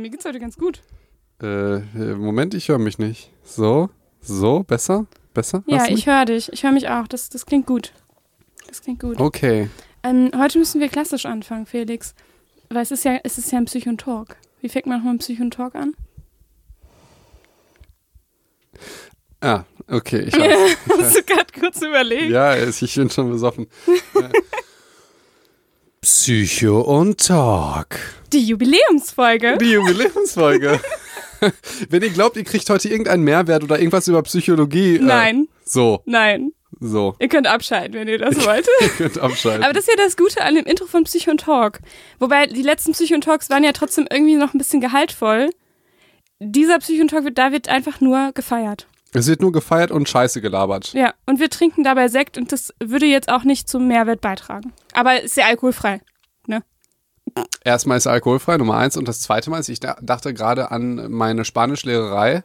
mir geht's heute ganz gut. Äh, äh, Moment, ich höre mich nicht. So, so, besser? Besser? Ja, ich höre dich. Ich höre mich auch. Das, das klingt gut. Das klingt gut. Okay. Ähm, heute müssen wir klassisch anfangen, Felix. Weil es ist ja, es ist ja ein Psychontalk. Wie fängt man nochmal einen Psychontalk an? Ah, okay, ich hab's. Hast du gerade kurz überlegt? ja, ich bin schon besoffen. Äh, Psycho und Talk. Die Jubiläumsfolge. Die Jubiläumsfolge. Wenn ihr glaubt, ihr kriegt heute irgendeinen Mehrwert oder irgendwas über Psychologie. Äh, Nein, so, nein. so. Ihr könnt abschalten, wenn ihr das wollt. Ihr könnt abschalten. Aber das ist ja das Gute an dem Intro von Psycho und Talk. Wobei die letzten Psycho und Talks waren ja trotzdem irgendwie noch ein bisschen gehaltvoll. Dieser Psycho und Talk wird, da wird einfach nur gefeiert. Es wird nur gefeiert und Scheiße gelabert. Ja, und wir trinken dabei Sekt und das würde jetzt auch nicht zum Mehrwert beitragen. Aber ist ja alkoholfrei. Erstmal ist alkoholfrei, Nummer eins. Und das zweite Mal ist, ich da- dachte gerade an meine Spanischlehrerei,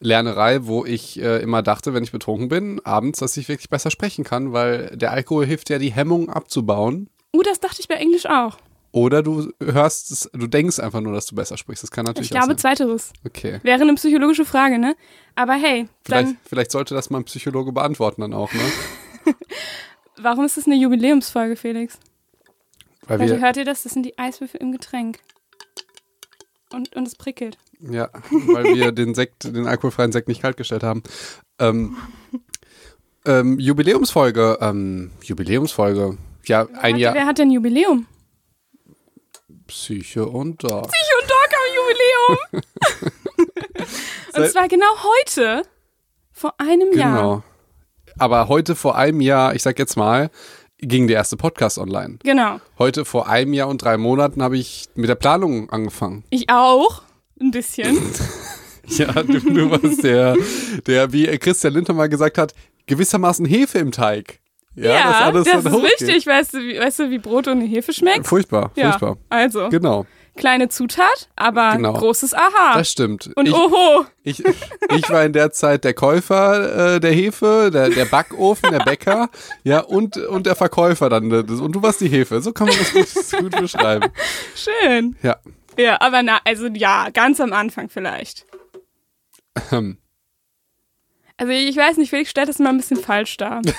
Lernerei, wo ich äh, immer dachte, wenn ich betrunken bin, abends, dass ich wirklich besser sprechen kann, weil der Alkohol hilft ja, die Hemmung abzubauen. Uh, das dachte ich bei Englisch auch. Oder du hörst es, du denkst einfach nur, dass du besser sprichst. Das kann natürlich Ich glaube, sein. zweiteres. Okay. Wäre eine psychologische Frage, ne? Aber hey, Vielleicht, dann, vielleicht sollte das mal ein Psychologe beantworten dann auch, ne? warum ist das eine Jubiläumsfolge, Felix? Weil Leute, wir, hört ihr das? Das sind die Eiswürfel im Getränk. Und, und es prickelt. ja, weil wir den Sekt, den alkoholfreien Sekt nicht kaltgestellt haben. Ähm, ähm, Jubiläumsfolge, ähm, Jubiläumsfolge. Ja, ein Hat- Jahr. Wer hat denn Jubiläum? Psyche und Dog. Ich und Dog am Jubiläum. und zwar genau heute, vor einem Jahr. Genau. Aber heute vor einem Jahr, ich sag jetzt mal, ging der erste Podcast online. Genau. Heute vor einem Jahr und drei Monaten habe ich mit der Planung angefangen. Ich auch. Ein bisschen. Ja, du, du warst der, der, wie Christian Linter mal gesagt hat, gewissermaßen Hefe im Teig. Ja, das, dann ist hochgeht. wichtig. Weißt du, wie, weißt du, wie Brot ohne Hefe schmeckt? Furchtbar, Ja, furchtbar. also, Genau, kleine Zutat, aber Genau. großes Aha. das stimmt. Und ich, oho. ich, ich war in der Zeit der Käufer äh, der Hefe, der, der Backofen, der Bäcker, ja, und, und der Verkäufer dann. das- Und du warst die Hefe. So kann man das gut, gut beschreiben. Schön. Ja. Ja, aber na, also ja, ganz am Anfang vielleicht. Also ich weiß nicht, Felix stellt das mal ein bisschen falsch dar.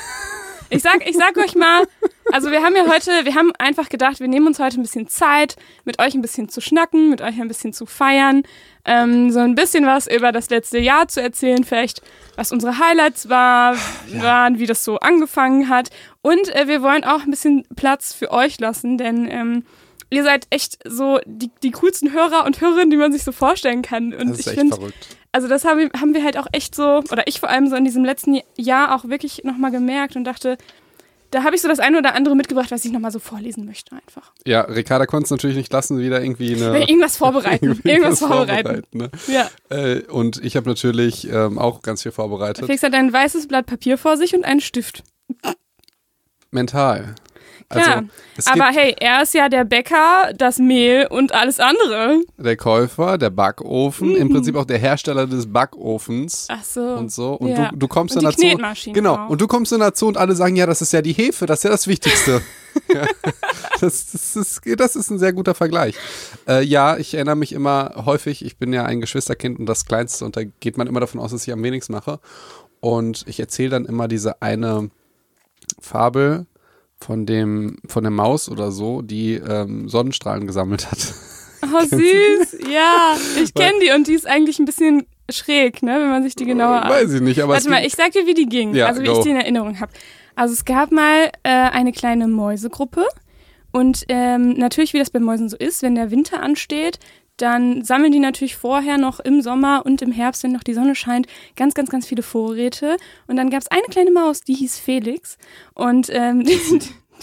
Ich sag, ich sag euch mal, also wir haben ja heute, wir haben einfach gedacht, wir nehmen uns heute ein bisschen Zeit, mit euch ein bisschen zu schnacken, mit euch ein bisschen zu feiern, ähm, so ein bisschen was über das letzte Jahr zu erzählen, vielleicht was unsere Highlights war, waren, wie das so angefangen hat. Und äh, wir wollen auch ein bisschen Platz für euch lassen, denn ähm, ihr seid echt so die, die coolsten Hörer und Hörerinnen, die man sich so vorstellen kann. Und das ist ich echt finde, verrückt. Also das haben wir, haben wir halt auch echt so, oder ich vor allem so in diesem letzten Jahr auch wirklich nochmal gemerkt und dachte, da habe ich so das eine oder andere mitgebracht, was ich nochmal so vorlesen möchte einfach. Ja, Ricarda konnte es natürlich nicht lassen, wieder irgendwie eine. Irgendwas vorbereiten, irgendwas vorbereiten. ne? Ja. Äh, und ich habe natürlich ähm, auch ganz viel vorbereitet. Felix hat ein weißes Blatt Papier vor sich und einen Stift. Mental. Also, es aber hey, er ist ja der Bäcker, das Mehl und alles andere. der Käufer, der Backofen, im Prinzip auch der Hersteller des Backofens. Ach so. Und so. Und Ja. du, du kommst Und dann die dazu. Genau. auch. Und du kommst dann dazu und alle sagen, ja, das ist ja die Hefe, das ist ja das Wichtigste. ja. das, das, ist, das ist ein sehr guter Vergleich. Äh, ja, ich erinnere mich immer häufig, ich bin ja ein Geschwisterkind und das Kleinste und da geht man immer davon aus, dass ich am wenigsten mache. Und ich erzähle dann immer diese eine Fabel von dem, von der Maus oder so, die ähm, Sonnenstrahlen gesammelt hat. Oh, süß. ja, ich kenne die und die ist eigentlich ein bisschen schräg, ne, wenn man sich die genauer Weiß ich nicht, aber Warte mal, ich sag dir, wie die ging. Ja, also wie go. ich die in Erinnerung habe. Also es gab mal äh, eine kleine Mäusegruppe und ähm, natürlich, wie das bei Mäusen so ist, wenn der Winter ansteht, dann sammeln die natürlich vorher noch im Sommer und im Herbst, wenn noch die Sonne scheint, ganz, ganz, ganz viele Vorräte. Und dann gab es eine kleine Maus, die hieß Felix. Und ähm, die,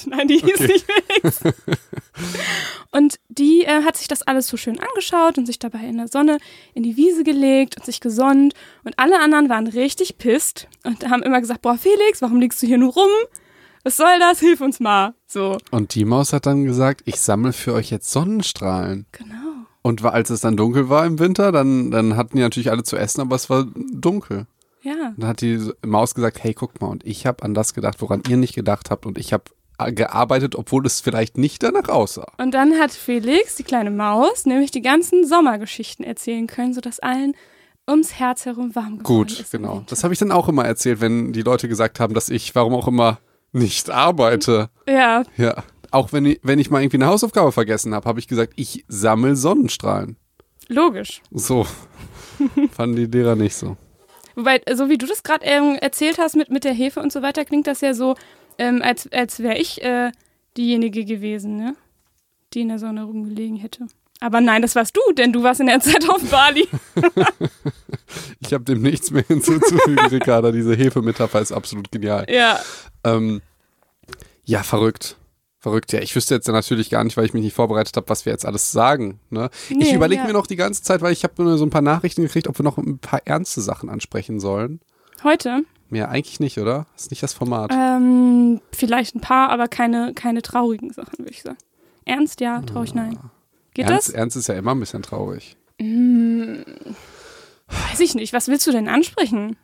nein, die hieß nicht Felix. Und die äh, hat sich das alles so schön angeschaut und sich dabei in der Sonne in die Wiese gelegt und sich gesonnt. Und alle anderen waren richtig pisst und haben immer gesagt, boah, Felix, warum liegst du hier nur rum? Was soll das? Hilf uns mal. So. Und die Maus hat dann gesagt, ich sammle für euch jetzt Sonnenstrahlen. Genau. Und als es dann dunkel war im Winter, dann, dann hatten die natürlich alle zu essen, aber es war dunkel. Ja. Dann hat die Maus gesagt, hey, guck mal, und ich habe an das gedacht, woran ihr nicht gedacht habt. Und ich habe äh, gearbeitet, obwohl es vielleicht nicht danach aussah. Und dann hat Felix, die kleine Maus, nämlich die ganzen Sommergeschichten erzählen können, sodass allen ums Herz herum warm geworden Gut, ist. genau. Das habe ich dann auch immer erzählt, wenn die Leute gesagt haben, dass ich, warum auch immer, nicht arbeite. Ja, Ja. Auch wenn ich, wenn ich mal irgendwie eine Hausaufgabe vergessen habe, habe ich gesagt, ich sammle Sonnenstrahlen. logisch. So. Fanden die Lehrer nicht so. Wobei, so wie du das gerade ähm, erzählt hast mit, mit der Hefe und so weiter, klingt das ja so, ähm, als, als wäre ich äh, diejenige gewesen, ne? Die in der Sonne rumgelegen hätte. Aber nein, das warst du, denn du warst in der Zeit auf Bali. Ich habe dem nichts mehr hinzuzufügen, Ricarda. Diese Hefemetapher ist absolut genial. ja. Ähm, ja, verrückt. Verrückt, ja. Ich wüsste jetzt natürlich gar nicht, weil ich mich nicht vorbereitet habe, was wir jetzt alles sagen. Ne? ich Nee, überlege ja. mir noch die ganze Zeit, weil ich habe nur so ein paar Nachrichten gekriegt, ob wir noch ein paar ernste Sachen ansprechen sollen. Heute? Mehr eigentlich nicht, oder? ist nicht das Format. Ähm, vielleicht ein paar, aber keine, keine traurigen Sachen, würde ich sagen. Ernst, ja, traurig, nein. Geht Ernst, das? Ernst ist ja immer ein bisschen traurig. Weiß ich nicht. Was willst du denn ansprechen?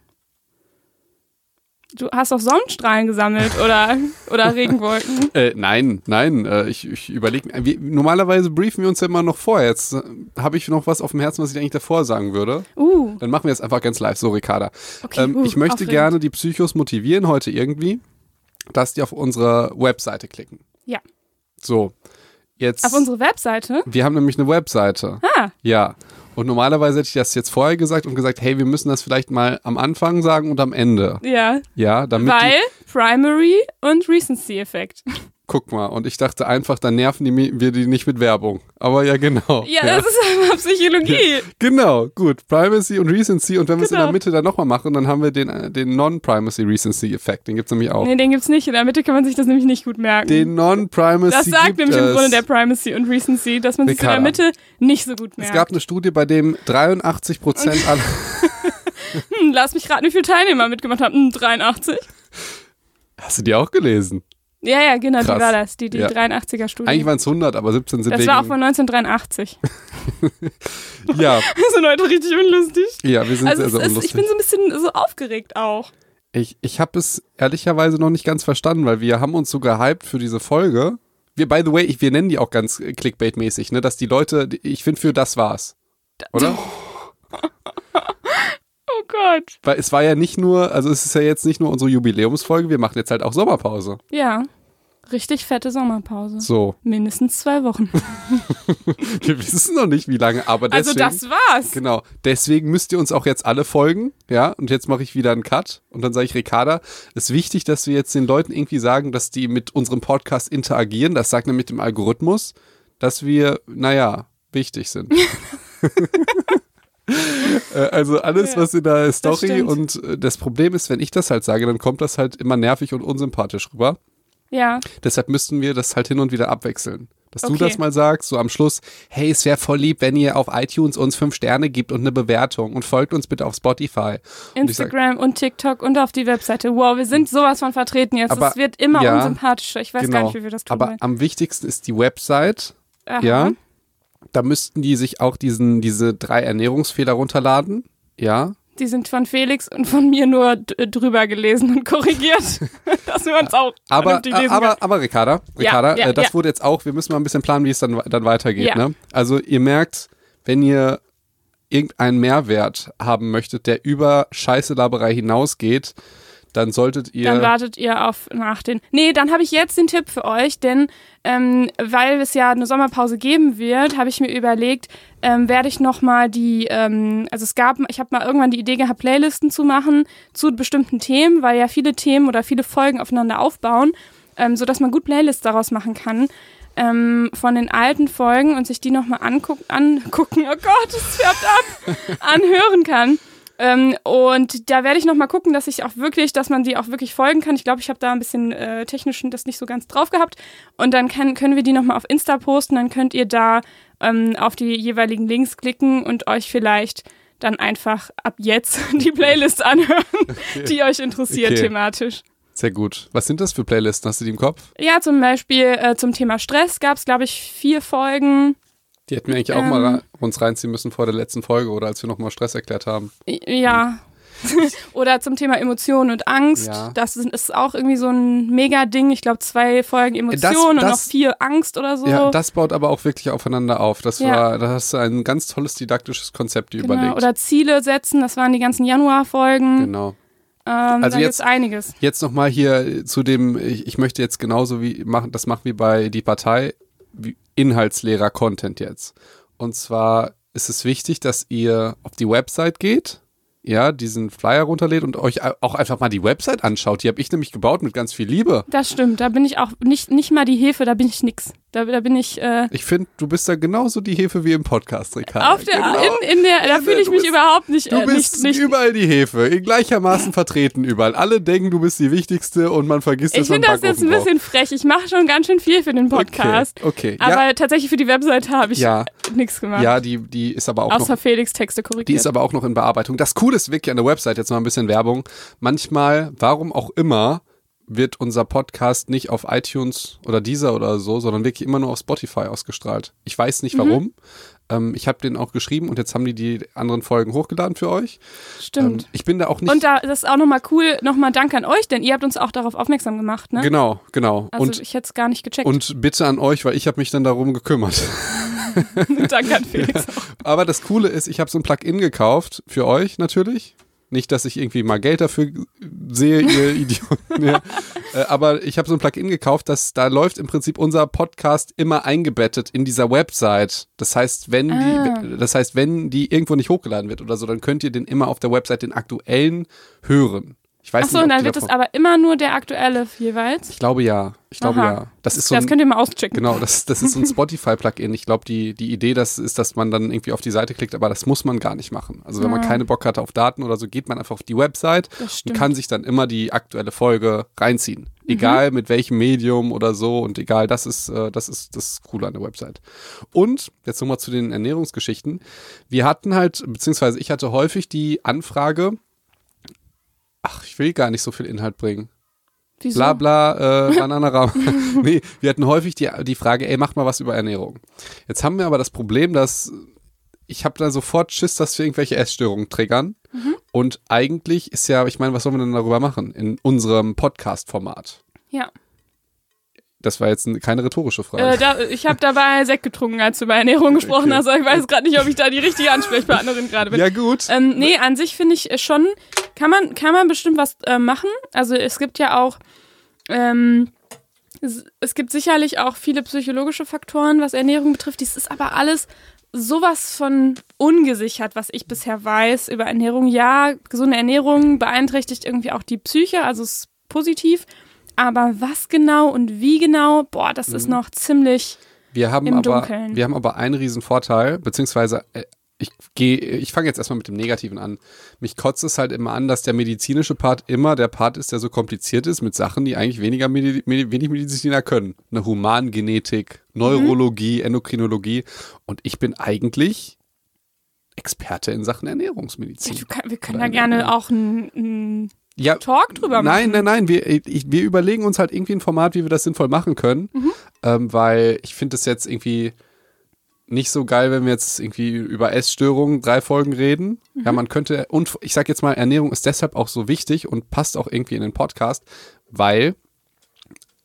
Du hast doch Sonnenstrahlen gesammelt oder, oder Regenwolken. Äh, nein, nein, äh, ich, ich überlege. Normalerweise briefen wir uns ja immer noch vor. Jetzt äh, habe ich noch was auf dem Herzen, was ich eigentlich davor sagen würde. Uh, Dann machen wir es einfach ganz live. So, Ricarda. okay. Ähm, uh, ich möchte aufregend. gerne die Psychos motivieren heute irgendwie, dass die auf unsere Webseite klicken. Ja. So, jetzt. Auf unsere Webseite? wir haben nämlich eine Webseite. Ah, Ja. Und normalerweise hätte ich das jetzt vorher gesagt und gesagt, hey, wir müssen das vielleicht mal am Anfang sagen und am Ende. ja. Ja, damit Weil Primary und Recency-Effekt. Guck mal. Und ich dachte einfach, dann nerven die, wir die nicht mit Werbung. Aber ja, genau. Ja, das ist einfach Psychologie. Genau, gut. Primacy und Recency. Und wenn wir es in Genau. der Mitte dann nochmal machen, dann haben wir den, äh, den Non-Primacy Recency-Effekt. Den gibt's nämlich auch. Nee, den gibt's nicht. In der Mitte kann man sich das nämlich nicht gut merken. Den Non-Primacy das sagt gibt nämlich es. im Grunde der Primacy und Recency, dass man sich in der. Mitte nicht so gut Es merkt. gab eine Studie, bei dem 83 Prozent aller. hm, lass mich raten, wie viele Teilnehmer mitgemacht haben. Hm, 83. Hast du die auch gelesen? Ja, ja, genau, Krass. die war das, die, die Ja. 83er-Studie. Eigentlich waren es 100, aber 17 sind das wegen. war auch von 1983. ja, Wir sind heute richtig unlustig. ja, wir sind Also sehr, sehr ist, unlustig. ich bin so ein bisschen so aufgeregt auch. Ich, ich habe es ehrlicherweise noch nicht ganz verstanden, weil wir haben uns so gehypt für diese Folge. Wir, by the way, ich, wir nennen die auch ganz Clickbait-mäßig, ne? Dass die Leute, ich finde, für das war's. Oder? Gott. Weil es war ja nicht nur, also es ist ja jetzt nicht nur unsere Jubiläumsfolge, wir machen jetzt halt auch Sommerpause. Ja, richtig fette Sommerpause. So. Mindestens zwei Wochen. Wir wissen noch nicht, wie lange, aber Also deswegen. das war's. Genau, deswegen müsst ihr uns auch jetzt alle folgen, ja, und jetzt mache ich wieder einen Cut und dann sage ich, Ricarda, es ist wichtig, dass wir jetzt den Leuten irgendwie sagen, dass die mit unserem Podcast interagieren, das sagt nämlich dem Algorithmus, dass wir, naja, wichtig sind. Äh, also alles, was in der Story und äh, das Problem ist, wenn ich das halt sage, dann kommt das halt immer nervig und unsympathisch rüber. Ja, Deshalb müssten wir das halt hin und wieder abwechseln. Dass du Okay. das mal sagst, so am Schluss, hey, es wäre voll lieb, wenn ihr auf iTunes uns fünf Sterne gibt und eine Bewertung und folgt uns bitte auf Spotify. Und ich sag, Instagram und TikTok und auf die Webseite. Wow, wir sind sowas von vertreten jetzt. Aber- es wird immer ja, unsympathischer. Ich weiß gar genau. nicht, wie wir das tun Aber wollen. am wichtigsten ist die Website, Aha. ja. Da müssten die sich auch diesen, diese drei Ernährungsfehler runterladen. Ja. Die sind von Felix und von mir nur d- drüber gelesen und korrigiert, dass wir uns auch Aber, lesen aber, aber Ricarda, Ja, Ricarda ja, äh, das ja. wurde jetzt auch, wir müssen mal ein bisschen planen, wie es dann, dann weitergeht. Ja. Ne? Also ihr merkt, wenn ihr irgendeinen Mehrwert haben möchtet, der über Scheißelaberei hinausgeht, dann solltet ihr. Dann wartet ihr auf nach den. Nee, dann habe ich jetzt den Tipp für euch, denn ähm, weil es ja eine Sommerpause geben wird, habe ich mir überlegt, ähm, werde ich nochmal die, ähm, also es gab, ich habe mal irgendwann die Idee gehabt, Playlisten zu machen zu bestimmten Themen, weil ja viele Themen oder viele Folgen aufeinander aufbauen, ähm, sodass man gut Playlists daraus machen kann. Ähm, von den alten Folgen und sich die nochmal anguck angucken, oh Gott, es färbt ab, anhören kann. Ähm, und da werde ich nochmal gucken, dass ich auch wirklich, dass man die auch wirklich folgen kann. Ich glaube, ich habe da ein bisschen äh, technisch das nicht so ganz drauf gehabt. Und dann kann, können wir die nochmal auf Insta posten. Dann könnt ihr da ähm, auf die jeweiligen Links klicken und euch vielleicht dann einfach ab jetzt die Playlist anhören, die euch interessiert Okay. thematisch. Sehr gut. Was sind das für Playlisten? Hast du die im Kopf? Ja, zum Beispiel äh, zum Thema Stress gab es, glaube ich, vier Folgen. Die hätten wir eigentlich auch Ähm. mal uns reinziehen müssen vor der letzten Folge oder als wir nochmal Stress erklärt haben. Ja, Oder zum Thema Emotionen und Angst. Ja. Das ist, auch irgendwie so ein Mega-Ding. Ich glaube, zwei Folgen Emotionen und noch vier Angst oder so. Ja, das baut aber auch wirklich aufeinander auf. Das Ja. war, da hast du ein ganz tolles didaktisches Konzept dir genau. überlegt. Oder Ziele setzen, das waren die ganzen Januar-Folgen. genau. Ähm, Also jetzt- einiges. Jetzt nochmal hier zu dem, ich, ich möchte jetzt genauso wie machen, das machen wir bei die Partei, wie inhaltsleerer Content jetzt. Und zwar ist es wichtig, dass ihr auf die Website geht, ja, diesen Flyer runterlädt und euch auch einfach mal die Website anschaut. Die habe ich nämlich gebaut mit ganz viel Liebe. Das stimmt. Da bin ich auch nicht, nicht mal die Hefe, da bin ich nix. Da, da bin ich äh, Ich finde, du bist da genauso die Hefe wie im Podcast, Ricardo. auf der, genau. in, in der, da fühle ich mich bist- überhaupt nicht, Du äh, bist nicht, nicht überall die Hefe, in gleichermaßen vertreten überall. Alle denken, du bist die Wichtigste und man vergisst Ich dass man finde das jetzt ein bisschen frech. Ich mache schon ganz schön viel für den. Podcast. Okay, okay. Aber ja, tatsächlich für die Webseite habe ich Ja. nichts gemacht. ja die, die ist aber auch Außer noch Felix Texte korrigiert. Die ist aber auch noch in Bearbeitung. Das Coole ist wirklich an der Website, jetzt mal ein bisschen Werbung. Manchmal, warum auch immer, wird unser Podcast nicht auf iTunes oder Deezer oder so, sondern wirklich immer nur auf Spotify ausgestrahlt. Ich weiß nicht warum. Ähm, ich habe den auch geschrieben und jetzt haben die die anderen Folgen hochgeladen für euch. Stimmt. Ähm, ich bin da auch nicht. Und da, das ist auch nochmal cool, nochmal Dank an euch, denn ihr habt uns auch darauf aufmerksam gemacht, ne? genau, genau. Also und, ich hätte es gar nicht gecheckt. und bitte an euch, weil ich habe mich dann darum gekümmert. Dank an Felix auch. Aber das Coole ist, ich habe so ein Plugin gekauft für euch natürlich. Nicht, dass ich irgendwie mal Geld dafür sehe, ihr Idioten. Ja. Äh, Aber ich habe so ein Plugin gekauft, dass da läuft im Prinzip unser Podcast immer eingebettet in dieser Website. Das heißt, wenn Ah. die, das heißt, wenn die irgendwo nicht hochgeladen wird oder so, dann könnt ihr den immer auf der Website den aktuellen hören. Ich weiß Achso, nicht, und ob dann wird es aber immer nur der aktuelle jeweils. Ich glaube ja. Ich glaube Aha. ja. Das ist so das ein, könnt ihr mal auschecken. Genau, das, das ist so ein Spotify-Plugin. Ich glaube, die, die Idee das ist, dass man dann irgendwie auf die Seite klickt, aber das muss man gar nicht machen. Also wenn man Ja. keine Bock hat auf Daten oder so, geht man einfach auf die Website Das und kann sich dann immer die aktuelle Folge reinziehen. Mhm. Egal mit welchem Medium oder so und egal, das ist, äh, das ist das Coole an der Website. Und jetzt nochmal zu den Ernährungsgeschichten. Wir hatten halt, beziehungsweise ich hatte häufig die Anfrage, ach, ich will gar nicht so viel Inhalt bringen. Wieso? Bla bla, äh, Bananarama. nee, wir hatten häufig die, die Frage, ey, mach mal was über Ernährung. Jetzt haben wir aber das Problem, dass ich habe da sofort Schiss, dass wir irgendwelche Essstörungen triggern. Mhm. Und eigentlich ist ja, ich meine, was sollen wir denn darüber machen in unserem Podcast-Format? Ja. Das war jetzt keine rhetorische Frage. Äh, da, ich habe dabei Sekt getrunken, als du über Ernährung gesprochen Okay. hast. aber Ich weiß gerade nicht, ob ich da die richtige Ansprechpartnerin gerade bin. ja, gut. Ähm, nee, an sich finde ich äh, schon, kann man, kann man bestimmt was äh, machen. Also es gibt ja auch, ähm, es, es gibt sicherlich auch viele psychologische Faktoren, was Ernährung betrifft. Dies ist aber alles sowas von ungesichert, was ich bisher weiß über Ernährung. Ja, gesunde Ernährung beeinträchtigt irgendwie auch die Psyche, also es ist positiv. Aber was genau und wie genau, boah, das ist noch ziemlich. Wir haben im aber, Dunkeln. wir haben aber einen riesen Vorteil, beziehungsweise äh, ich gehe, ich fange jetzt erstmal mit dem Negativen an. Mich kotzt es halt immer an, dass der medizinische Part immer der Part ist, der so kompliziert ist mit Sachen, die eigentlich weniger Medi Medi wenig Mediziner können. Eine Humangenetik, Neurologie, Endokrinologie. Und ich bin eigentlich Experte in Sachen Ernährungsmedizin. Du kann, wir können da gerne auch einen, einen Ja, Talk drüber machen. Nein, nein, nein. Wir, ich, wir überlegen uns halt irgendwie ein Format, wie wir das sinnvoll machen können. Mhm. Ähm, weil ich finde es jetzt irgendwie nicht so geil, wenn wir jetzt irgendwie über Essstörungen drei Folgen reden. Ja, Mhm. man könnte, und ich sag jetzt mal, Ernährung ist deshalb auch so wichtig und passt auch irgendwie in den Podcast, weil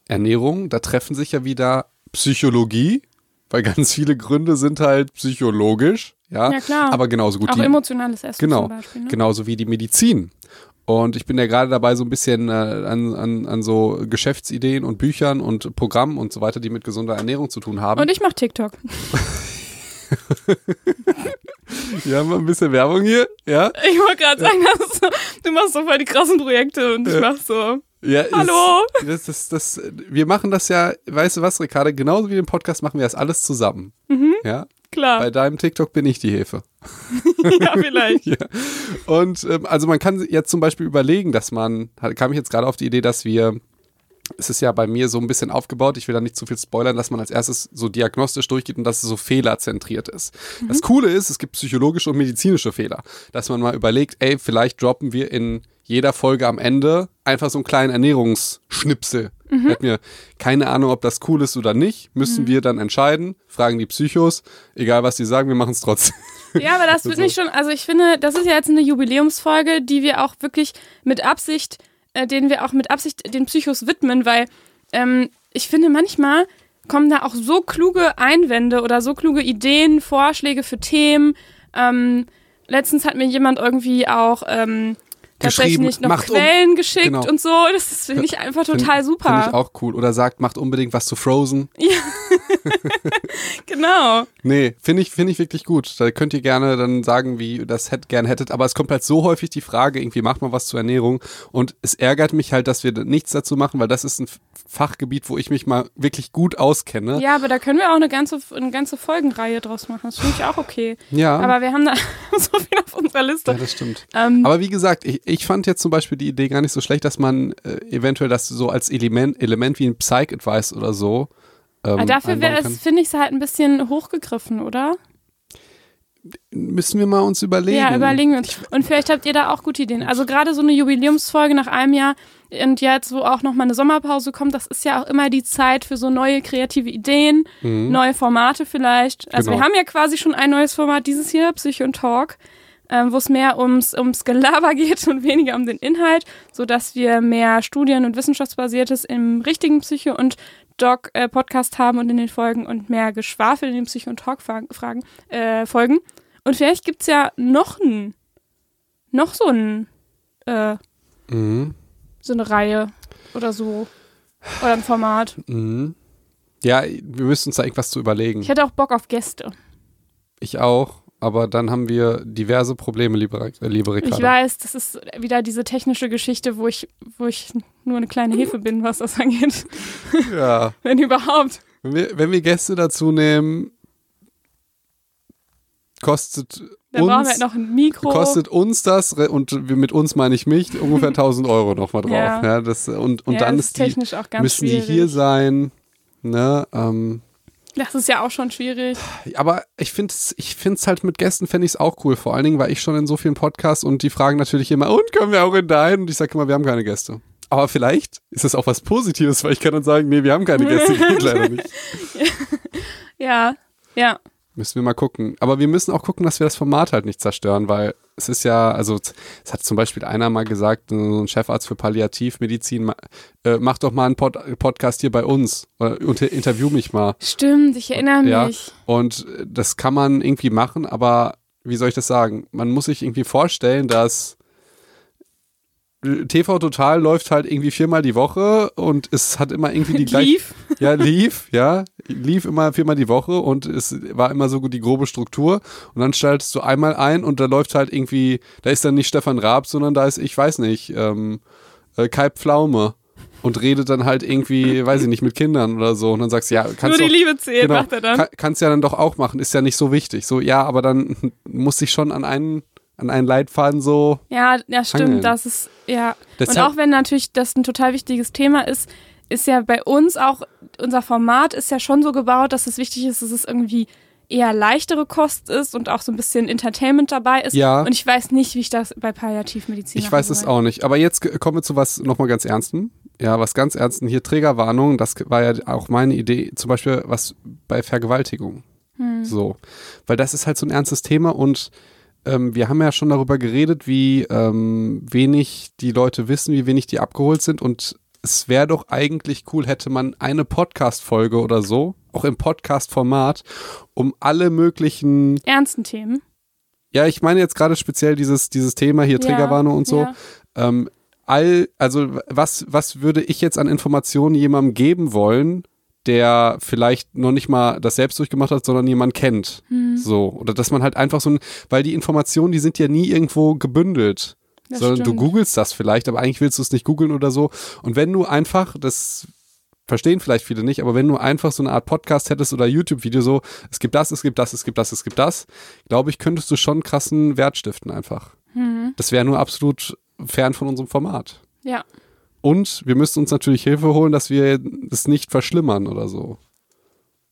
Ernährung, da treffen sich ja wieder Psychologie, weil ganz viele Gründe sind halt psychologisch. Ja, Ja, klar. aber genauso gut Auch die, emotionales Essen Genau, zum Beispiel. Ne? genauso wie die Medizin. Und ich bin ja gerade dabei, so ein bisschen äh, an, an, an so Geschäftsideen und Büchern und Programmen und so weiter, die mit gesunder Ernährung zu tun haben. Und ich mache TikTok. Wir haben ein bisschen Werbung hier, ja? Ich wollte gerade sagen, dass du, du machst so voll die krassen Projekte und ich mach so. ja ist- Hallo? Das, das, das, wir machen das ja, weißt du was, Ricarda, genauso wie den Podcast machen wir das alles zusammen. Mhm. Ja? Klar. Bei deinem TikTok bin ich die Hefe. ja, vielleicht. Ja. Und ähm, also man kann jetzt zum Beispiel überlegen, dass man, kam ich jetzt gerade auf die Idee, dass wir, es ist ja bei mir so ein bisschen aufgebaut, ich will da nicht zu viel spoilern, dass man als erstes so diagnostisch durchgeht und dass es so fehlerzentriert ist. Das Coole ist, es gibt psychologische und medizinische Fehler, dass man mal überlegt, ey, vielleicht droppen wir in jeder Folge am Ende einfach so einen kleinen Ernährungsschnipsel. Mhm. Hätten wir keine Ahnung, ob das cool ist oder nicht, müssen mhm. wir dann entscheiden, fragen die Psychos, egal was die sagen, wir machen es trotzdem. Ja, aber das wird nicht schon, also ich finde, das ist ja jetzt eine Jubiläumsfolge, die wir auch wirklich mit Absicht, äh, denen wir auch mit Absicht den Psychos widmen, weil ähm, ich finde manchmal kommen da auch so kluge Einwände oder so kluge Ideen, Vorschläge für Themen. Ähm, letztens hat mir jemand irgendwie auch ähm, tatsächlich noch Quellen um, geschickt genau. und so. Das finde ich einfach total find, super. Finde ich auch cool. Oder sagt, macht unbedingt was zu Frozen. Ja. genau. Nee, finde ich, finde ich wirklich gut. Da könnt ihr gerne dann sagen, wie ihr das hätt, gern hättet. Aber es kommt halt so häufig die Frage, irgendwie macht man was zur Ernährung. Und es ärgert mich halt, dass wir nichts dazu machen, weil das ist ein Fachgebiet, wo ich mich mal wirklich gut auskenne. Ja, aber da können wir auch eine ganze, eine ganze Folgenreihe draus machen. Das finde ich auch okay. Ja. Aber wir haben da so viel auf unserer Liste. Ja, das stimmt. Ähm, aber wie gesagt, ich, ich fand jetzt zum Beispiel die Idee gar nicht so schlecht, dass man äh, eventuell das so als Element, Element wie ein Psych-Advice oder so ähm, dafür wäre es, finde ich, es halt ein bisschen hochgegriffen, oder? Müssen wir mal uns überlegen. Ja, überlegen wir uns. Und vielleicht habt ihr da auch gute Ideen. Also gerade so eine Jubiläumsfolge nach einem Jahr und jetzt, wo auch nochmal eine Sommerpause kommt, das ist ja auch immer die Zeit für so neue kreative Ideen, mhm. neue Formate vielleicht. Also genau. wir haben ja quasi schon ein neues Format dieses Jahr, Psycho und Talk, wo es mehr ums, ums Gelaber geht und weniger um den Inhalt, sodass wir mehr Studien- und Wissenschaftsbasiertes im richtigen Psycho- und Doc-Podcast äh, haben und in den Folgen und mehr Geschwafel in den Psycho- und Talk-Fragen, äh, Folgen. Und vielleicht gibt es ja noch ein, noch so ein, äh, mhm. so eine Reihe oder so. Oder ein Format. Mhm. Ja, wir müssen uns da irgendwas zu überlegen. Ich hätte auch Bock auf Gäste. Ich auch aber dann haben wir diverse Probleme, liebe, äh, liebe Ricardo. Ich weiß, das ist wieder diese technische Geschichte, wo ich, wo ich nur eine kleine Hefe bin, was das angeht. Ja. wenn überhaupt. Wenn wir, wenn wir Gäste dazu nehmen, kostet dann uns, brauchen wir halt noch ein Mikro. Kostet uns das, und mit uns meine ich mich, ungefähr 1000 Euro nochmal drauf. Ja. ja. das, und und ja, dann ist die, müssen schwierig. die hier sein. Ne, ähm, das ist ja auch schon schwierig. Aber ich finde es ich find's halt mit Gästen fände ich es auch cool. Vor allen Dingen, weil ich schon in so vielen Podcasts und die fragen natürlich immer, und können wir auch in deinen? Und ich sage immer, wir haben keine Gäste. Aber vielleicht ist das auch was Positives, weil ich kann dann sagen, nee, wir haben keine Gäste, geht leider nicht. Ja, ja. Müssen wir mal gucken. Aber wir müssen auch gucken, dass wir das Format halt nicht zerstören, weil es ist ja, also es hat zum Beispiel einer mal gesagt, so ein Chefarzt für Palliativmedizin, äh, mach doch mal einen Pod Podcast hier bei uns oder interview mich mal. Stimmt, ich erinnere ja, mich. Und das kann man irgendwie machen, aber wie soll ich das sagen? Man muss sich irgendwie vorstellen, dass TV Total läuft halt irgendwie viermal die Woche und es hat immer irgendwie die gleiche. Lief? Ja, lief, ja. Lief immer viermal die Woche und es war immer so die grobe Struktur. Und dann schaltest du einmal ein und da läuft halt irgendwie, da ist dann nicht Stefan Raab, sondern da ist, ich weiß nicht, ähm, äh, Kai Pflaume und redet dann halt irgendwie, weiß ich nicht, mit Kindern oder so. Und dann sagst du, ja, kannst du. Nur die Liebe zählen, genau, macht er dann. Kann, kannst ja dann doch auch machen, ist ja nicht so wichtig. So, ja, aber dann muss ich schon an einen an einen Leitfaden so. Ja, ja, stimmt. Hangeln. Das ist, ja. Deshalb, und auch wenn natürlich das ein total wichtiges Thema ist, ist ja bei uns auch, unser Format ist ja schon so gebaut, dass es wichtig ist, dass es irgendwie eher leichtere Kost ist und auch so ein bisschen Entertainment dabei ist. Ja. Und ich weiß nicht, wie ich das bei Palliativmedizin Ich weiß es auch nicht. Aber jetzt kommen wir zu was nochmal ganz Ernstem. Ja, was ganz Ernsten. Hier Trägerwarnung, das war ja auch meine Idee. Zum Beispiel was bei Vergewaltigung. Hm. So. Weil das ist halt so ein ernstes Thema und ähm, wir haben ja schon darüber geredet, wie ähm, wenig die Leute wissen, wie wenig die abgeholt sind und es wäre doch eigentlich cool, hätte man eine Podcast-Folge oder so, auch im Podcast-Format, um alle möglichen ernsten Themen. Ja, ich meine jetzt gerade speziell dieses, dieses Thema hier, Triggerwarnung und so. Ja. Ähm, all, also was, was würde ich jetzt an Informationen jemandem geben wollen, der vielleicht noch nicht mal das selbst durchgemacht hat, sondern jemand kennt. Hm. So. Oder dass man halt einfach so ein, weil die Informationen, die sind ja nie irgendwo gebündelt. Das sondern stimmt. du googelst das vielleicht, aber eigentlich willst du es nicht googeln oder so. Und wenn du einfach, das verstehen vielleicht viele nicht, aber wenn du einfach so eine Art Podcast hättest oder YouTube-Video so, es gibt das, es gibt das, es gibt das, es gibt das, glaube ich, könntest du schon krassen Wert stiften einfach. Hm. Das wäre nur absolut fern von unserem Format. Ja. Und wir müssen uns natürlich Hilfe holen, dass wir es nicht verschlimmern oder so.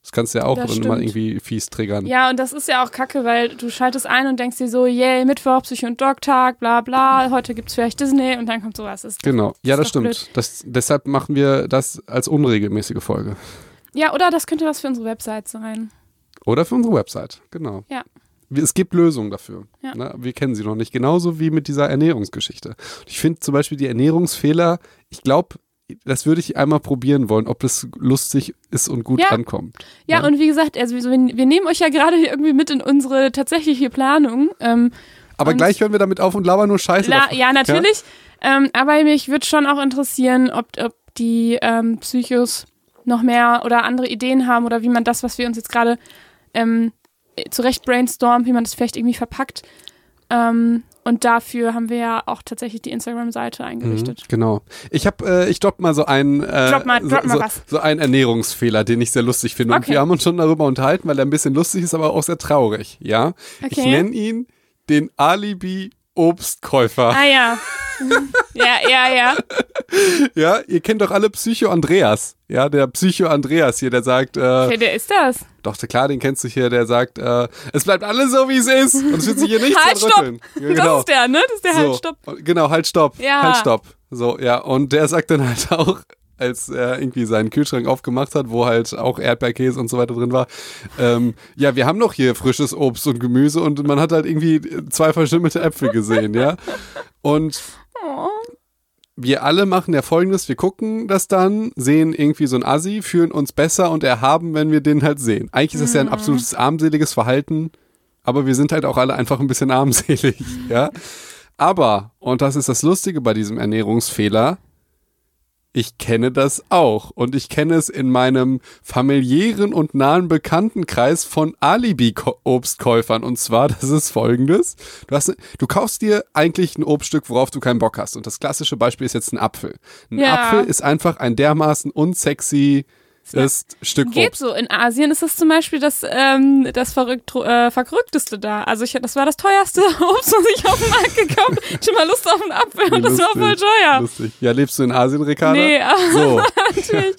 Das kannst du ja auch Das dann stimmt. irgendwie fies triggern. Ja, und das ist ja auch kacke, weil du schaltest ein und denkst dir so, yay, Mittwoch, Psycho- und Dog-Tag, bla bla, heute gibt's vielleicht Disney und dann kommt sowas. Das ist Genau, ja, Ist das stimmt. Das, deshalb machen wir das als unregelmäßige Folge. Ja, oder das könnte was für unsere Website sein. Oder für unsere Website, genau. Ja. Es gibt Lösungen dafür. Ja. Ne? Wir kennen sie noch nicht. Genauso wie mit dieser Ernährungsgeschichte. Ich finde zum Beispiel die Ernährungsfehler, ich glaube, das würde ich einmal probieren wollen, ob das lustig ist und gut Ja. ankommt. Ja, Ja. und wie gesagt, also wir, wir nehmen euch ja gerade hier irgendwie mit in unsere tatsächliche Planung. Ähm, Aber gleich hören wir damit auf und labern nur Scheiße. la, ja, natürlich. Ähm, aber mich würde schon auch interessieren, ob, ob die ähm, Psychos noch mehr oder andere Ideen haben oder wie man das, was wir uns jetzt gerade ähm, zurecht brainstormen, wie man das vielleicht irgendwie verpackt. Ähm, und dafür haben wir ja auch tatsächlich die Instagram-Seite Mhm, eingerichtet. genau. Ich habe, äh, ich droppe mal so einen, äh, Drop mal- drop so, mal was. so einen Ernährungsfehler, den ich sehr lustig finde. Und Okay. wir haben uns schon darüber unterhalten, weil er ein bisschen lustig ist, aber auch sehr traurig. Ja, ich Okay. nenne ihn den Alibi Obstkäufer. Ah ja. ja, ja, ja. Ja, ihr kennt doch alle Psycho Andreas. Ja, der Psycho Andreas hier, der sagt, äh, Wer der ist das? doch klar, den kennst du hier, der sagt, äh, es bleibt alles so, wie es ist. Und es wird sich hier nichts Halt, stopp. Ja, Das genau. ist der, ne? Das ist der so. halt, stopp. Genau, halt, stopp. Ja. Halt, stopp. So, ja. Und der sagt dann halt auch, als er irgendwie seinen Kühlschrank aufgemacht hat, wo halt auch Erdbeerkäse und so weiter drin war, ähm, ja, wir haben doch hier frisches Obst und Gemüse und man hat halt irgendwie zwei verschimmelte Äpfel gesehen, ja. Und wir alle machen ja folgendes, wir gucken das dann, sehen irgendwie so ein Assi, fühlen uns besser und erhaben, wenn wir den halt sehen. Eigentlich ist das ja ein absolutes armseliges Verhalten, aber wir sind halt auch alle einfach ein bisschen armselig, ja. Aber, und das ist das Lustige bei diesem Ernährungsfehler, ich kenne das auch und ich kenne es in meinem familiären und nahen Bekanntenkreis von Alibi-Obstkäufern. Und zwar, das ist folgendes. Du, hast, du kaufst dir eigentlich ein Obststück, worauf du keinen Bock hast. Und das klassische Beispiel ist jetzt ein Apfel. Ein Ja. Apfel ist einfach ein dermaßen unsexy Stück Geht so. In Asien ist das zum Beispiel das, ähm, das verrückt, äh, verrückteste da. Also ich, das war das teuerste Obst, was ich auf dem Markt gekauft habe. Ich hatte mal Lust auf einen Apfel und das war voll teuer. Lustig. Ja, lebst du in Asien, Ricarda? Nee, aber So. natürlich.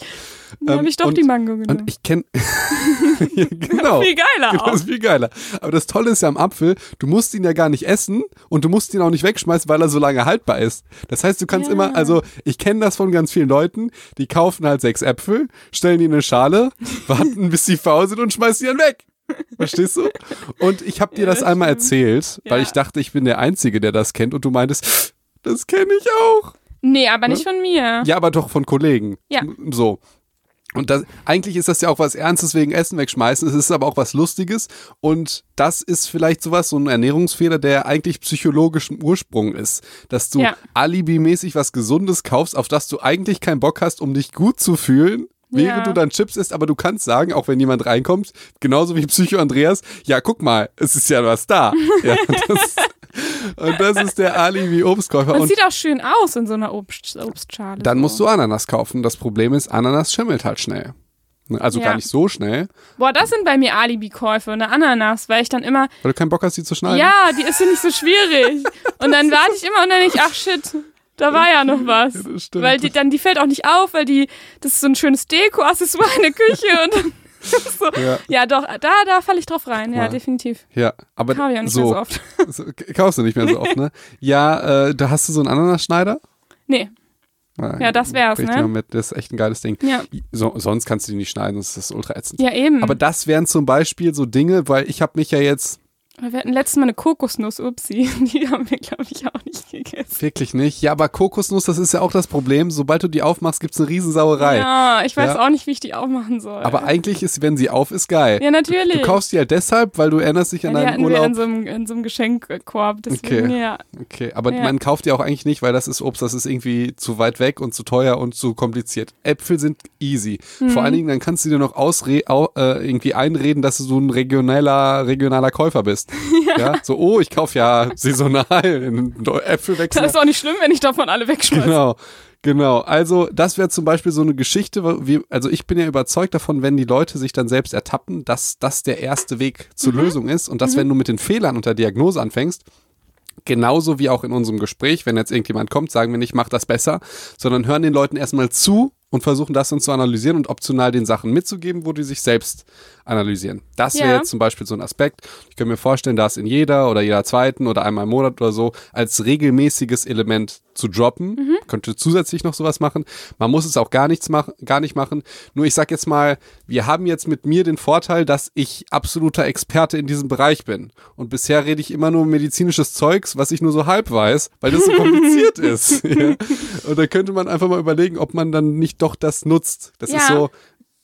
Dann Ähm, habe ich doch und- die Mango genommen. Und ich kenne. ja, genau. Viel geiler Genau, auch. Das ist viel geiler. Aber das Tolle ist ja am Apfel, du musst ihn ja gar nicht essen und du musst ihn auch nicht wegschmeißen, weil er so lange haltbar ist. Das heißt, du kannst Ja. immer, also ich kenne das von ganz vielen Leuten, die kaufen halt sechs Äpfel, stellen die in eine Schale, warten, bis sie faul sind und schmeißen die dann weg. Verstehst du? Und ich habe dir Ja, das das einmal erzählt, weil ich dachte, ich bin der Einzige, der das kennt und du meintest, das kenne ich auch. Nee, aber nicht von mir. Ja, aber doch von Kollegen. Ja. So. Und das, eigentlich ist das ja auch was Ernstes wegen Essen wegschmeißen. Es ist aber auch was Lustiges. Und das ist vielleicht sowas, so ein Ernährungsfehler, der eigentlich psychologischen Ursprung ist. Dass du Ja. alibimäßig was Gesundes kaufst, auf das du eigentlich keinen Bock hast, um dich gut zu fühlen. Während Ja. du dann Chips isst, aber du kannst sagen, auch wenn jemand reinkommt, genauso wie Psycho Andreas, ja, guck mal, es ist ja was da. Ja, das, und das ist der Alibi-Obstkäufer. Und Und sieht auch schön aus in so einer Obst, Obstschale. dann so. musst du Ananas kaufen. Das Problem ist, Ananas schimmelt halt schnell. Ne, Also Ja. gar nicht so schnell, Boah, das sind bei mir Alibi-Käufe, eine Ananas, weil ich dann immer, weil du keinen Bock hast, sie zu schneiden. ja, die ist ja nicht so schwierig. Und dann warte ich immer und dann denke ich, ach shit, da war ja noch was. Ja, das stimmt. Weil die dann, die fällt auch nicht auf, weil die, das ist so ein schönes Deko-Accessoire in der Küche und dann so. Ja. Ja, doch, da, da falle ich drauf rein, ja, Ja. definitiv. Ja, aber Habe ich auch nicht so, mehr so oft. so kaufst du nicht mehr so oft, ne? Ja, äh, da hast du so einen Ananasschneider. Nee, Ja, das wär's, ne? Mit, das ist echt ein geiles Ding. ja. So, sonst kannst du die nicht schneiden, das ist ultra ätzend. Ja, eben. Aber das wären zum Beispiel so Dinge, weil ich habe mich ja jetzt wir hatten letztes Mal eine Kokosnuss, upsi. Die haben wir, glaube ich, auch nicht gegessen. wirklich nicht. Ja, aber Kokosnuss, das ist ja auch das Problem. Sobald du die aufmachst, gibt's eine Riesensauerei. Ja, ich weiß Ja. auch nicht, wie ich die aufmachen soll. Aber eigentlich ist, wenn sie auf ist, geil. ja, natürlich. Du kaufst die halt deshalb, weil du erinnerst dich ja, an die deinen hatten wir Urlaub. in so einem, in so einem Geschenkkorb. Deswegen, Okay. ja. Okay, aber Ja. man kauft die auch eigentlich nicht, weil das ist Obst, das ist irgendwie zu weit weg und zu teuer und zu kompliziert. Äpfel sind easy. Mhm. Vor allen Dingen, dann kannst du dir noch ausre au äh, irgendwie einreden, dass du so ein regionaler, regionaler Käufer bist. Ja. So, oh, ich kaufe ja saisonal Äpfel Das wechseln. ist auch nicht schlimm, wenn ich davon alle wegschmeiße. Genau. Genau, also das wäre zum Beispiel so eine Geschichte, wir, also ich bin ja überzeugt davon, wenn die Leute sich dann selbst ertappen, dass das der erste Weg zur Mhm. Lösung ist und dass wenn du mit den Fehlern und der Diagnose anfängst, genauso wie auch in unserem Gespräch, wenn jetzt irgendjemand kommt, sagen wir nicht, mach das besser, sondern hören den Leuten erstmal zu und versuchen das dann zu analysieren und optional den Sachen mitzugeben, wo die sich selbst analysieren. Das wäre Ja. jetzt zum Beispiel so ein Aspekt. Ich kann mir vorstellen, das in jeder oder jeder zweiten oder einmal im Monat oder so als regelmäßiges Element zu droppen. Mhm. Könnte zusätzlich noch sowas machen. Man muss es auch gar nichts machen, gar nicht machen. Nur ich sag jetzt mal, wir haben jetzt mit mir den Vorteil, dass ich absoluter Experte in diesem Bereich bin. Und bisher rede ich immer nur medizinisches Zeugs, was ich nur so halb weiß, weil das so kompliziert ist. Ja. Und da könnte man einfach mal überlegen, ob man dann nicht doch das nutzt. Das ist Ja. so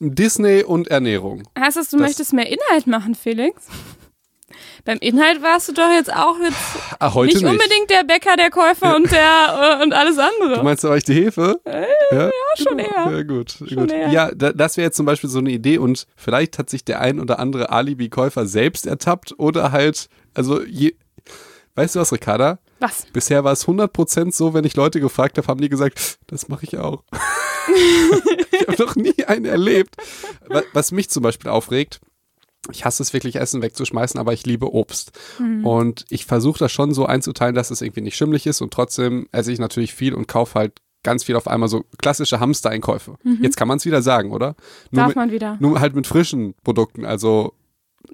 Disney und Ernährung. Heißt das, du Das- möchtest mehr Inhalt machen, Felix? Beim Inhalt warst du doch jetzt auch jetzt heute nicht, nicht. unbedingt der Bäcker, der Käufer und der äh, und alles andere. Du meinst, da war ich die Hefe? ja, schon eher. Ja, gut. gut. eher. Ja, da, das wäre jetzt zum Beispiel so eine Idee und vielleicht hat sich der ein oder andere Alibi-Käufer selbst ertappt oder halt, also je, weißt du was, Ricarda? Was? Bisher war es 100% so, wenn ich Leute gefragt habe, haben die gesagt, das mache ich auch. Ich habe noch nie einen erlebt. Wa- Was mich zum Beispiel aufregt, ich hasse es wirklich, Essen wegzuschmeißen, aber ich liebe Obst. Und ich versuche das schon so einzuteilen, dass es irgendwie nicht schimmlig ist und trotzdem esse ich natürlich viel und kaufe halt ganz viel auf einmal so klassische Hamster-Einkäufe. Jetzt kann man es wieder sagen, oder? Nur Darf mit, man wieder. nur halt mit frischen Produkten, also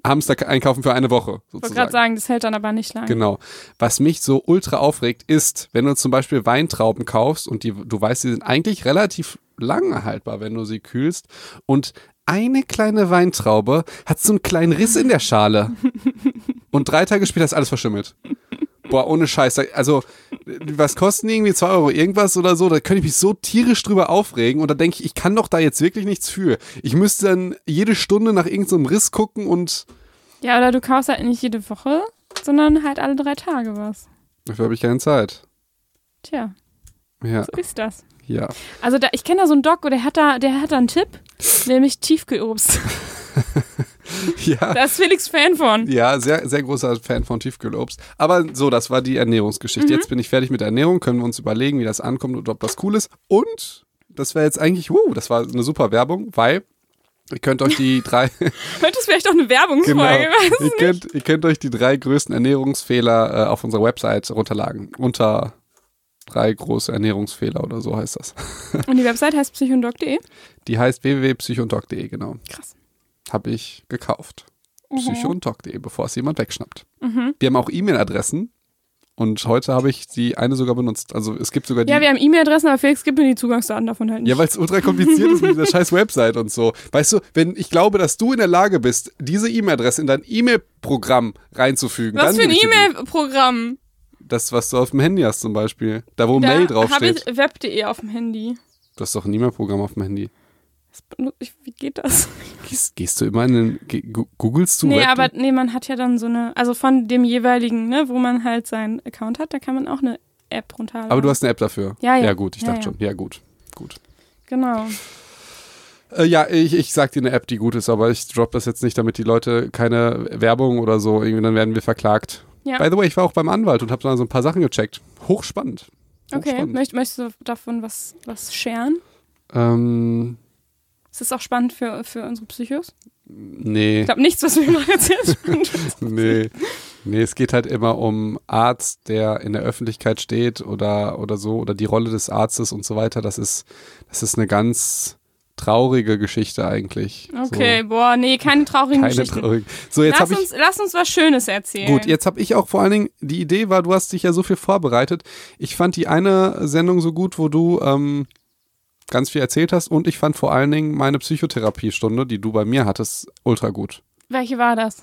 Hamster einkaufen für eine Woche Ich wollte sozusagen. gerade sagen, das hält dann aber nicht lang. Genau. Was mich so ultra aufregt, ist, wenn du zum Beispiel Weintrauben kaufst und die, du weißt, die sind eigentlich relativ lang haltbar, wenn du sie kühlst. Und eine kleine Weintraube hat so einen kleinen Riss in der Schale. und drei Tage später ist alles verschimmelt. Boah, ohne Scheiß. Also, was kosten die irgendwie? 2 Euro irgendwas oder so? Da könnte ich mich so tierisch drüber aufregen. Und da denke ich, ich kann doch da jetzt wirklich nichts für. Ich müsste dann jede Stunde nach irgendeinem Riss gucken und Ja, oder du kaufst halt nicht jede Woche, sondern halt alle drei Tage was. dafür habe ich keine Zeit. Tja, Ja, so ist das. ja. Also da, ich kenne da so einen Doc, der hat da, der hat da einen Tipp, nämlich Tiefkühlobst. Ja. Da ist Felix Fan von. Ja, sehr, sehr großer Fan von Tiefkühlobst. Aber so, das war die Ernährungsgeschichte. Jetzt bin ich fertig mit der Ernährung, können wir uns überlegen, wie das ankommt und ob das cool ist. Und das wäre jetzt eigentlich, wow, das war eine super Werbung, weil ihr könnt euch die drei, Könnte es vielleicht auch eine Werbungsfolge genau, ihr könnt, ihr könnt euch die drei größten Ernährungsfehler äh, auf unserer Website runterladen. Unter drei große Ernährungsfehler oder so heißt das. Und die Website heißt psychondoc.de. Die heißt www.psychondoc.de, genau. Krass. Habe ich gekauft. Mhm. Psychondoc.de, bevor es jemand wegschnappt. Wir haben auch E-Mail-Adressen und heute habe ich die eine sogar benutzt. Also es gibt sogar die. Ja, wir haben E-Mail-Adressen, aber Felix gibt mir die Zugangsdaten davon halt nicht. ja, weil es ultra kompliziert ist mit dieser scheiß Website und so. Weißt du, wenn ich glaube, dass du in der Lage bist, diese E-Mail-Adresse in dein E-Mail-Programm reinzufügen. Was für ein E-Mail-Programm? Das, was du auf dem Handy hast zum Beispiel. Da, wo Da Mail habe draufsteht. ich web.de auf dem Handy. Du hast doch ein E-Mail-Programm auf dem Handy. Das ich- Wie geht das? Gehst, gehst du immer in den. ge- Googlest du nee, aber nee, man hat ja dann so eine, also von dem jeweiligen, ne, wo man halt seinen Account hat, da kann man auch eine App runterladen. Aber du hast eine App dafür. Ja, ja. Ja, gut, ich Ja, dachte ja. schon. Ja, gut. Gut. Genau. Äh, ja, ich, ich sag dir eine App, die gut ist, aber ich drop das jetzt nicht, damit die Leute keine Werbung oder so, irgendwie, dann werden wir verklagt. Ja. By the way, ich war auch beim Anwalt und habe da so ein paar Sachen gecheckt. Hochspannend. Okay, Hochspannend. Möcht, möchtest du davon was, was scheren? Ähm, Ist das auch spannend für, für unsere Psychos? nee, Ich glaube, nichts, was wir erzählt haben. nee. Nee, es geht halt immer um Arzt, der in der Öffentlichkeit steht oder, oder so, oder die Rolle des Arztes und so weiter. Das ist, das ist eine ganz traurige Geschichte eigentlich. Okay, boah, nee, keine So, traurigen keine Geschichten. traurige. So, jetzt Lass ich. uns, lass uns was Schönes erzählen. Gut, jetzt habe ich auch vor allen Dingen, die Idee war, du hast dich ja so viel vorbereitet. Ich fand die eine Sendung so gut, wo du ähm, ganz viel erzählt hast und ich fand vor allen Dingen meine Psychotherapiestunde, die du bei mir hattest, ultra gut. Welche war das?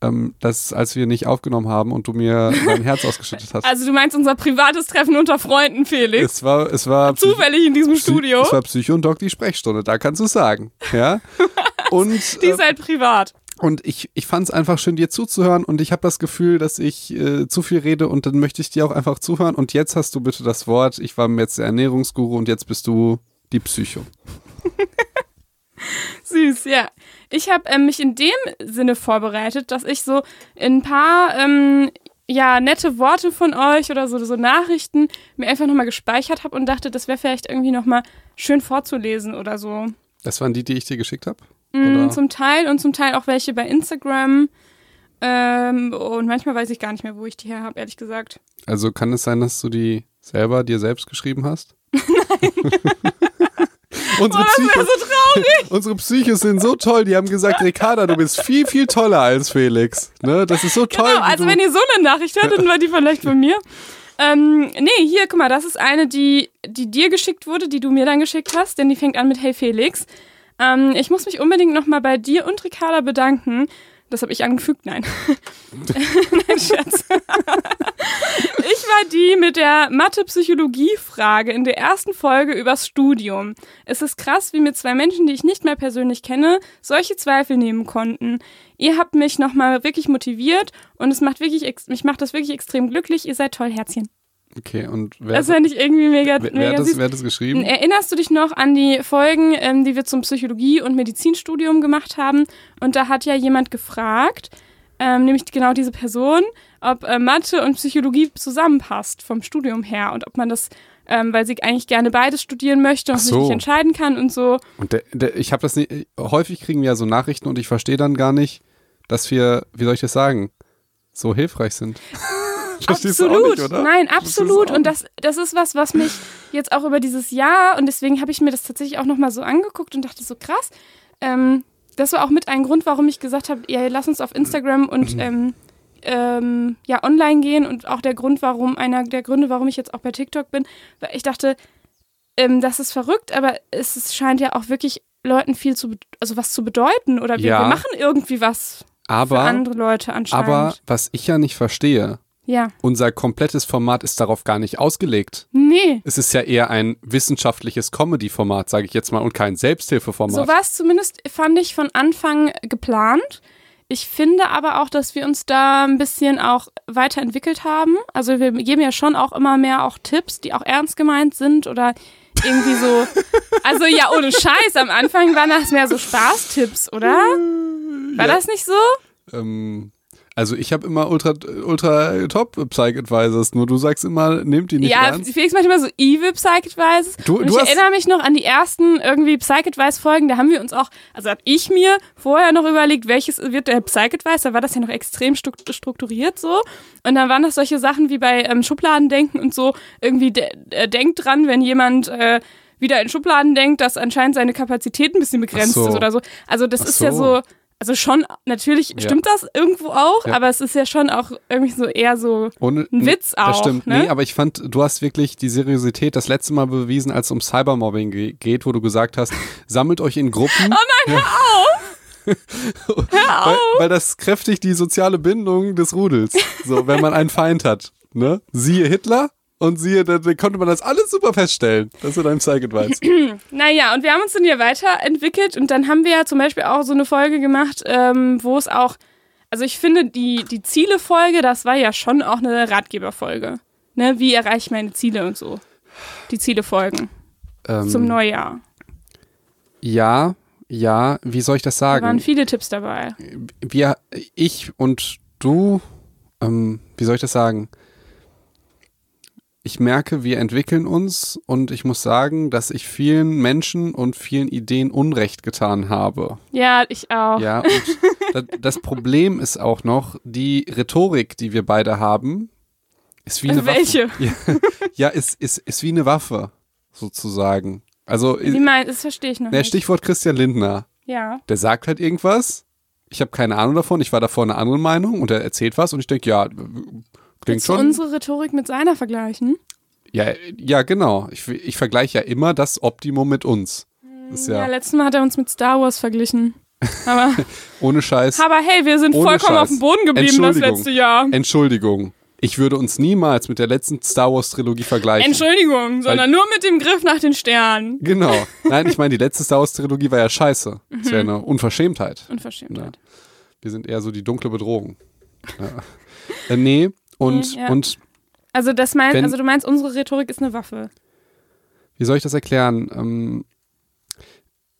Ähm, das, als wir nicht aufgenommen haben und du mir dein Herz ausgeschüttet hast. Also du meinst unser privates Treffen unter Freunden, Felix? es war, es war Zufällig in diesem Psy- Studio? Es war Psycho und Doc die Sprechstunde, da kannst du es sagen. Ja. Und, Die äh, ist halt privat. Und ich, ich fand es einfach schön, dir zuzuhören und ich habe das Gefühl, dass ich äh, zu viel rede und dann möchte ich dir auch einfach zuhören. Und jetzt hast du bitte das Wort. Ich war jetzt der Ernährungsguru und jetzt bist du die Psycho. Süß, ja. Ich habe ähm, mich in dem Sinne vorbereitet, dass ich so ein paar ähm, ja, nette Worte von euch oder so, so Nachrichten mir einfach nochmal gespeichert habe und dachte, das wäre vielleicht irgendwie nochmal schön vorzulesen oder so. Das waren die, die ich dir geschickt habe? Mm, zum Teil und zum Teil auch welche bei Instagram. Ähm, und manchmal weiß ich gar nicht mehr, wo ich die her habe, ehrlich gesagt. Also kann es sein, dass du die selber dir selbst geschrieben hast? Nein. unsere, Oh, Psychos, so traurig. unsere Psychos sind so toll, die haben gesagt, Ricarda, du bist viel, viel toller als Felix. Ne? Das ist so toll. Genau, also wenn ihr so eine Nachricht hört, dann war die vielleicht von mir. Ähm, nee, hier, guck mal, das ist eine, die, die dir geschickt wurde, die du mir dann geschickt hast, denn die fängt an mit Hey Felix. Ähm, ich muss mich unbedingt nochmal bei dir und Ricarda bedanken. Das habe ich angefügt, nein. nein, Scherz. ich war die mit der Mathe-Psychologie-Frage in der ersten Folge übers Studium. Es ist krass, wie mir zwei Menschen, die ich nicht mehr persönlich kenne, solche Zweifel nehmen konnten. Ihr habt mich nochmal wirklich motiviert und es macht wirklich, mich macht das wirklich extrem glücklich. Ihr seid toll, Herzchen. Okay, und wer, Das fände ich irgendwie mega, wer, mega hat das, wer hat das geschrieben? Erinnerst du dich noch an die Folgen, ähm, die wir zum Psychologie- und Medizinstudium gemacht haben? Und da hat ja jemand gefragt, ähm, nämlich genau diese Person, ob äh, Mathe und Psychologie zusammenpasst vom Studium her und ob man das, ähm, weil sie eigentlich gerne beides studieren möchte und Ach sich so. nicht entscheiden kann und so. Und der, der, ich habe das nicht, häufig kriegen wir ja so Nachrichten und ich verstehe dann gar nicht, dass wir, wie soll ich das sagen, so hilfreich sind. Verstehst absolut. nicht? Nein, absolut. Und das, das ist was, was mich jetzt auch über dieses Jahr und deswegen habe ich mir das tatsächlich auch nochmal so angeguckt und dachte so krass. Ähm, das war auch mit ein Grund, warum ich gesagt habe, ja, lass uns auf Instagram und Mhm. ähm, ähm, ja, online gehen und auch der Grund, warum, einer der Gründe, warum ich jetzt auch bei TikTok bin, weil ich dachte, ähm, das ist verrückt, aber es, es scheint ja auch wirklich Leuten viel zu, also was zu bedeuten oder wir, Ja. wir machen irgendwie was für Aber, andere Leute anscheinend. aber was ich ja nicht verstehe, ja, unser komplettes Format ist darauf gar nicht ausgelegt. nee. Es ist ja eher ein wissenschaftliches Comedy-Format, sage ich jetzt mal, und kein Selbsthilfeformat. So war es zumindest, fand ich von Anfang geplant. Ich finde aber auch, dass wir uns da ein bisschen auch weiterentwickelt haben. Also wir geben ja schon auch immer mehr auch Tipps, die auch ernst gemeint sind oder irgendwie so. Also ja, ohne Scheiß. Am Anfang waren das mehr so Spaßtipps, oder? War Ja. das nicht so? ähm, also ich habe immer ultra, ultra top Psych Advisors, nur du sagst immer, nehmt die nicht ja, ernst. Felix macht immer so evil Psych Advices. Du- du ich erinnere mich noch an die ersten irgendwie Psych Advice Folgen, da haben wir uns auch, also habe ich mir vorher noch überlegt, welches wird der Psych Advice, da war das ja noch extrem stru- strukturiert so. Und dann waren das solche Sachen wie bei ähm, Schubladendenken und so, irgendwie de äh, denkt dran, wenn jemand äh, wieder in Schubladen denkt, dass anscheinend seine Kapazität ein bisschen begrenzt so. ist oder so. Also das Ach ist ja so. So, also schon, natürlich Ja. stimmt das irgendwo auch, Ja. aber es ist ja schon auch irgendwie so eher so Ohne, ein Witz Das auch, stimmt. ne? Nee, aber ich fand, du hast wirklich die Seriosität das letzte Mal bewiesen, als es um Cybermobbing ge geht, wo du gesagt hast, sammelt euch in Gruppen. Oh nein, hör auf! weil, weil das kräftigt die soziale Bindung des Rudels. So, wenn man einen Feind hat. Ne? Siehe Hitler und siehe, da, da konnte man das alles super feststellen. Das ist dein Psych-Advice. Naja, und wir haben uns dann hier weiterentwickelt und dann haben wir ja zum Beispiel auch so eine Folge gemacht, ähm, wo es auch, also ich finde, die, die Ziele-Folge, das war ja schon auch eine Ratgeberfolge. Ne, wie erreiche ich meine Ziele und so. Die Ziele-Folgen ähm, zum Neujahr. Ja, ja, wie soll ich das Da waren sagen? viele Tipps dabei. Wir, ich und du, ähm, wie soll ich das sagen? Ich merke, wir entwickeln uns und ich muss sagen, dass ich vielen Menschen und vielen Ideen Unrecht getan habe. Ja, ich auch. Ja, und da- das Problem ist auch noch, die Rhetorik, die wir beide haben, ist wie eine Welche? Waffe. Ja, ja ist, ist, ist wie eine Waffe, sozusagen. Also, Wie meinst das verstehe ich noch der nicht. Stichwort Christian Lindner. Ja. Der sagt halt irgendwas. Ich habe keine Ahnung davon. Ich war davor eine andere Meinung und er erzählt was und ich denke, ja, klingt Willst du unsere Rhetorik mit seiner vergleichen? Ja, ja, genau. Ich, ich vergleiche ja immer das Optimum mit uns. Ist Ja, ja, letztes Mal hat er uns mit Star Wars verglichen. Aber, ohne Scheiß. aber hey, wir sind vollkommen Scheiß. auf dem Boden geblieben das letzte Jahr. Entschuldigung. Ich würde uns niemals mit der letzten Star Wars Trilogie vergleichen. Entschuldigung, sondern nur mit dem Griff nach den Sternen. Genau. Nein, ich meine, die letzte Star Wars Trilogie war ja scheiße. Das Mhm. wäre eine Unverschämtheit. Unverschämtheit. Wir sind eher so die dunkle Bedrohung. Ja. Äh, nee, und, ja. und Also das meinst, Wenn- also du meinst, unsere Rhetorik ist eine Waffe. wie soll ich das erklären? Ähm,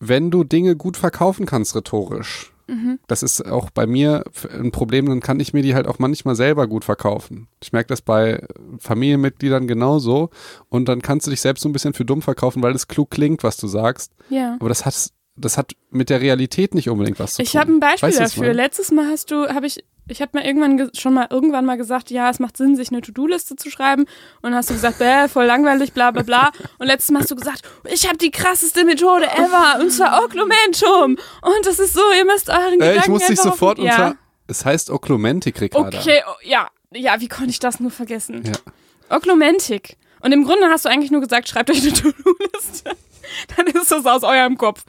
wenn du Dinge gut verkaufen kannst rhetorisch, Mhm. das ist auch bei mir ein Problem, dann kann ich mir die halt auch manchmal selber gut verkaufen. Ich merke das bei Familienmitgliedern genauso und dann kannst du dich selbst so ein bisschen für dumm verkaufen, weil es klug klingt, was du sagst, Ja. aber das hat das hat mit der Realität nicht unbedingt was zu Ich tun. habe ein Beispiel Weißt ich dafür. Letztes Mal hast du, habe ich ich habe mir irgendwann schon mal irgendwann mal gesagt, ja, es macht Sinn, sich eine To-Do-Liste zu schreiben. Und dann hast du gesagt, bäh, voll langweilig, bla bla bla. Und letztes Mal hast du gesagt, ich habe die krasseste Methode ever, und zwar Oklumentum. Und das ist so, ihr müsst euren Äh, Gedanken ich muss dich sofort auf, ja. unter. Es heißt Oklumentik, Ricarda. Okay, oh, ja, ja, wie konnte ich das nur vergessen? Ja. Oklumentik. Und im Grunde hast du eigentlich nur gesagt, schreibt euch eine To-Do-Liste. Dann ist das aus eurem Kopf.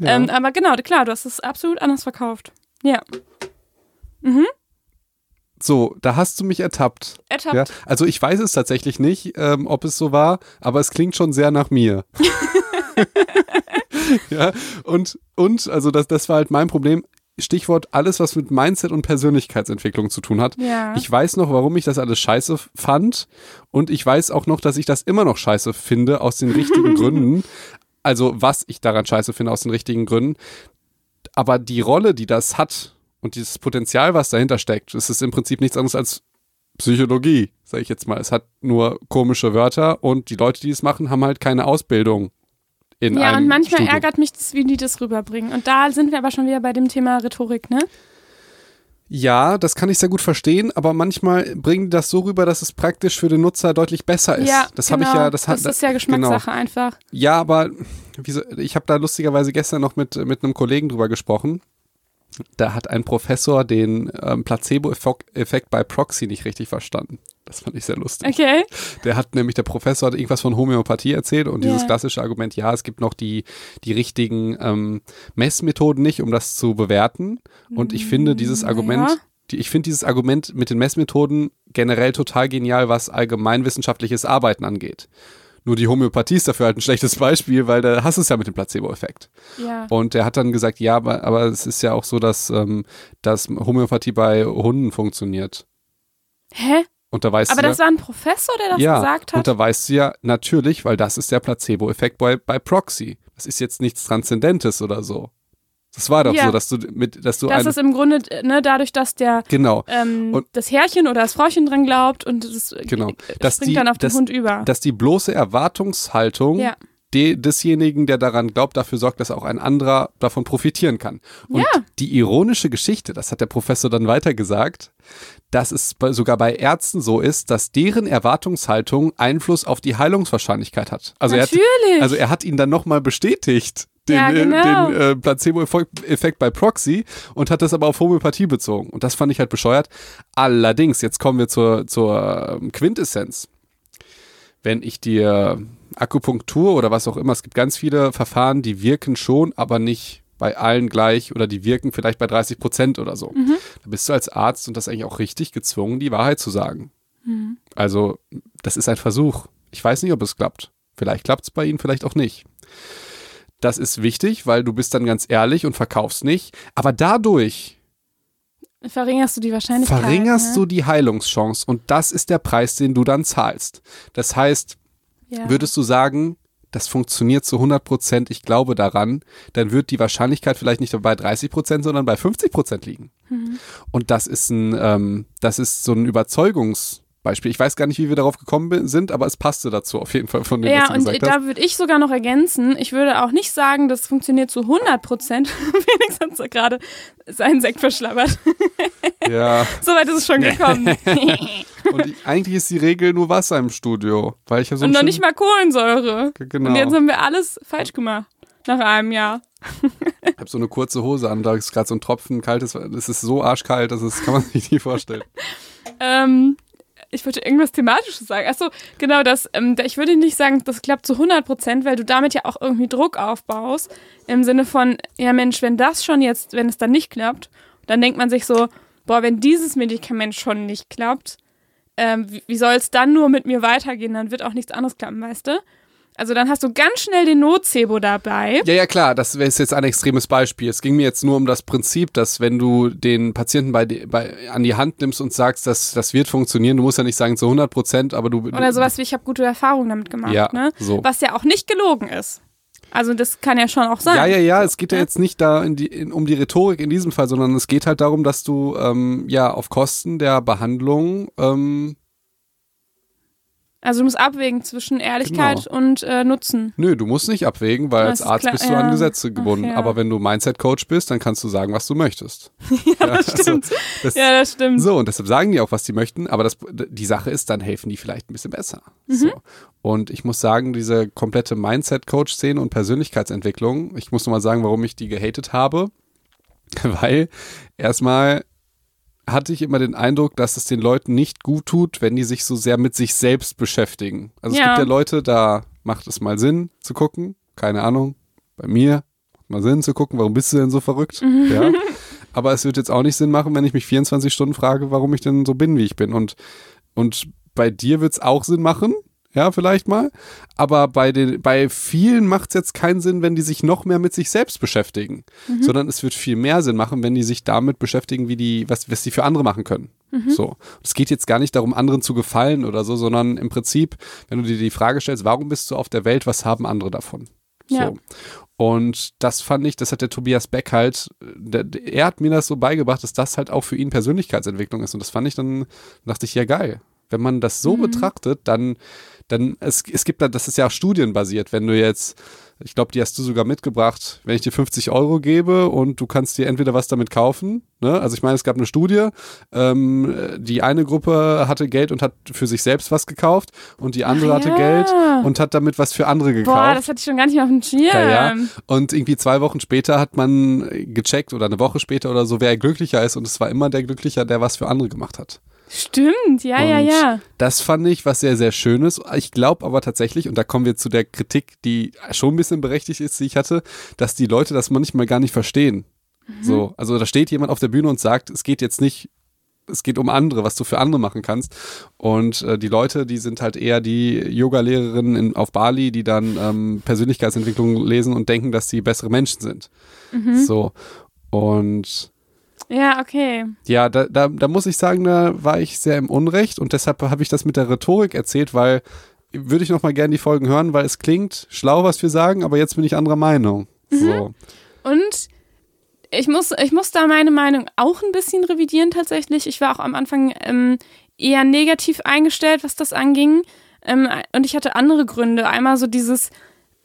Ja. Ähm, aber genau, klar, du hast es absolut anders verkauft. Ja. So, da hast du mich ertappt. Ertappt. Ja, also ich weiß es tatsächlich nicht, ähm, ob es so war, aber es klingt schon sehr nach mir. ja, und, und, also das, das war halt mein Problem. Stichwort alles, was mit Mindset und Persönlichkeitsentwicklung zu tun hat. Ja. Ich weiß noch, warum ich das alles scheiße fand und ich weiß auch noch, dass ich das immer noch scheiße finde aus den richtigen Gründen. Also was ich daran scheiße finde aus den richtigen Gründen. Aber die Rolle, die das hat und dieses Potenzial, was dahinter steckt, das ist im Prinzip nichts anderes als Psychologie, sage ich jetzt mal. Es hat nur komische Wörter und die Leute, die es machen, haben halt keine Ausbildung in Ja, und manchmal Studium. ärgert mich das, wie die das rüberbringen. Und da sind wir aber schon wieder bei dem Thema Rhetorik, ne? Ja, das kann ich sehr gut verstehen, aber manchmal bringen die das so rüber, dass es praktisch für den Nutzer deutlich besser ist. Ja, das genau. habe ich ja, das, hat, das ist ja Geschmackssache einfach. Ja, aber ich habe da lustigerweise gestern noch mit, mit einem Kollegen drüber gesprochen. Da hat ein Professor den ähm, Placebo-Effekt bei Proxy nicht richtig verstanden. Das fand ich sehr lustig. Okay. Der hat nämlich, der Professor hat irgendwas von Homöopathie erzählt und dieses Ja. klassische Argument, ja, es gibt noch die, die richtigen ähm, Messmethoden nicht, um das zu bewerten. Und ich finde dieses Mm, Argument, ja. die, ich finde dieses Argument mit den Messmethoden generell total genial, was allgemeinwissenschaftliches Arbeiten angeht. Nur die Homöopathie ist dafür halt ein schlechtes Beispiel, weil da hast du es ja mit dem Placebo-Effekt. Ja. Und der hat dann gesagt, ja, aber, aber es ist ja auch so, dass, ähm, dass Homöopathie bei Hunden funktioniert. Hä? Und da weißt Aber du das ja, war ein Professor, der das ja, gesagt und hat? da weißt du ja natürlich, weil das ist der Placebo-Effekt bei, bei Proxy. Das ist jetzt nichts Transzendentes oder so. Das war doch Ja. so, dass du mit, dass du Das ist im Grunde, ne, dadurch, dass der genau, ähm, Und- das Herrchen oder das Frauchen dran glaubt und es äh, Genau. äh, Dass springt die- dann auf den dass- Hund über. dass die bloße Erwartungshaltung Ja. de, desjenigen, der daran glaubt, dafür sorgt, dass auch ein anderer davon profitieren kann. Und Ja. die ironische Geschichte, das hat der Professor dann weiter gesagt, dass es sogar bei Ärzten so ist, dass deren Erwartungshaltung Einfluss auf die Heilungswahrscheinlichkeit hat. Also er hat, Natürlich. also er hat ihn dann nochmal bestätigt, den, Ja, äh, genau. den äh, Placebo-Effekt bei Proxy und hat das aber auf Homöopathie bezogen. Und das fand ich halt bescheuert. Allerdings, jetzt kommen wir zur, zur ähm, Quintessenz. Wenn ich dir Akupunktur oder was auch immer, es gibt ganz viele Verfahren, die wirken schon, aber nicht bei allen gleich oder die wirken vielleicht bei 30 Prozent oder so. Mhm. Da bist du als Arzt und das eigentlich auch richtig gezwungen, die Wahrheit zu sagen. Mhm. Also, das ist ein Versuch. Ich weiß nicht, ob es klappt. Vielleicht klappt es bei Ihnen, vielleicht auch nicht. Das ist wichtig, weil du bist dann ganz ehrlich und verkaufst nicht. Aber dadurch Verringerst du die Wahrscheinlichkeit. verringerst ne? du die Heilungschance und das ist der Preis, den du dann zahlst. Das heißt, ja. würdest du sagen, das funktioniert zu 100 Prozent, ich glaube daran, dann wird die Wahrscheinlichkeit vielleicht nicht bei 30 Prozent, sondern bei 50 Prozent liegen. Mhm. Und das ist ein, ähm, das ist so ein Überzeugungsbeispiel. Ich weiß gar nicht, wie wir darauf gekommen sind, aber es passte dazu auf jeden Fall von dem, was Ja, du und gesagt hast. da würde ich sogar noch ergänzen, ich würde auch nicht sagen, das funktioniert zu 100 Prozent. Felix hat so gerade seinen Sekt verschlabbert. Ja, Soweit ist es schon gekommen. und ich, eigentlich ist die Regel nur Wasser im Studio, weil ich ja so und noch nicht mal Kohlensäure. Genau. Und jetzt haben wir alles falsch gemacht. Nach einem Jahr. Ich habe so eine kurze Hose an, da ist gerade so ein Tropfen kaltes, es ist so arschkalt, das ist, kann man sich nicht vorstellen. Ähm, ich wollte irgendwas Thematisches sagen. Achso, genau das. Ähm, ich würde nicht sagen, das klappt zu 100 Prozent, weil du damit ja auch irgendwie Druck aufbaust. Im Sinne von, ja Mensch, wenn das schon jetzt, wenn es dann nicht klappt, dann denkt man sich so, boah, wenn dieses Medikament schon nicht klappt, ähm, wie, wie soll es dann nur mit mir weitergehen? Dann wird auch nichts anderes klappen, weißt du? Also dann hast du ganz schnell den Nocebo dabei. Ja, ja, klar, das ist jetzt ein extremes Beispiel. Es ging mir jetzt nur um das Prinzip, dass wenn du den Patienten bei, bei, an die Hand nimmst und sagst, dass das wird funktionieren, du musst ja nicht sagen zu 100 Prozent, aber du... Oder sowas wie, ich habe gute Erfahrungen damit gemacht. Ja, ne? so. Was ja auch nicht gelogen ist. Also das kann ja schon auch sein. Ja, ja, ja, es geht ja Ja. jetzt nicht da in die, in, um die Rhetorik in diesem Fall, sondern es geht halt darum, dass du ähm, ja auf Kosten der Behandlung ähm, Also du musst abwägen zwischen Ehrlichkeit Genau. und äh, Nutzen. Nö, du musst nicht abwägen, weil Das als Arzt klar, bist du ja. an Gesetze Ach, gebunden. ja. Aber wenn du Mindset-Coach bist, dann kannst du sagen, was du möchtest. Ja, das also, stimmt. das- ja, das stimmt. So, und deshalb sagen die auch, was die möchten, aber das, die Sache ist, dann helfen die vielleicht ein bisschen besser. Mhm. So. Und ich muss sagen, diese komplette Mindset-Coach-Szene und Persönlichkeitsentwicklung, ich muss nochmal sagen, warum ich die gehatet habe, weil erstmal hatte ich immer den Eindruck, dass es den Leuten nicht gut tut, wenn die sich so sehr mit sich selbst beschäftigen. Also es Ja. gibt ja Leute, da macht es mal Sinn zu gucken, keine Ahnung, bei mir macht mal Sinn zu gucken, warum bist du denn so verrückt? Ja. Aber es wird jetzt auch nicht Sinn machen, wenn ich mich 24 Stunden frage, warum ich denn so bin, wie ich bin. Und, und bei dir wird es auch Sinn machen, ja, vielleicht mal. Aber bei, den, bei vielen macht es jetzt keinen Sinn, wenn die sich noch mehr mit sich selbst beschäftigen. Sondern es wird viel mehr Sinn machen, wenn die sich damit beschäftigen, wie die, was, was die für andere machen können. So. Es geht jetzt gar nicht darum, anderen zu gefallen oder so, sondern im Prinzip, wenn du dir die Frage stellst, warum bist du auf der Welt, was haben andere davon? Ja. So. Und das fand ich, das hat der Tobias Beck halt, der- er hat mir das so beigebracht, dass das halt auch für ihn Persönlichkeitsentwicklung ist. Und das fand ich dann, dachte ich, ja geil. Wenn man das so betrachtet, dann, dann, es, es gibt da, das ist ja auch studienbasiert, wenn du jetzt, ich glaube, die hast du sogar mitgebracht, wenn ich dir 50 Euro gebe und du kannst dir entweder was damit kaufen, ne? Also ich meine, es gab eine Studie, ähm, die eine Gruppe hatte Geld und hat für sich selbst was gekauft und die andere Ach hatte ja. Geld und hat damit was für andere gekauft. Boah, das hatte ich schon gar nicht mehr auf dem Schirm. Ja, ja. Und irgendwie zwei Wochen später hat man gecheckt oder eine Woche später oder so, wer glücklicher ist. Und es war immer der Glücklicher, der was für andere gemacht hat. Stimmt, ja, ja, Und ja. Das fand ich was sehr, sehr Schönes. Ich glaube aber tatsächlich, und da kommen wir zu der Kritik, die schon ein bisschen berechtigt ist, die ich hatte, dass die Leute das manchmal gar nicht verstehen. So, also da steht jemand auf der Bühne und sagt, es geht jetzt nicht, es geht um andere, was du für andere machen kannst. Und äh, die Leute, die sind halt eher die Yoga-Lehrerinnen in- auf Bali, die dann ähm, Persönlichkeitsentwicklung lesen und denken, dass sie bessere Menschen sind. So. Und Ja, okay. ja, da, da, da muss ich sagen, da war ich sehr im Unrecht und deshalb habe ich das mit der Rhetorik erzählt, weil würde ich noch mal gerne die Folgen hören, weil es klingt schlau, was wir sagen, aber jetzt bin ich anderer Meinung. So. Und ich muss, ich muss da meine Meinung auch ein bisschen revidieren tatsächlich. Ich war auch am Anfang ähm, eher negativ eingestellt, was das anging. Ähm, und ich hatte andere Gründe. Einmal so dieses,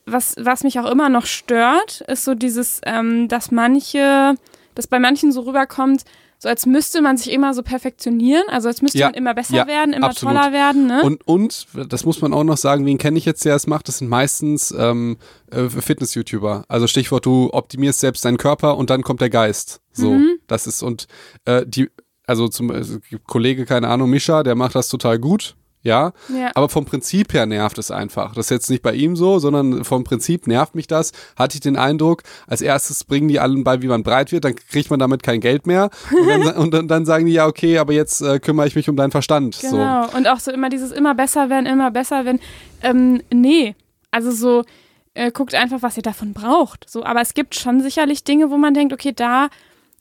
was, was mich auch immer noch stört, ist so dieses, ähm, dass manche, dass bei manchen so rüberkommt, so als müsste man sich immer so perfektionieren, also als müsste Ja, man immer besser ja, werden, immer absolut. toller werden, ne? Und, und, das muss man auch noch sagen, wen kenne ich jetzt, der es macht? Das sind meistens ähm, äh, Fitness-YouTuber. Also Stichwort, du optimierst selbst deinen Körper und dann kommt der Geist. So, Mhm. das ist, und äh, die, also zum also, Kollege, keine Ahnung, Mischa, der macht das total gut. Ja, ja. aber vom Prinzip her nervt es einfach. Das ist jetzt nicht bei ihm so, sondern vom Prinzip nervt mich das. Hatte ich den Eindruck, als erstes bringen die allen bei, wie man breit wird, dann kriegt man damit kein Geld mehr. Und dann, und dann, dann sagen die, ja, okay, aber jetzt äh, kümmere ich mich um deinen Verstand. So. Genau. Und auch so immer dieses immer besser werden, immer besser werden. Ähm, nee. Also so, äh, guckt einfach, was ihr davon braucht. So, aber es gibt schon sicherlich Dinge, wo man denkt, okay, da,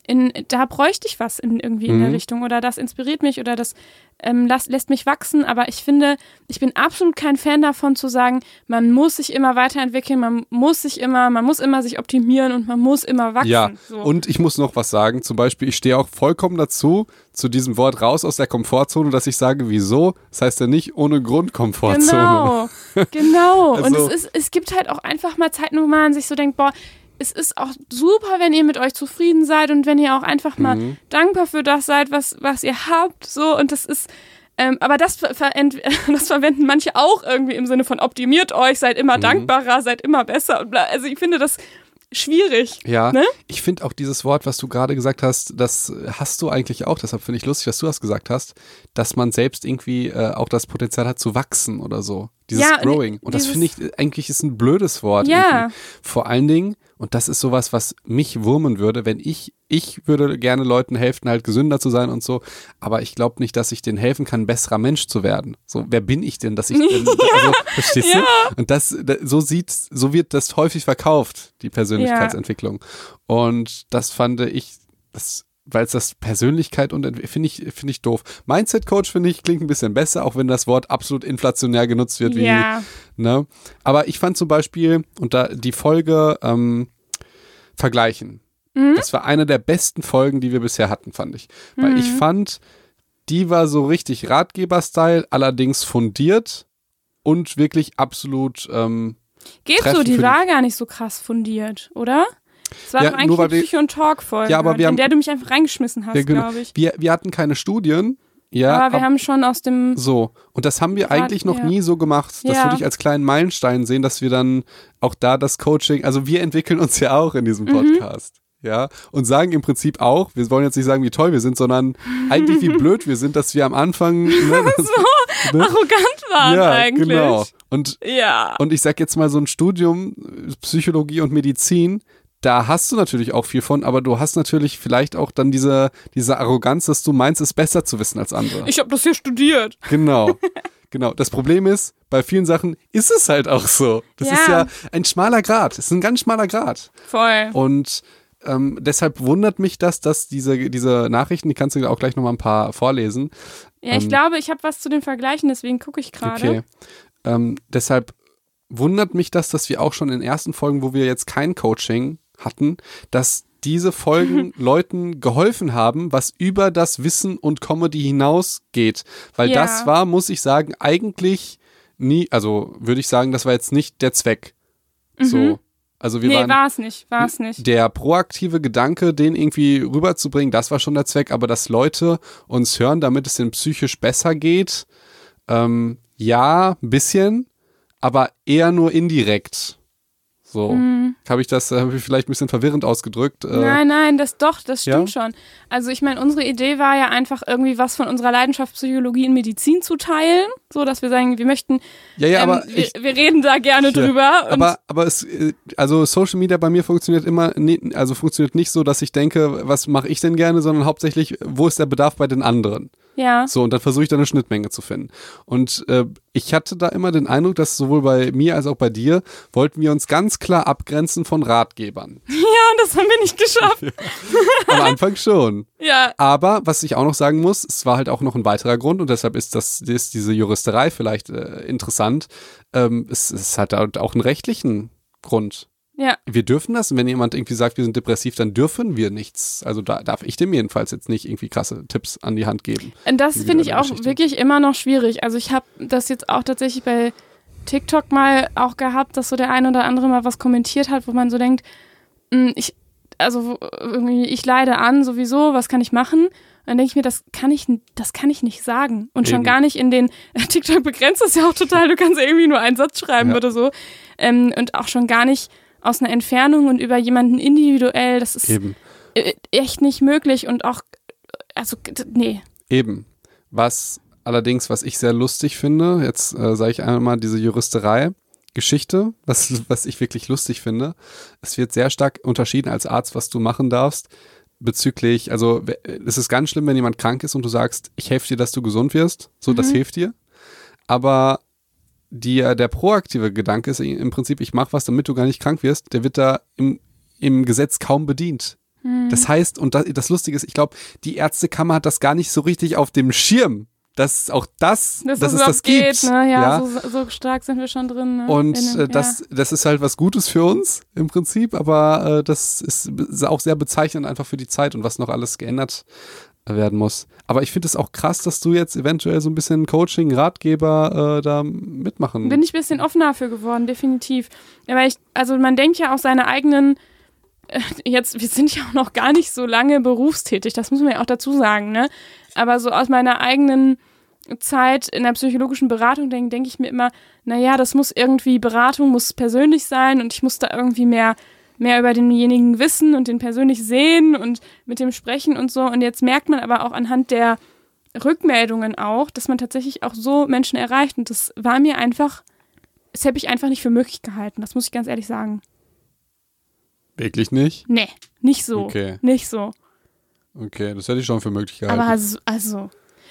in, da bräuchte ich was in, irgendwie in der Mhm. Richtung oder das inspiriert mich oder das ähm, las, lässt mich wachsen. Aber ich finde, ich bin absolut kein Fan davon zu sagen, man muss sich immer weiterentwickeln, man muss sich immer, man muss immer sich optimieren und man muss immer wachsen. Ja, so. und ich muss noch was sagen. Zum Beispiel, ich stehe auch vollkommen dazu, zu diesem Wort raus aus der Komfortzone, dass ich sage, wieso? Das heißt ja nicht ohne Grund Komfortzone. Genau, genau. und Also- es, ist, es gibt halt auch einfach mal Zeiten, wo man sich so denkt, boah, es ist auch super, wenn ihr mit euch zufrieden seid und wenn ihr auch einfach mal Mhm. dankbar für das seid, was, was ihr habt. So, und das ist, ähm, aber das, ver das verwenden manche auch irgendwie im Sinne von optimiert euch, seid immer Mhm. dankbarer, seid immer besser. Und bla. Also ich finde das schwierig. Ja, Ne? ich finde auch dieses Wort, was du gerade gesagt hast, das hast du eigentlich auch, deshalb finde ich lustig, dass du das gesagt hast, dass man selbst irgendwie äh, auch das Potenzial hat zu wachsen oder so. Dieses Ja, und Growing. Und das dieses- finde ich äh, eigentlich ist ein blödes Wort. Ja. irgendwie. Vor allen Dingen, und das ist sowas, was mich wurmen würde, wenn ich, ich würde gerne Leuten helfen, halt gesünder zu sein und so, aber ich glaube nicht, dass ich denen helfen kann, besserer Mensch zu werden. So, wer bin ich denn, dass ich denn, also, verstehst du? Und das, da- so sieht, so wird das häufig verkauft, die Persönlichkeitsentwicklung. Und das fand ich, das, weil es das Persönlichkeit und finde ich, finde ich doof. Mindset Coach finde ich klingt ein bisschen besser, auch wenn das Wort absolut inflationär genutzt wird, wie, Ja. Ne? Aber ich fand zum Beispiel, und da die Folge ähm, Vergleichen, das war eine der besten Folgen, die wir bisher hatten, fand ich. Weil ich fand, die war so richtig Ratgeber-Style, allerdings fundiert und wirklich absolut ähm, Geht so, die war gar nicht so krass fundiert, oder? Es war Ja, doch nur eigentlich weil eine Psycho- und Talk-Folge, Ja, aber wir in haben- der du mich einfach reingeschmissen hast, Ja, genau. glaube ich. wir, wir hatten keine Studien. Ja, aber wir ab- haben schon aus dem so. Und das haben wir Grad- eigentlich noch ja. nie so gemacht. Das Ja. würde ich als kleinen Meilenstein sehen, dass wir dann auch da das Coaching, also wir entwickeln uns ja auch in diesem Mhm. Podcast. Ja, und sagen im Prinzip auch, wir wollen jetzt nicht sagen, wie toll wir sind, sondern eigentlich wie blöd wir sind, dass wir am Anfang ne, das, ne? arrogant waren ja, eigentlich. genau. Und Ja. Und ich sag jetzt mal, so ein Studium Psychologie und Medizin, da hast du natürlich auch viel von, aber du hast natürlich vielleicht auch dann diese, diese Arroganz, dass du meinst, es besser zu wissen als andere. Ich habe das hier studiert. Genau. Genau. Das Problem ist, bei vielen Sachen ist es halt auch so. Das Ja. ist ja ein schmaler Grad. Es ist ein ganz schmaler Grad. Voll. Und ähm, deshalb wundert mich das, dass diese, diese Nachrichten, die kannst du auch gleich nochmal ein paar vorlesen. Ja, ich ähm, glaube, ich habe was zu den Vergleichen, deswegen gucke ich gerade. Okay. Ähm, deshalb wundert mich das, dass wir auch schon in den ersten Folgen, wo wir jetzt kein Coaching hatten, dass diese Folgen Leuten geholfen haben, was über das Wissen und Comedy hinausgeht. Weil Ja. das war, muss ich sagen, eigentlich nie, also würde ich sagen, das war jetzt nicht der Zweck. So. Also wir Mhm. nee, waren war es nicht, war es nicht. der proaktive Gedanke, den irgendwie rüberzubringen, das war schon der Zweck, aber dass Leute uns hören, damit es ihnen psychisch besser geht, ähm, ja, ein bisschen, aber eher nur indirekt. So. Habe ich das hab ich vielleicht ein bisschen verwirrend ausgedrückt? Äh, Mhm. Nein, nein, das doch, das Ja? stimmt schon. Also ich meine, unsere Idee war ja einfach irgendwie was von unserer Leidenschaft Psychologie in Medizin zu teilen, so dass wir sagen, wir möchten, ja, ja, ähm, aber wir, ich, wir reden da gerne Ja, drüber. Aber, aber es, äh, also Social Media bei mir funktioniert immer, also funktioniert nicht so, dass ich denke, was mache ich denn gerne, sondern hauptsächlich, wo ist der Bedarf bei den anderen? Ja, So, und dann versuche ich da eine Schnittmenge zu finden. Und äh, ich hatte da immer den Eindruck, dass sowohl bei mir als auch bei dir wollten wir uns ganz klar abgrenzen von Ratgebern. ja, und das haben wir nicht geschafft. Am Anfang schon. Ja, Aber was ich auch noch sagen muss, es war halt auch noch ein weiterer Grund und deshalb ist das ist diese Juristerei vielleicht äh, interessant. Ähm, es, es hat halt auch einen rechtlichen Grund. Ja, Wir dürfen das. Und wenn jemand irgendwie sagt, wir sind depressiv, dann dürfen wir nichts. Also da darf ich dem jedenfalls jetzt nicht irgendwie krasse Tipps an die Hand geben. und das finde ich auch Geschichte. wirklich immer noch schwierig. Also ich habe das jetzt auch tatsächlich bei TikTok mal auch gehabt, dass so der ein oder andere mal was kommentiert hat, wo man so denkt, mh, ich, also irgendwie, ich leide an sowieso, was kann ich machen? Und dann denke ich mir, das kann ich, das kann ich nicht sagen. Und schon Eben. gar nicht in den, TikTok begrenzt das ja auch total, du kannst ja irgendwie nur einen Satz schreiben Ja. oder so. Ähm, und auch schon gar nicht aus einer Entfernung und über jemanden individuell, das ist Eben. äh, echt nicht möglich und auch, also, nee. Eben. Was allerdings, was ich sehr lustig finde, jetzt äh, sage ich einmal diese Juristerei. Geschichte, was, was ich wirklich lustig finde. Es wird sehr stark unterschieden als Arzt, was du machen darfst bezüglich, also es ist ganz schlimm, wenn jemand krank ist und du sagst, ich helfe dir, dass du gesund wirst. So, das hilft dir. Aber die, äh, der proaktive Gedanke ist im Prinzip, ich mache was, damit du gar nicht krank wirst, der wird da im, im Gesetz kaum bedient. Das heißt, und das, das Lustige ist, ich glaube, die Ärztekammer hat das gar nicht so richtig auf dem Schirm, dass auch das, Dass dass es das geht, gibt. ne? Ja, ja? So, so stark sind wir schon drin. Ne? Und dem- äh, das, das ist halt was Gutes für uns im Prinzip, aber äh, das ist auch sehr bezeichnend einfach für die Zeit und was noch alles geändert werden muss. Aber ich finde es auch krass, dass du jetzt eventuell so ein bisschen Coaching, Ratgeber äh, da mitmachen. Bin ich ein bisschen offener für geworden, definitiv. Weil ich, also man denkt ja auch seine eigenen, äh, jetzt, wir sind ja auch noch gar nicht so lange berufstätig, das muss man ja auch dazu sagen, ne? Aber so aus meiner eigenen Zeit in der psychologischen Beratung denke denk ich mir immer, naja, das muss irgendwie, Beratung muss persönlich sein und ich muss da irgendwie mehr, mehr über denjenigen wissen und den persönlich sehen und mit dem sprechen und so. Und jetzt merkt man aber auch anhand der Rückmeldungen auch, dass man tatsächlich auch so Menschen erreicht. Und das war mir einfach, das habe ich einfach nicht für möglich gehalten. Das muss ich ganz ehrlich sagen. Wirklich nicht? Nee, nicht so. Okay. Nicht so. Okay, das hätte ich schon für möglich gehalten. Aber also, also.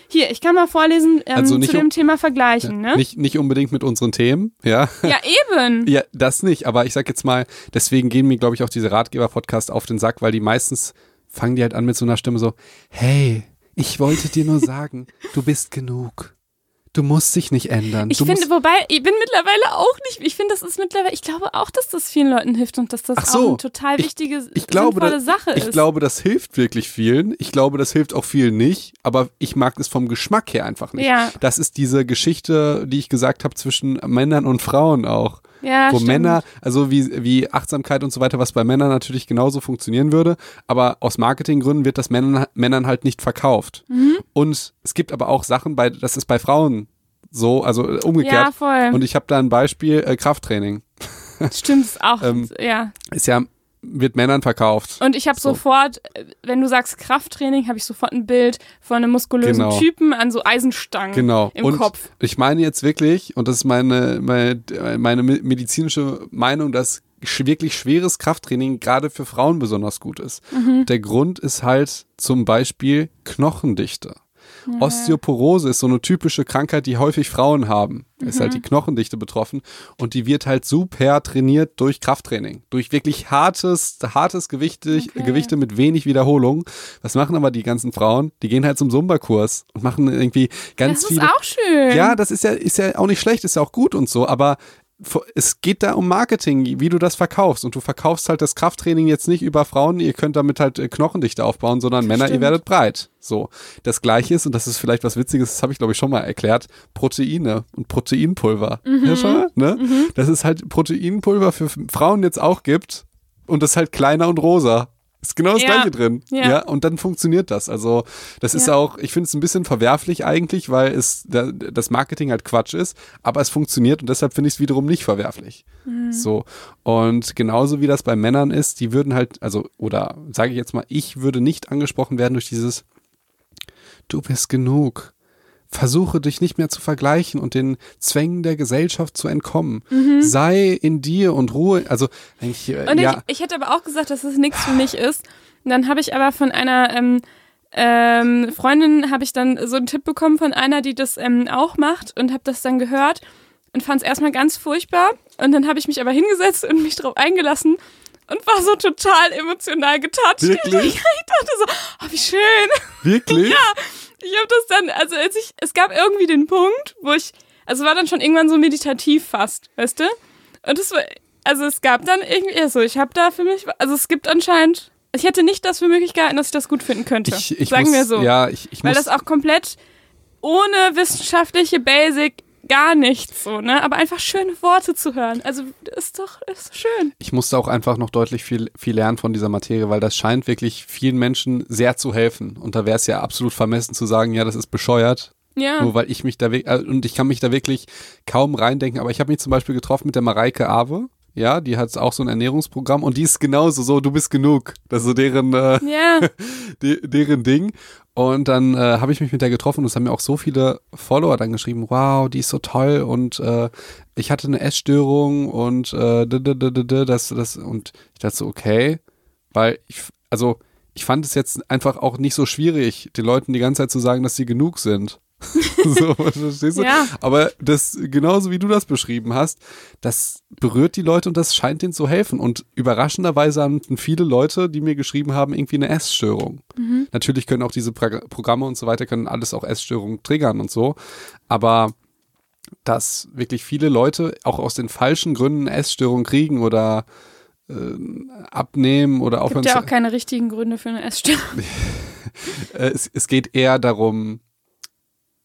Hier, ich kann mal vorlesen ähm, Also zu dem Thema Vergleichen, ne? nicht, nicht unbedingt mit unseren Themen, ja. Ja, eben. Ja, das nicht, aber ich sag jetzt mal, deswegen gehen mir, glaube ich, auch diese Ratgeber-Podcasts auf den Sack, weil die meistens fangen die halt an mit so einer Stimme so, hey, ich wollte dir nur sagen, du bist genug. Du musst dich nicht ändern. Ich du finde, wobei, ich bin mittlerweile auch nicht, ich finde, das ist mittlerweile, ich glaube auch, dass das vielen Leuten hilft und dass das so, auch eine total ich- wichtige, ich glaube, sinnvolle das- Sache ich ist. glaube, das hilft wirklich vielen. Ich glaube, das hilft auch vielen nicht. Aber ich mag es vom Geschmack her einfach nicht. Ja. Das ist diese Geschichte, die ich gesagt habe, zwischen Männern und Frauen auch. Ja, wo stimmt. Männer, also wie, wie Achtsamkeit und so weiter, was bei Männern natürlich genauso funktionieren würde, aber aus Marketinggründen wird das Männern, Männern halt nicht verkauft. Mhm. Und es gibt aber auch Sachen, bei, das ist bei Frauen so, also äh, Ja, umgekehrt. voll. Und ich habe da ein Beispiel, äh, Krafttraining. Stimmt, ist auch, Ähm, ja. Ist ja, wird Männern verkauft. Und ich habe So. sofort, äh, wenn du sagst Krafttraining, habe ich sofort ein Bild von einem muskulösen Genau. Typen an so Eisenstangen Genau. im und Kopf. ich meine jetzt wirklich, und das ist meine, meine, meine me- medizinische Meinung, dass wirklich schweres Krafttraining gerade für Frauen besonders gut ist. Mhm. Der Grund ist halt zum Beispiel Knochendichte. Osteoporose ist so eine typische Krankheit, die häufig Frauen haben. Da Ist halt Mhm. die Knochendichte betroffen und die wird halt super trainiert durch Krafttraining, durch wirklich hartes, hartes Gewichte, Okay. Gewichte mit wenig Wiederholung. Was machen aber die ganzen Frauen? Die gehen halt zum Zumba-Kurs und machen irgendwie ganz Das ist viele auch schön. ja, das ist ja, ist ja auch nicht schlecht, ist ja auch gut und so, aber es geht da um Marketing, wie du das verkaufst. Und du verkaufst halt das Krafttraining jetzt nicht über Frauen, ihr könnt damit halt äh, Knochendichte aufbauen, sondern Männer, ihr Stimmt. werdet breit. So. Das gleiche ist, und das ist vielleicht was Witziges, das habe ich glaube ich schon mal erklärt, Proteine und Proteinpulver. Mhm. Ja, schon mal, ne? Das ist halt Proteinpulver für Frauen jetzt auch gibt und das halt kleiner und rosa. Ist genau das Ja. gleiche drin. Ja. Ja. und dann funktioniert das. Also, das ist Ja. auch, ich finde es ein bisschen verwerflich eigentlich, weil es da, das Marketing halt Quatsch ist, aber es funktioniert und deshalb finde ich es wiederum nicht verwerflich. Mhm. So. Und genauso wie das bei Männern ist, die würden halt, also, oder sage ich jetzt mal, ich würde nicht angesprochen werden durch dieses, du bist genug. Versuche dich nicht mehr zu vergleichen und den Zwängen der Gesellschaft zu entkommen. Sei in dir und Ruhe. Also, eigentlich, äh, Mhm. Und ja. ich, ich hätte aber auch gesagt, dass es nichts für mich ist. Und dann habe ich aber von einer ähm, ähm, Freundin, habe ich dann so einen Tipp bekommen von einer, die das ähm, auch macht und habe das dann gehört und fand es erstmal ganz furchtbar. Und dann habe ich mich aber hingesetzt und mich drauf eingelassen und war so total emotional getoucht. Wirklich? Ich dachte so, oh, wie schön. Wirklich? Ich habe das dann, also als ich, es gab irgendwie den Punkt, wo ich, also war dann schon irgendwann so meditativ fast, weißt du? Und es war, also es gab dann irgendwie, so, ich habe da für mich, also es gibt anscheinend, ich hätte nicht das für möglich gehalten, dass ich das gut finden könnte. Ich, ich sagen muss, wir so. Ja, ich, ich Weil muss, das auch komplett ohne wissenschaftliche Basic gar nichts so, ne? Aber einfach schöne Worte zu hören. Also ist doch, ist schön. ich musste auch einfach noch deutlich viel, viel lernen von dieser Materie, weil das scheint wirklich vielen Menschen sehr zu helfen. Und da wäre es ja absolut vermessen zu sagen, ja, das ist bescheuert. Ja. Nur weil ich mich da wirklich, und ich kann mich da wirklich kaum reindenken, aber ich habe mich zum Beispiel getroffen mit der Mareike Awe. Ja, die hat auch so ein Ernährungsprogramm und die ist genauso so, du bist genug. Das ist so deren, äh, Ja. de, deren Ding. Und dann äh, habe ich mich mit der getroffen und es haben mir auch so viele Follower dann geschrieben, wow, die ist so toll und äh, ich hatte eine Essstörung und äh, das, das und ich dachte so, okay, weil ich, also ich fand es jetzt einfach auch nicht so schwierig, den Leuten die ganze Zeit zu sagen, dass sie genug sind. so, verstehst du? Ja. Aber das, genauso wie du das beschrieben hast, das berührt die Leute und das scheint denen zu helfen. Und überraschenderweise hatten viele Leute, die mir geschrieben haben, irgendwie eine Essstörung. Natürlich können auch diese Pro Programme und so weiter, können alles auch Essstörungen triggern und so. Aber dass wirklich viele Leute auch aus den falschen Gründen eine Essstörung kriegen oder äh, abnehmen oder aufhören Gibt ja auch keine richtigen Gründe für eine Essstörung. äh, es, es geht eher darum,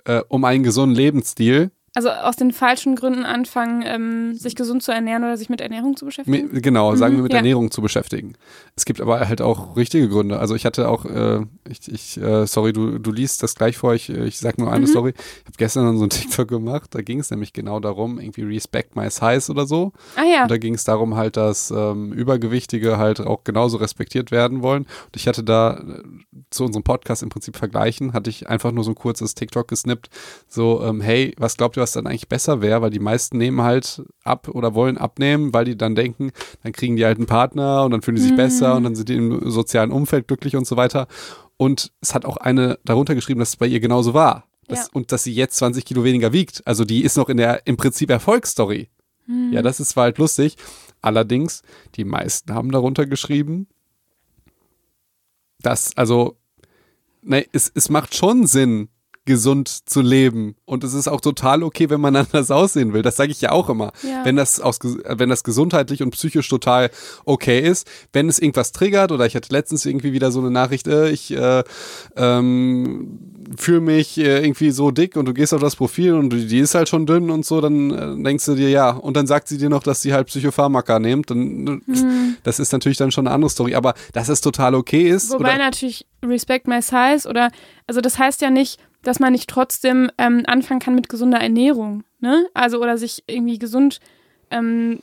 äh, um einen gesunden Lebensstil. Also aus den falschen Gründen anfangen, ähm, sich gesund zu ernähren oder sich mit Ernährung zu beschäftigen. Mi- Genau, sagen wir mit ja. Ernährung zu beschäftigen. Es gibt aber halt auch richtige Gründe. Also ich hatte auch, äh, ich, ich äh, sorry, du, du liest das gleich vor, ich, ich sag nur eine Mhm. Story. Ich habe gestern dann so ein TikTok gemacht, da ging es nämlich genau darum, irgendwie Respect My Size oder so. ah ja. Und da ging es darum halt, dass ähm, Übergewichtige halt auch genauso respektiert werden wollen. Und ich hatte da äh, zu unserem Podcast im Prinzip vergleichen, hatte ich einfach nur so ein kurzes TikTok gesnippt, so, ähm, hey, was glaubt ihr, was dann eigentlich besser wäre? Weil die meisten nehmen halt ab oder wollen abnehmen, weil die dann denken, dann kriegen die halt einen Partner und dann fühlen die sich Mhm. besser und dann sind die im sozialen Umfeld glücklich und so weiter. Und es hat auch eine darunter geschrieben, dass es bei ihr genauso war. Das, Ja. Und dass sie jetzt 20 Kilo weniger wiegt. Also die ist noch in der im Prinzip Erfolgsstory. Mhm. Ja, das ist zwar halt lustig. Allerdings, die meisten haben darunter geschrieben, dass, also, ne, es, es macht schon Sinn, gesund zu leben. Und es ist auch total okay, wenn man anders aussehen will. Das sage ich ja auch immer. Ja. Wenn, das aus, wenn das gesundheitlich und psychisch total okay ist, wenn es irgendwas triggert, oder ich hatte letztens irgendwie wieder so eine Nachricht, äh, ich äh, ähm, fühle mich äh, irgendwie so dick und du gehst auf das Profil und die ist halt schon dünn und so, dann äh, denkst du dir, ja, und dann sagt sie dir noch, dass sie halt Psychopharmaka nimmt, dann Mhm. das ist natürlich dann schon eine andere Story, aber dass es total okay ist. Wobei natürlich Respect My Size oder, also das heißt ja nicht, dass man nicht trotzdem ähm, anfangen kann mit gesunder Ernährung, ne? Also oder sich irgendwie gesund, ähm,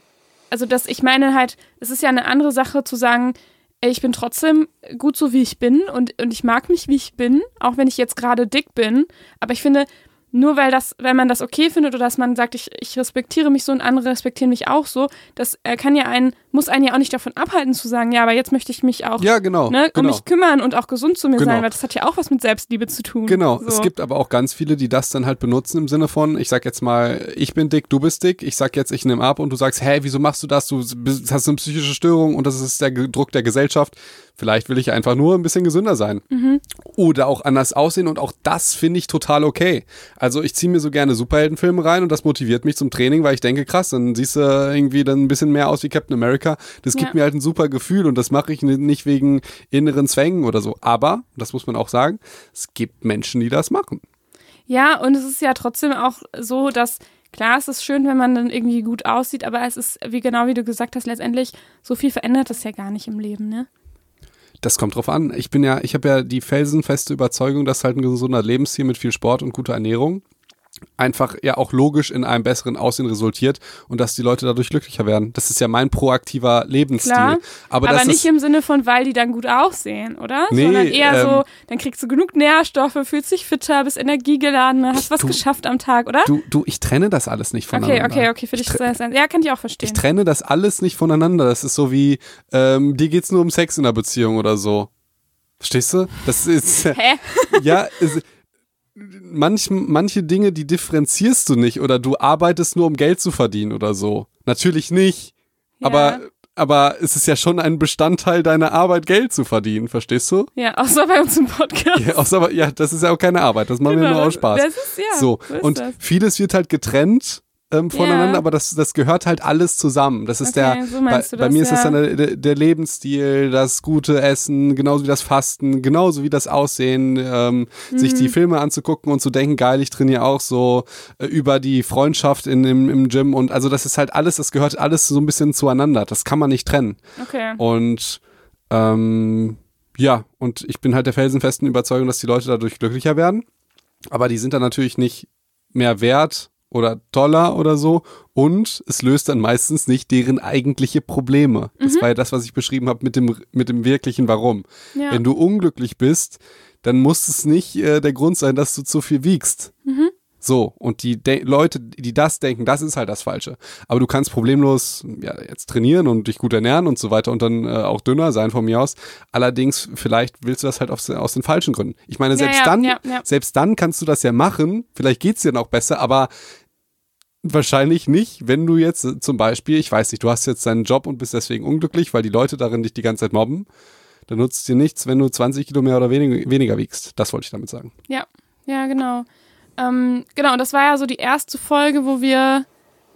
also das, ich meine halt, es ist ja eine andere Sache zu sagen, ey, ich bin trotzdem gut so wie ich bin und, und ich mag mich wie ich bin, auch wenn ich jetzt gerade dick bin, aber ich finde, nur weil das, wenn man das okay findet oder dass man sagt, ich, ich respektiere mich so und andere respektieren mich auch so, das äh, kann ja einen, muss einen ja auch nicht davon abhalten zu sagen, ja, aber jetzt möchte ich mich auch ja, genau. ne, um genau. mich kümmern und auch gesund zu mir Genau. sein, weil das hat ja auch was mit Selbstliebe zu tun. Genau, so. es gibt aber auch ganz viele, die das dann halt benutzen im Sinne von, ich sag jetzt mal, ich bin dick, du bist dick, ich sag jetzt, ich nehme ab und du sagst, hey, wieso machst du das? Du hast eine psychische Störung und das ist der Druck der Gesellschaft. Vielleicht will ich einfach nur ein bisschen gesünder sein. Mhm. Oder auch anders aussehen und auch das finde ich total okay. Also ich ziehe mir so gerne Superheldenfilme rein und das motiviert mich zum Training, weil ich denke, krass, dann siehst du irgendwie dann ein bisschen mehr aus wie Captain America. Das gibt Ja. mir halt ein super Gefühl und das mache ich ni- nicht wegen inneren Zwängen oder so. Aber, das muss man auch sagen, es gibt Menschen, die das machen. Ja, und es ist ja trotzdem auch so, dass klar, es ist schön, wenn man dann irgendwie gut aussieht, aber es ist, wie genau wie du gesagt hast, letztendlich so viel verändert es ja gar nicht im Leben, ne? Das kommt drauf an. Ich bin ja, ich habe ja die felsenfeste Überzeugung, dass halt ein gesunder Lebensstil mit viel Sport und guter Ernährung einfach ja auch logisch in einem besseren Aussehen resultiert und dass die Leute dadurch glücklicher werden. Das ist ja mein proaktiver Lebensstil. Klar, aber, Aber, nicht ist, im Sinne von, weil die dann gut aussehen, oder? Nee, Sondern eher ähm, so, dann kriegst du genug Nährstoffe, fühlst dich fitter, bist energiegeladener, hast was du- geschafft am Tag, oder? du, du, ich trenne das alles nicht okay, voneinander. okay, okay, für dich Ich ist das ein, ja, kann ich auch verstehen. Ich trenne das alles nicht voneinander. Das ist so wie, ähm, dir geht's nur um Sex in der Beziehung oder so. Verstehst du? Das ist, Hä? ja, es, manch, manche Dinge, die differenzierst du nicht oder du arbeitest nur, um Geld zu verdienen oder so. Natürlich nicht. Aber, aber es ist ja schon ein Bestandteil deiner Arbeit, Geld zu verdienen. Verstehst du? Ja, außer bei uns im Podcast. Ja, außer, ja das ist ja auch keine Arbeit. Das machen wir nur aus Spaß. Genau, Das ist, ja, so, ist und vieles wird halt getrennt ähm, voneinander, Ja. aber das, das gehört halt alles zusammen. Das ist Okay, der, so bei, du bei das, mir ist das ja. dann der, der Lebensstil, das gute Essen, genauso wie das Fasten, genauso wie das Aussehen, ähm, sich Mhm. die Filme anzugucken und zu denken, geil, ich trainiere auch so äh, über die Freundschaft in, im, im Gym und also das ist halt alles, das gehört alles so ein bisschen zueinander. Das kann man nicht trennen. Okay. Und ähm, ja, und ich bin halt der felsenfesten Überzeugung, dass die Leute dadurch glücklicher werden. Aber die sind dann natürlich nicht mehr wert oder toller oder so. Und es löst dann meistens nicht deren eigentliche Probleme. Das Mhm. war ja das, was ich beschrieben habe mit dem, mit dem wirklichen Warum. Ja. Wenn du unglücklich bist, dann muss es nicht äh, der Grund sein, dass du zu viel wiegst. Mhm. So, und die De Leute, die das denken, das ist halt das Falsche. Aber du kannst problemlos ja, jetzt trainieren und dich gut ernähren und so weiter und dann äh, auch dünner sein von mir aus. Allerdings, vielleicht willst du das halt aus, aus den falschen Gründen. Ich meine, Ja, selbst ja, dann, ja, ja. selbst dann kannst du das ja machen. Vielleicht geht's dir dann auch besser, aber wahrscheinlich nicht, wenn du jetzt äh, zum Beispiel, ich weiß nicht, du hast jetzt deinen Job und bist deswegen unglücklich, weil die Leute darin dich die ganze Zeit mobben. Dann nutzt es dir nichts, wenn du 20 Kilo mehr oder weniger, weniger wiegst. Das wollte ich damit sagen. Ja, ja, genau. Ähm, genau, und das war ja so die erste Folge, wo wir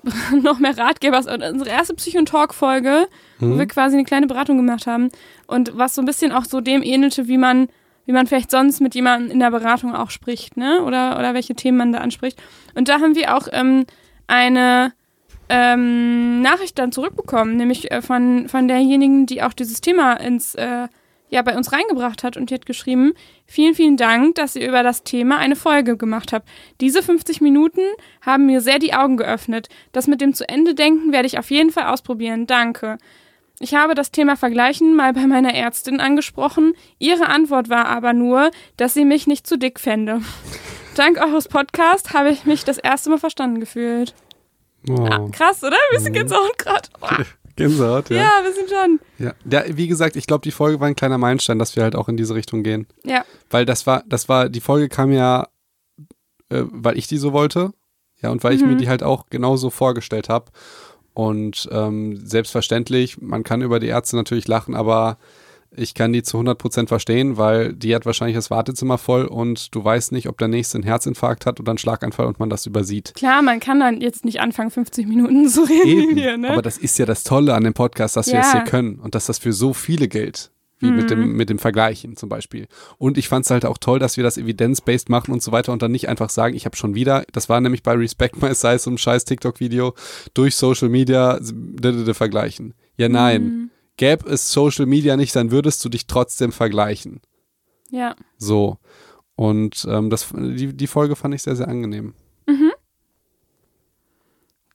noch mehr Ratgeber, also unsere erste Psychon-Talk-Folge, wo wir quasi eine kleine Beratung gemacht haben. Und was so ein bisschen auch so dem ähnelte, wie man, wie man vielleicht sonst mit jemandem in der Beratung auch spricht, ne? Oder, oder welche Themen man da anspricht. Und da haben wir auch ähm, eine ähm, Nachricht dann zurückbekommen, nämlich äh, von, von derjenigen, die auch dieses Thema ins, äh, ja, bei uns reingebracht hat und die hat geschrieben, vielen, vielen Dank, dass ihr über das Thema eine Folge gemacht habt. Diese 50 Minuten haben mir sehr die Augen geöffnet. Das mit dem zu Ende denken werde ich auf jeden Fall ausprobieren. Danke. Ich habe das Thema Vergleichen mal bei meiner Ärztin angesprochen. Ihre Antwort war aber nur, dass sie mich nicht zu dick fände. Dank eures Podcasts habe ich mich das erste Mal verstanden gefühlt. Oh. Ah, krass, oder? Wir sind jetzt auch gerade. Gänsehaut, ja. Ja, wir sind schon. Ja, ja wie gesagt, ich glaube, die Folge war ein kleiner Meilenstein, dass wir halt auch in diese Richtung gehen. Ja, Weil das war, das war, die Folge kam ja, äh, weil ich die so wollte. Ja, und weil ich Mhm. mir die halt auch genauso vorgestellt habe. Und ähm, selbstverständlich, man kann über die Ärzte natürlich lachen, aber ich kann die zu 100% verstehen, weil die hat wahrscheinlich das Wartezimmer voll und du weißt nicht, ob der nächste einen Herzinfarkt hat oder einen Schlaganfall und man das übersieht. Klar, man kann dann jetzt nicht anfangen, 50 Minuten zu reden Eben. hier, ne? Aber das ist ja das Tolle an dem Podcast, dass wir es Ja. hier können und dass das für so viele gilt. Wie mit, Mhm. dem, mit dem Vergleichen zum Beispiel. Und ich fand es halt auch toll, dass wir das evidence-based machen und so weiter und dann nicht einfach sagen, ich habe schon wieder, das war nämlich bei Respect My Size, so ein scheiß TikTok-Video, durch Social Media vergleichen. Ja, nein. Mhm. Gäbe es Social Media nicht, dann würdest du dich trotzdem vergleichen. ja. So. Und ähm, das, die, die Folge fand ich sehr, sehr angenehm.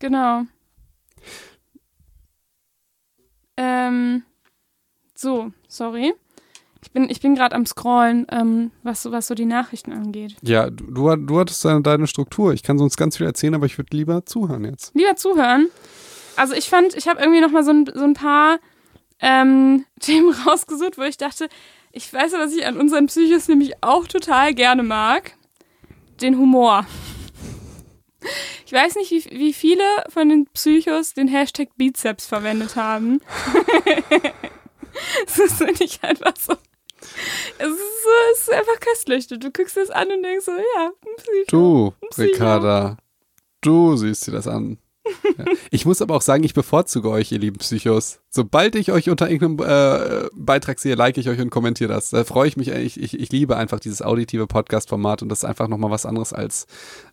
Genau. Ähm, so, sorry. Ich bin, ich bin gerade am Scrollen, ähm, was, so, was so die Nachrichten angeht. Ja, du, du, du hattest deine, deine Struktur. Ich kann sonst ganz viel erzählen, aber ich würde lieber zuhören jetzt. Lieber zuhören. Also ich fand, ich habe irgendwie noch mal so ein, so ein paar ähm, Themen rausgesucht, wo ich dachte, ich weiß ja, was ich an unseren Psychos nämlich auch total gerne mag. Den Humor. Ich weiß nicht, wie, wie viele von den Psychos den Hashtag Bizeps verwendet haben. Es ist nicht einfach so. Es ist so, es ist einfach köstlich. Du, du guckst das an und denkst so, ja, ein Psycho. Du, Psycho. Ricarda, du siehst dir das an. Ja. Ich muss aber auch sagen, ich bevorzuge euch, ihr lieben Psychos. Sobald ich euch unter irgendeinem äh, Beitrag sehe, like ich euch und kommentiere das. Da freue ich mich. Ich, ich, ich liebe einfach dieses auditive Podcast-Format und das ist einfach nochmal was anderes als,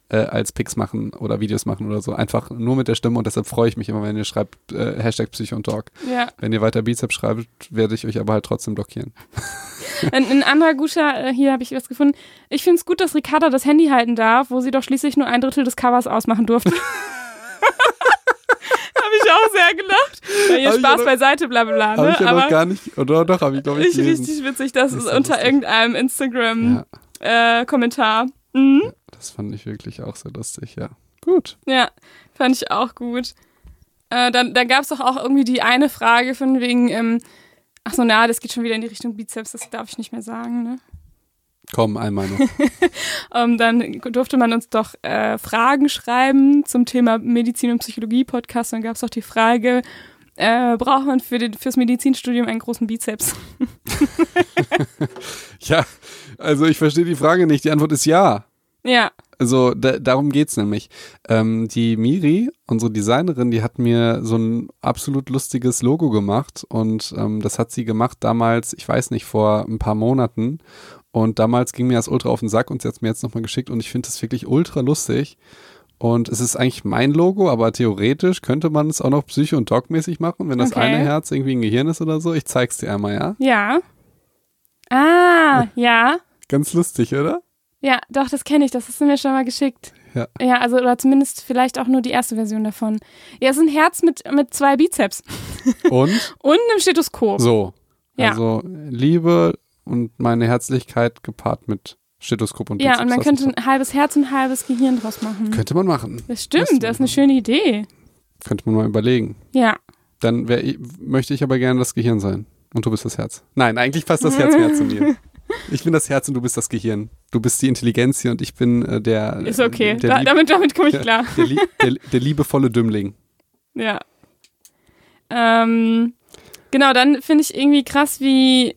äh, als Pics machen oder Videos machen oder so. Einfach nur mit der Stimme und deshalb freue ich mich immer, wenn ihr schreibt äh, Hashtag Psycho und Talk. Ja. Wenn ihr weiter Bizeps schreibt, werde ich euch aber halt trotzdem blockieren. Ein, ein anderer guter, äh, hier habe ich was gefunden. Ich finde es gut, dass Ricarda das Handy halten darf, wo sie doch schließlich nur ein Drittel des Covers ausmachen durfte. habe ich auch sehr gelacht. Ja, hier Hab Spaß aber- beiseite, bla bla Ne? ich ja noch gar nicht, oder doch, habe ich glaube ich ich gelesen. richtig witzig, das Ist ist ja unter lustig. irgendeinem Instagram-Kommentar. mhm. Das fand ich wirklich auch sehr lustig, ja. Gut. Ja, fand ich auch gut. Äh, dann dann gab es doch auch irgendwie die eine Frage von wegen, ähm, ach so, na, das geht schon wieder in die Richtung Bizeps, das darf ich nicht mehr sagen, ne? Komm, einmal noch. Ähm, dann durfte man uns doch äh, Fragen schreiben zum Thema Medizin- und Psychologie-Podcast. Dann gab es auch die Frage, äh, braucht man für den, fürs Medizinstudium einen großen Bizeps? Ja, also ich verstehe die Frage nicht. Die Antwort ist ja. Ja, Also da, darum geht's nämlich. Ähm, die Miri, unsere Designerin, die hat mir so ein absolut lustiges Logo gemacht und ähm, das hat sie gemacht damals, ich weiß nicht, vor ein paar Monaten. Und damals ging mir das ultra auf den Sack und sie hat es mir jetzt nochmal geschickt und ich finde das wirklich ultra lustig. Und es ist eigentlich mein Logo, aber theoretisch könnte man es auch noch psycho- und dogmäßig machen, wenn das Okay. eine Herz irgendwie ein Gehirn ist oder so. Ich zeig's dir einmal, ja? ja. Ah, ja. Ganz lustig, oder? Ja, doch, das kenne ich. Das hast du mir schon mal geschickt. Ja. Ja, also, oder zumindest vielleicht auch nur die erste Version davon. Ja, es ist ein Herz mit, mit zwei Bizeps Und und einem Stethoskop. so. Ja. Also Liebe und meine Herzlichkeit gepaart mit Stethoskop und ja, und man könnte ein halbes Herz und ein halbes Gehirn draus machen. Könnte man machen. Das stimmt, das ist eine schöne Idee. Könnte man mal überlegen. Ja. Dann ich- möchte ich aber gerne das Gehirn sein. Und du bist das Herz. Nein, eigentlich passt das Herz mehr zu mir. Ich bin das Herz und du bist das Gehirn. Du bist die Intelligenz hier und ich bin äh, der. Ist okay. Der, Da, damit damit komme ich klar. der, lie- der, der liebevolle Dümmling. Ja. Ähm, genau, dann finde ich irgendwie krass, wie,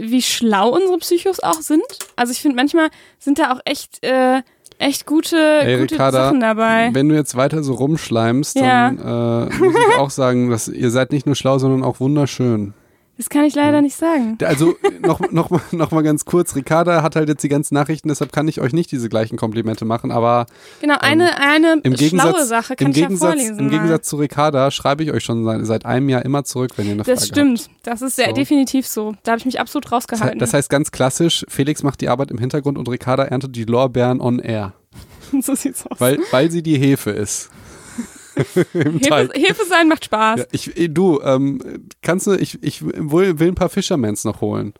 wie schlau unsere Psychos auch sind. Also ich finde, manchmal sind da auch echt, äh, echt gute, Ey, gute Ricarda, Sachen dabei. Wenn du jetzt weiter so rumschleimst, Ja. dann äh, muss ich auch sagen, dass ihr seid nicht nur schlau, sondern auch wunderschön. Das kann ich leider nicht sagen. Also noch, noch, mal, noch mal ganz kurz, Ricarda hat halt jetzt die ganzen Nachrichten, deshalb kann ich euch nicht diese gleichen Komplimente machen, aber Genau, eine, eine ähm, im schlaue Sache kann im, ich ja Gegensatz, vorlesen. im mal. Gegensatz zu Ricarda schreibe ich euch schon seit, seit einem Jahr immer zurück, wenn ihr eine das Frage stimmt. Das ist sehr So. definitiv so. Da habe ich mich absolut habt. Das, rausgehalten. das heißt ganz klassisch, Felix macht die Arbeit im Hintergrund und Ricarda erntet die Lorbeeren on air, so sieht's aus. weil, weil sie die Hefe ist. Hefe. Hefe sein macht Spaß. Ja, ich, eh, du, ähm, kannst du, ich, ich will, will ein paar Fishermans noch holen.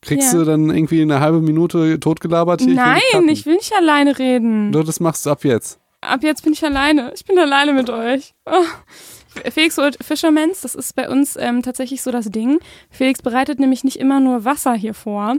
Kriegst Ja. du dann irgendwie eine halbe Minute totgelabert hier? Nein, ich will nicht alleine reden. Nur das machst du ab jetzt. Ab jetzt bin ich alleine. Ich bin alleine mit euch. Oh. Felix holt Fishermans, das ist bei uns ähm, tatsächlich so das Ding. Felix bereitet nämlich nicht immer nur Wasser hier vor,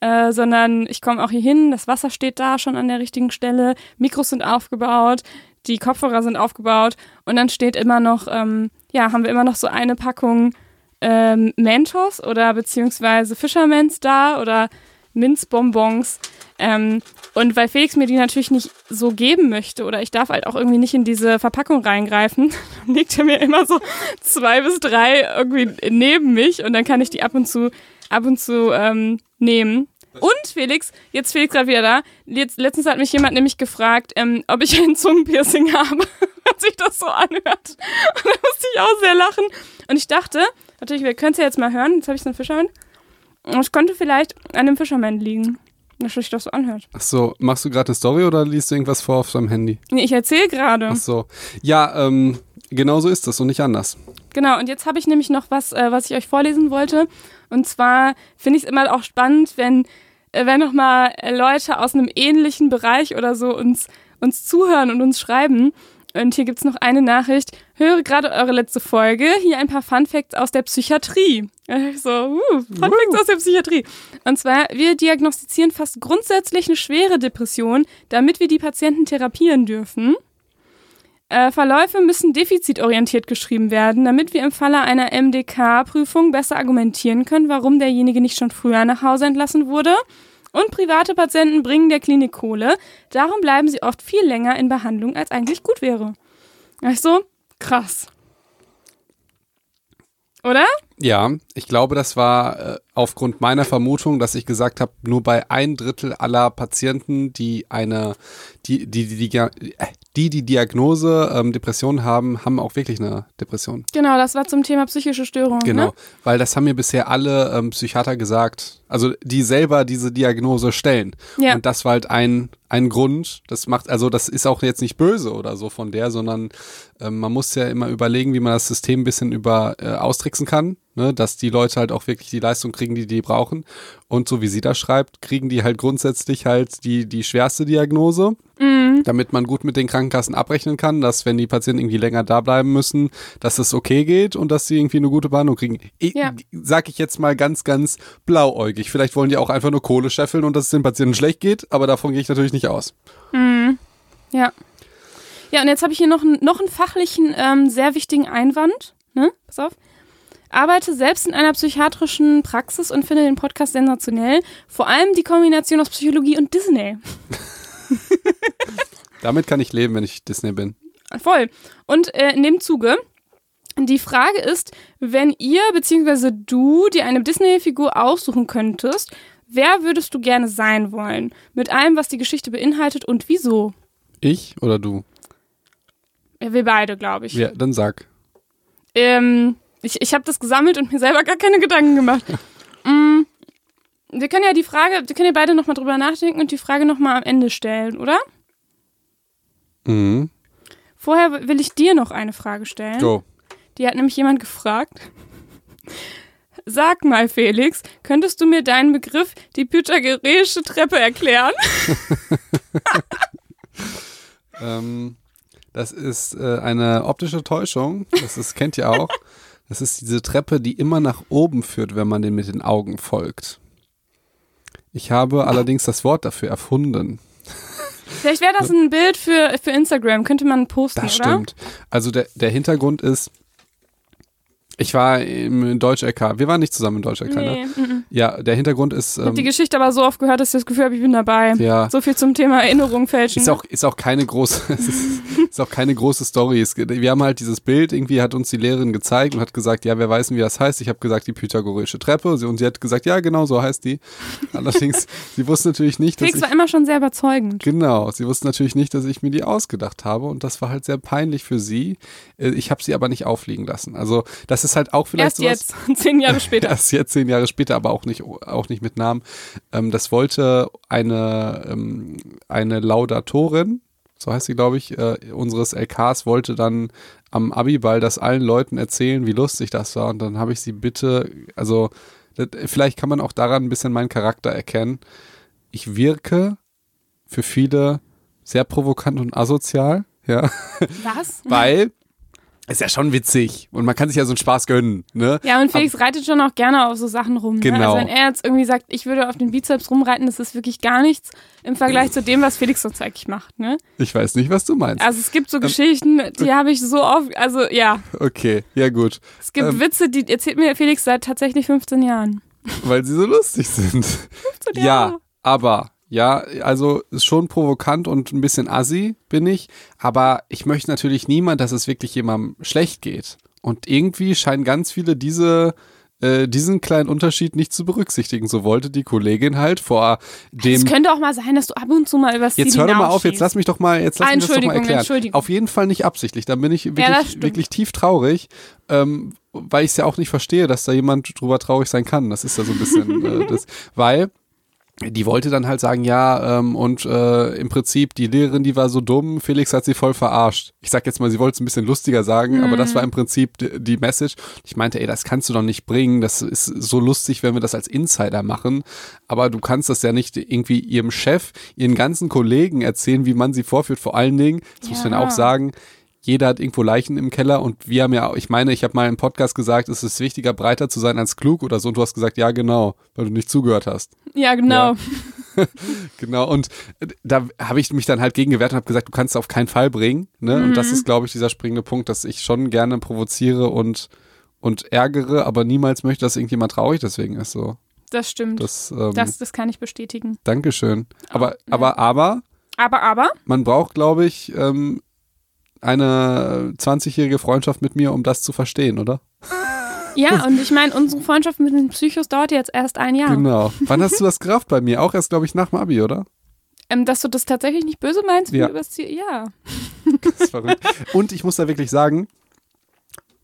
äh, sondern ich komme auch hier hin, das Wasser steht da schon an der richtigen Stelle, Mikros sind aufgebaut, die Kopfhörer sind aufgebaut und dann steht immer noch, ähm, ja, haben wir immer noch so eine Packung ähm, Mentos oder beziehungsweise Fisherman's Star oder Minzbonbons. Ähm, und weil Felix mir die natürlich nicht so geben möchte oder ich darf halt auch irgendwie nicht in diese Verpackung reingreifen, legt er mir immer so zwei bis drei irgendwie neben mich und dann kann ich die ab und zu ab und zu ähm, nehmen. Und Felix, jetzt Felix gerade wieder da. Jetzt, letztens hat mich jemand nämlich gefragt, ähm, ob ich ein Zungenpiercing habe, als sich das so anhört. Und da musste ich auch sehr lachen. Und ich dachte, natürlich, wir können es ja jetzt mal hören. Jetzt habe ich so einen Fisherman. Und es könnte vielleicht an dem Fisherman liegen. Dass sich das so anhört. Ach so, machst du gerade eine Story oder liest du irgendwas vor auf deinem Handy? Nee, ich erzähle gerade. Ach so. Ja, ähm, genau so ist das und nicht anders. Genau, und jetzt habe ich nämlich noch was, äh, was ich euch vorlesen wollte. Und zwar finde ich es immer auch spannend, wenn, wenn nochmal Leute aus einem ähnlichen Bereich oder so uns, uns zuhören und uns schreiben. Und hier gibt es noch eine Nachricht. Höre gerade eure letzte Folge. Hier ein paar Fun Facts aus der Psychiatrie. So, uh, Fun Facts aus der Psychiatrie. Und zwar, wir diagnostizieren fast grundsätzlich eine schwere Depression, damit wir die Patienten therapieren dürfen. Äh, Verläufe müssen defizitorientiert geschrieben werden, damit wir im Falle einer MDK-Prüfung besser argumentieren können, warum derjenige nicht schon früher nach Hause entlassen wurde. Und private Patienten bringen der Klinik Kohle. Darum bleiben sie oft viel länger in Behandlung, als eigentlich gut wäre. Also, krass. Oder? Ja, ich glaube, das war äh, aufgrund meiner Vermutung, dass ich gesagt habe, nur bei ein Drittel aller Patienten, die eine, die, die, die, die, die, die Diagnose ähm, Depression haben, haben auch wirklich eine Depression. Genau, das war zum Thema psychische Störungen. Genau, Ne? weil das haben mir bisher alle ähm, Psychiater gesagt, also die selber diese Diagnose stellen. Ja. Und das war halt ein, ein Grund, das macht, also das ist auch jetzt nicht böse oder so von der, sondern ähm, man muss ja immer überlegen, wie man das System ein bisschen über äh, austricksen kann, ne, dass die Leute halt auch wirklich die Leistung kriegen, die die brauchen. Und so wie sie da schreibt, kriegen die halt grundsätzlich halt die, die schwerste Diagnose, damit man gut mit den Krankenkassen abrechnen kann, dass wenn die Patienten irgendwie länger da bleiben müssen, dass es okay geht und dass sie irgendwie eine gute Behandlung kriegen. Ich, Ja. Sag ich jetzt mal ganz, ganz blauäugig. Vielleicht wollen die auch einfach nur Kohle scheffeln und dass es den Patienten schlecht geht, aber davon gehe ich natürlich nicht aus. Ja. Ja, und jetzt habe ich hier noch, einen- noch einen fachlichen, ähm, sehr wichtigen Einwand. Ne? Pass auf. Arbeite selbst in einer psychiatrischen Praxis und finde den Podcast sensationell. Vor allem die Kombination aus Psychologie und Disney. Damit kann ich leben, wenn ich Disney bin. Voll. Und äh, in dem Zuge, die Frage ist, wenn ihr bzw. du dir eine Disney-Figur aussuchen könntest, wer würdest du gerne sein wollen? Mit allem, was die Geschichte beinhaltet und wieso? Ich oder du? Ja, wir beide, glaube ich. Ja, dann sag. Ähm, ich ich habe das gesammelt und mir selber gar keine Gedanken gemacht. mm, wir können ja die Frage, wir können ja beide nochmal drüber nachdenken und die Frage nochmal am Ende stellen, oder? Mhm. Vorher will ich dir noch eine Frage stellen. Go. Die hat nämlich jemand gefragt. Sag mal, Felix, könntest du mir deinen Begriff die pythagoreische Treppe erklären? Ähm, das ist äh, eine optische Täuschung. Das ist, kennt ihr auch. Das ist diese Treppe, die immer nach oben führt, wenn man den mit den Augen folgt. Ich habe allerdings das Wort dafür erfunden. Vielleicht wäre das ein Bild für, für Instagram, könnte man posten, Das oder? stimmt. Also der, der Hintergrund ist, ich war im Deutsch-LK. Wir waren nicht zusammen im Deutsch-LK, Nee, ne? mm, mm. Ja, der Hintergrund ist, Ich habe ähm, die Geschichte aber so oft gehört, dass ich das Gefühl habe, ich bin dabei. ja, So viel zum Thema Erinnerung fälschen. Ist auch, ist auch keine große, ist, ist auch keine große Story. Es, wir haben halt dieses Bild, irgendwie hat uns die Lehrerin gezeigt und hat gesagt, ja, wer weiß, wie das heißt. Ich habe gesagt, die pythagoreische Treppe. Und sie hat gesagt, ja, genau so heißt die. Allerdings, sie wusste natürlich nicht, dass Felix war immer schon sehr überzeugend. genau, sie wusste natürlich nicht, dass ich mir die ausgedacht habe und das war halt sehr peinlich für sie. Äh, Ich habe sie aber nicht auffliegen lassen. Also, das ist halt auch vielleicht Erst sowas, jetzt, zehn Jahre später. Erst jetzt, zehn Jahre später, aber auch nicht, auch nicht mit Namen. Ähm, das wollte eine, ähm, eine Laudatorin, so heißt sie, glaube ich, äh, unseres LKs, wollte dann am Abiball das allen Leuten erzählen, wie lustig das war. Und dann habe ich sie bitte, also das, vielleicht kann man auch daran ein bisschen meinen Charakter erkennen. Ich wirke für viele sehr provokant und asozial, ja. Was? Weil ist ja schon witzig und man kann sich ja so einen Spaß gönnen, ne? Ja, und Felix reitet schon auch gerne auf so Sachen rum. Ne? Genau. Also wenn er jetzt irgendwie sagt, ich würde auf den Bizeps rumreiten, das ist wirklich gar nichts im Vergleich zu dem, was Felix sonst eigentlich macht, ne? Ich weiß nicht, was du meinst. Also es gibt so Geschichten, die habe ich so oft, also ja, Okay, ja gut. es gibt Ähm. Witze, die erzählt mir Felix seit tatsächlich 15 Jahren. Weil sie so lustig sind. 15 Ja, Jahre. aber, ja, also ist schon provokant und ein bisschen assi bin ich, aber ich möchte natürlich niemand, dass es wirklich jemandem schlecht geht. Und irgendwie scheinen ganz viele diese äh, diesen kleinen Unterschied nicht zu berücksichtigen. So wollte die Kollegin halt vor dem Es könnte auch mal sein, dass du ab und zu mal übers Jetzt hör doch mal auf, jetzt lass mich doch mal, jetzt lass Ah, mich das doch mal Entschuldigung, erklären. Entschuldigung. Auf jeden Fall nicht absichtlich, dann bin ich wirklich, stimmt. wirklich tief traurig, ähm, weil ich es ja auch nicht verstehe, dass da jemand drüber traurig sein kann. Das ist ja so ein bisschen äh, das, weil die wollte dann halt sagen, ja, ähm, und äh, im Prinzip die Lehrerin, die war so dumm, Felix hat sie voll verarscht. Ich sag jetzt mal, sie wollte es ein bisschen lustiger sagen, aber das war im Prinzip die, Message. Ich meinte, ey, das kannst du doch nicht bringen, das ist so lustig, wenn wir das als Insider machen, aber du kannst das ja nicht irgendwie ihrem Chef, ihren ganzen Kollegen erzählen, wie man sie vorführt. Vor allen Dingen, das muss man Ja. auch sagen, jeder hat irgendwo Leichen im Keller und wir haben ja, ich meine, ich habe mal im Podcast gesagt, es ist wichtiger, breiter zu sein als klug oder so und du hast gesagt, ja genau, weil du nicht zugehört hast. Ja, genau. Genau, und äh, da habe ich mich dann halt gegen gewehrt und habe gesagt, du kannst es auf keinen Fall bringen. Ne? Und Mhm. das ist, glaube ich, dieser springende Punkt, dass ich schon gerne provoziere und, und ärgere, aber niemals möchte, dass irgendjemand traurig deswegen ist. So. Das stimmt. Das, ähm, Das, das kann ich bestätigen. Dankeschön. Aber, ja. aber, aber, Aber, aber, man braucht, glaube ich, ähm, eine 20-jährige Freundschaft mit mir, um das zu verstehen, oder? ja, und ich meine, unsere Freundschaft mit den Psychos dauert jetzt erst ein Jahr. Genau. Wann hast du das gerafft bei mir? Auch erst, glaube ich, nach dem Abi, oder? Ähm, dass du das tatsächlich nicht böse meinst, wie Ja. du übers Ziel. Ja. Das ist verrückt. Und ich muss da wirklich sagen,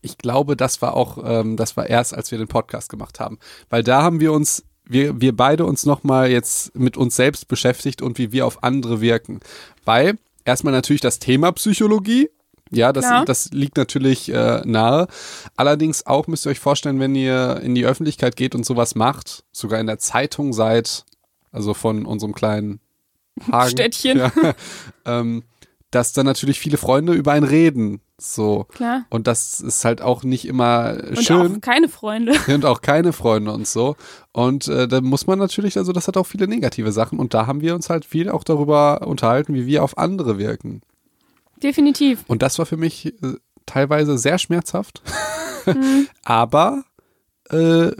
ich glaube, das war auch, ähm, das war erst, als wir den Podcast gemacht haben. Weil da haben wir uns, wir, wir beide uns nochmal jetzt mit uns selbst beschäftigt und wie wir auf andere wirken. Weil erstmal natürlich das Thema Psychologie. Ja, das, das liegt natürlich äh, nahe. Allerdings auch müsst ihr euch vorstellen, wenn ihr in die Öffentlichkeit geht und sowas macht, sogar in der Zeitung seid, also von unserem kleinen Hagen, Städtchen. Ja, ähm, dass dann natürlich viele Freunde über einen reden. So. Klar. Und das ist halt auch nicht immer Und schön auch keine Freunde. und auch keine Freunde und so. Und äh, da muss man natürlich, also das hat auch viele negative Sachen. Und da haben wir uns halt viel auch darüber unterhalten, wie wir auf andere wirken. Definitiv. Und das war für mich äh, teilweise sehr schmerzhaft, Mhm. aber äh,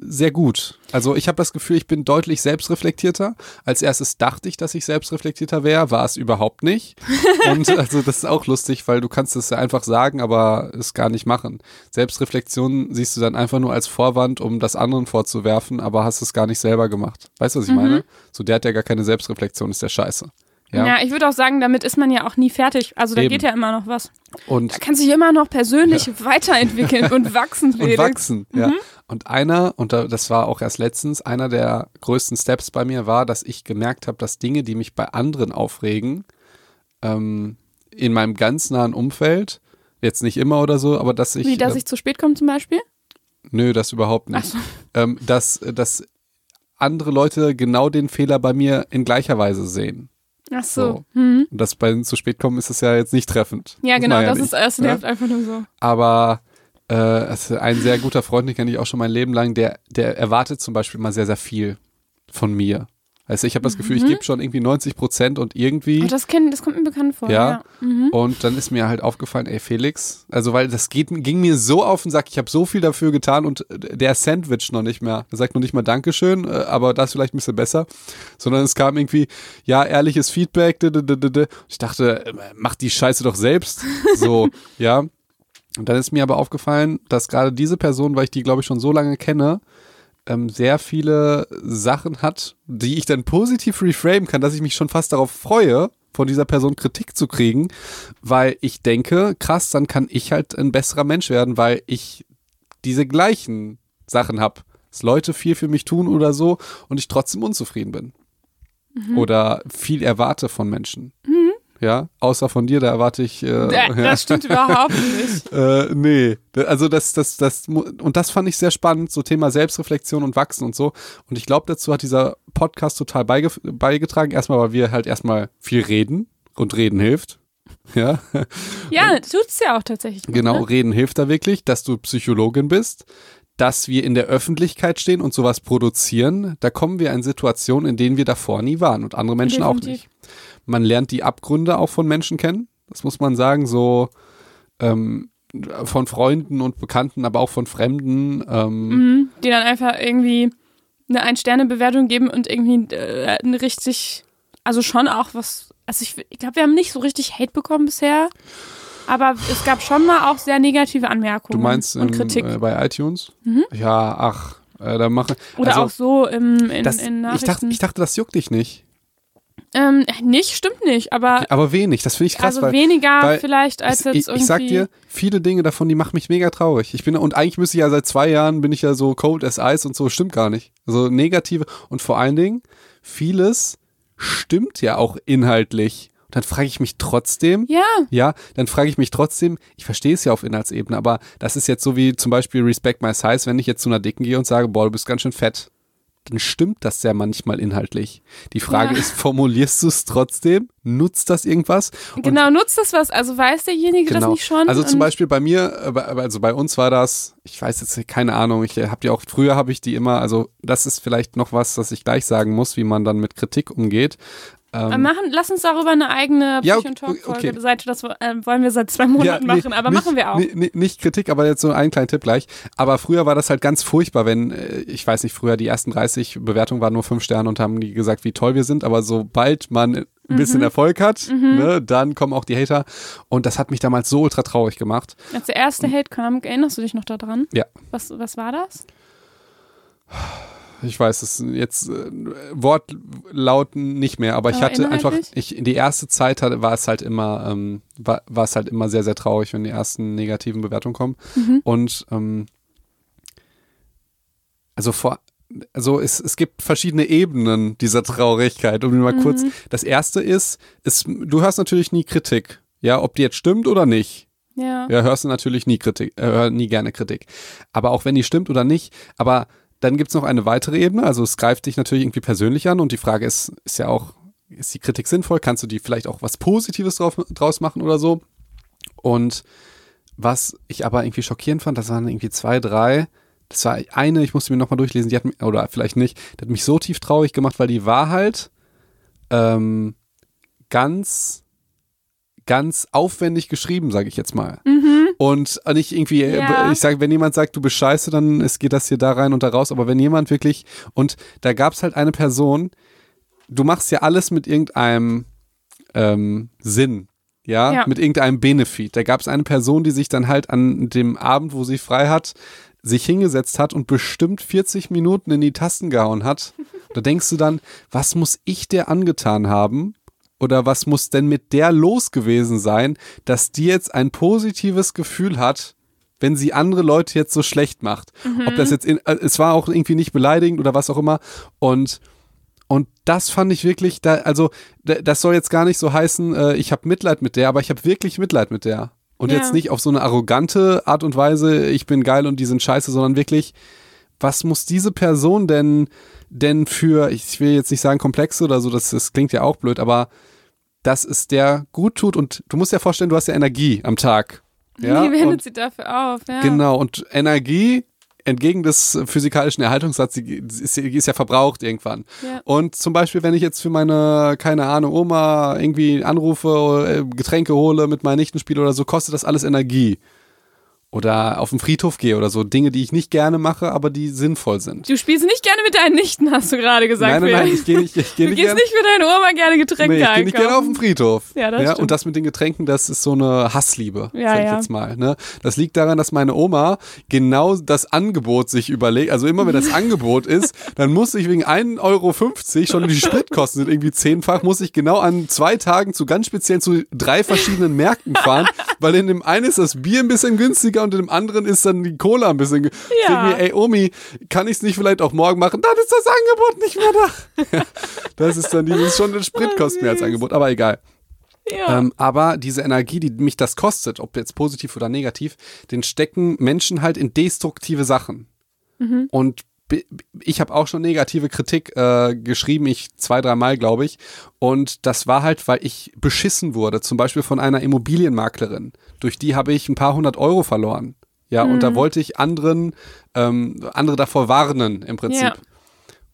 sehr gut. Also ich habe das Gefühl, ich bin deutlich selbstreflektierter. Als erstes dachte ich, dass ich selbstreflektierter wäre, war es überhaupt nicht. Und also das ist auch lustig, weil du kannst es ja einfach sagen, aber es gar nicht machen. Selbstreflexion siehst du dann einfach nur als Vorwand, um das anderen vorzuwerfen, aber hast es gar nicht selber gemacht. Weißt du, was ich meine? So, der hat ja gar keine Selbstreflexion, ist der scheiße. Ja. Ja. ich würde auch sagen, damit ist man ja auch nie fertig. Also da Eben. geht ja immer noch was. Und Da kann sich immer noch persönlich weiterentwickeln und wachsen, und Felix. wachsen. Ja. Und einer, und da- das war auch erst letztens, einer der größten Steps bei mir war, dass ich gemerkt habe, dass Dinge, die mich bei anderen aufregen, ähm, in meinem ganz nahen Umfeld, jetzt nicht immer oder so, aber dass ich, Wie, dass äh, ich zu spät komme zum Beispiel? nö, das überhaupt nicht, so. ähm, dass, dass andere Leute genau den Fehler bei mir in gleicher Weise sehen. Ach So. so. Hm. Und das bei zu spät kommen ist es ja jetzt nicht treffend. Ja, genau. man ja das nicht, ist das ne? nervt einfach nur so. Aber äh, es ist ein sehr guter Freund, den kenne ich auch schon mein Leben lang, der, der erwartet zum Beispiel mal sehr, sehr viel von mir. Also ich habe das Gefühl, ich gebe schon irgendwie 90 Prozent und irgendwie. Oh, das, kenn, das kommt mir bekannt vor. Ja. Ja. Mhm. Und dann ist mir halt aufgefallen, ey Felix, also weil das geht, ging mir so auf den Sack, ich habe so viel dafür getan und äh, der Sandwich noch nicht mehr. Der sagt noch nicht mal Dankeschön, äh, aber das vielleicht ein bisschen besser. Sondern es kam irgendwie, ja, ehrliches Feedback. Ich dachte, äh, mach die Scheiße doch selbst. So, ja. Und dann ist mir aber aufgefallen, dass gerade diese Person, weil ich die, glaube ich, schon so lange kenne, ähm, sehr viele Sachen hat, die ich dann positiv reframe kann, dass ich mich schon fast darauf freue, von dieser Person Kritik zu kriegen, weil ich denke, krass, dann kann ich halt ein besserer Mensch werden, weil ich diese gleichen Sachen habe. Dass Leute viel für mich tun oder so und ich trotzdem unzufrieden bin. Oder viel erwarte von Menschen. Ja, außer von dir, da erwarte ich. Äh, Da- Das stimmt überhaupt nicht. äh, nee, also das, das, das, und das fand ich sehr spannend, so Thema Selbstreflexion und Wachsen und so. Und ich glaube, dazu hat dieser Podcast total beige beigetragen. Erstmal, weil wir halt erstmal viel reden und reden hilft. Ja. Ja, tut's ja auch tatsächlich. gut, Genau, Ne? reden hilft da wirklich, dass du Psychologin bist, dass wir in der Öffentlichkeit stehen und sowas produzieren. Da kommen wir in Situationen, in denen wir davor nie waren und andere Menschen auch Definitiv. nicht. Man lernt die Abgründe auch von Menschen kennen. Das muss man sagen, so ähm, von Freunden und Bekannten, aber auch von Fremden. Ähm, Mhm. Die dann einfach irgendwie eine Ein-Sterne-Bewertung geben und irgendwie äh, richtig, also schon auch was, also ich, ich glaube, wir haben nicht so richtig Hate bekommen bisher, aber es gab schon mal auch sehr negative Anmerkungen Du meinst und im, Kritik. äh, bei iTunes? Ja, ach, äh, da mache Oder also, auch so im, in, das, in ich, Nachrichten. dachte, ich dachte, das juckt dich nicht. Ähm, nicht, stimmt nicht, aber Aber wenig, das finde ich krass. also weil, weniger weil vielleicht als ich, jetzt ich, irgendwie. ich sag dir, viele Dinge davon, die machen mich mega traurig. Ich bin, und eigentlich müsste ich ja seit zwei Jahren, bin ich ja so cold as ice und so, stimmt gar nicht. Also negative und vor allen Dingen, vieles stimmt ja auch inhaltlich. Und dann frage ich mich trotzdem, ja, ja, dann frage ich mich trotzdem, ich verstehe es ja auf Inhaltsebene, aber das ist jetzt so wie zum Beispiel Respect My Size, wenn ich jetzt zu einer Dicken gehe und sage, boah, du bist ganz schön fett, dann stimmt das ja manchmal inhaltlich. Die Frage Ja. ist, formulierst du es trotzdem? Nutzt das irgendwas? Und genau, nutzt das was? Also weiß derjenige das nicht schon? Also zum Beispiel bei mir, äh, also bei uns war das, ich weiß jetzt keine Ahnung, ich habe die auch, früher habe ich die immer, also das ist vielleicht noch was, das ich gleich sagen muss, wie man dann mit Kritik umgeht. Ähm, machen, lass uns darüber eine eigene Ja, okay, Talk-Folge okay. Seite, das äh, wollen wir seit zwei Monaten nee, machen, aber nicht, machen wir auch. nee, nicht Kritik, aber jetzt so einen kleinen Tipp gleich. Aber früher war das halt ganz furchtbar, wenn, äh, ich weiß nicht, früher die ersten 30 Bewertungen waren nur fünf Sterne und haben die gesagt, wie toll wir sind. Aber sobald man ein Mhm. bisschen Erfolg hat, ne, dann kommen auch die Hater. Und das hat mich damals so ultra traurig gemacht. Als der erste Hate kam, erinnerst du dich noch daran? Ja. Was, was war das? Ich weiß es jetzt äh, Wortlauten nicht mehr, aber ich hatte einfach, ich die erste Zeit hatte, war es halt immer, ähm, war, war es halt immer sehr, sehr traurig, wenn die ersten negativen Bewertungen kommen. Mhm. Und ähm, also vor, also es, es gibt verschiedene Ebenen dieser Traurigkeit. Um mal kurz, Mhm. das erste ist, ist, du hörst natürlich nie Kritik, ja, ob die jetzt stimmt oder nicht. Ja. Ja, hörst du natürlich nie Kritik, äh, nie gerne Kritik. Aber auch wenn die stimmt oder nicht, aber dann gibt's noch eine weitere Ebene, also es greift dich natürlich irgendwie persönlich an und die Frage ist, ist ja auch, ist die Kritik sinnvoll? Kannst du die vielleicht auch was Positives drauf, draus machen oder so? Und was ich aber irgendwie schockierend fand, das waren irgendwie zwei, drei, das war eine, ich musste mir nochmal durchlesen, die hat mich, oder vielleicht nicht, die hat mich so tief traurig gemacht, weil die war halt ähm, ganz, ganz aufwendig geschrieben, sage ich jetzt mal. Und nicht irgendwie, äh, Ja. ich sage, wenn jemand sagt, du bist scheiße, dann es geht das hier da rein und da raus. Aber wenn jemand wirklich, und da gab es halt eine Person, du machst ja alles mit irgendeinem ähm, Sinn. Ja, Ja. mit irgendeinem Benefit. Da gab es eine Person, die sich dann halt an dem Abend, wo sie frei hat, sich hingesetzt hat und bestimmt 40 Minuten in die Tasten gehauen hat. Da denkst du dann, was muss ich der angetan haben? Oder was muss denn mit der los gewesen sein, dass die jetzt ein positives Gefühl hat, wenn sie andere Leute jetzt so schlecht macht? Ob das jetzt, in, äh, es war auch irgendwie nicht beleidigend oder was auch immer. Und und das fand ich wirklich, da, also da- das soll jetzt gar nicht so heißen, äh, ich habe Mitleid mit der, aber ich habe wirklich Mitleid mit der. Und Ja. jetzt nicht auf so eine arrogante Art und Weise, ich bin geil und die sind scheiße, sondern wirklich, was muss diese Person denn, denn für, ich will jetzt nicht sagen Komplexe oder so, das, das klingt ja auch blöd, aber dass es der gut tut und du musst dir vorstellen, du hast ja Energie am Tag. Ja? Wie wendet und, sie dafür auf? Ja. Genau, und Energie entgegen des physikalischen Erhaltungssatzes ist, ist ja verbraucht irgendwann. Ja. Und zum Beispiel, wenn ich jetzt für meine, keine Ahnung, Oma irgendwie anrufe, äh, Getränke hole, mit meinen Nichten spiele oder so, kostet das alles Energie. Oder auf den Friedhof gehe oder so. Dinge, die ich nicht gerne mache, aber die sinnvoll sind. Du spielst nicht gerne mit deinen Nichten, hast du gerade gesagt. nein, nein, nein, ich gehe nicht, ich gehe Du nicht gehst gerne. nicht für deine Oma gerne Getränke Nee, ich gehe nicht gerne auf den einkaufen. Friedhof. Ja, das ja, stimmt. Und das mit den Getränken, das ist so eine Hassliebe, Ja, sag ich ja. jetzt mal. Ne? Das liegt daran, dass meine Oma genau das Angebot sich überlegt. Also immer, wenn das Angebot ist, dann muss ich wegen 1,50 Euro schon die Spritkosten sind irgendwie zehnfach, muss ich genau an zwei Tagen zu ganz speziellen, zu drei verschiedenen Märkten fahren, weil in dem einen ist das Bier ein bisschen günstiger und in dem anderen ist dann die Cola ein bisschen Ja. mir, ey Omi, kann ich es nicht vielleicht auch morgen machen? Dann ist das Angebot nicht mehr da. Das ist dann dieses schon ein Spritkosten mehr als Angebot, aber egal. Ja. Ähm, aber diese Energie, die mich das kostet, ob jetzt positiv oder negativ, den stecken Menschen halt in destruktive Sachen. Mhm. Und ich habe auch schon negative Kritik äh, geschrieben, ich zwei, dreimal, glaube ich. Und das war halt, weil ich beschissen wurde, zum Beispiel von einer Immobilienmaklerin. Durch die habe ich ein paar hundert Euro verloren. Ja, und Mhm. da wollte ich anderen, ähm, andere davor warnen, im Prinzip. Ja.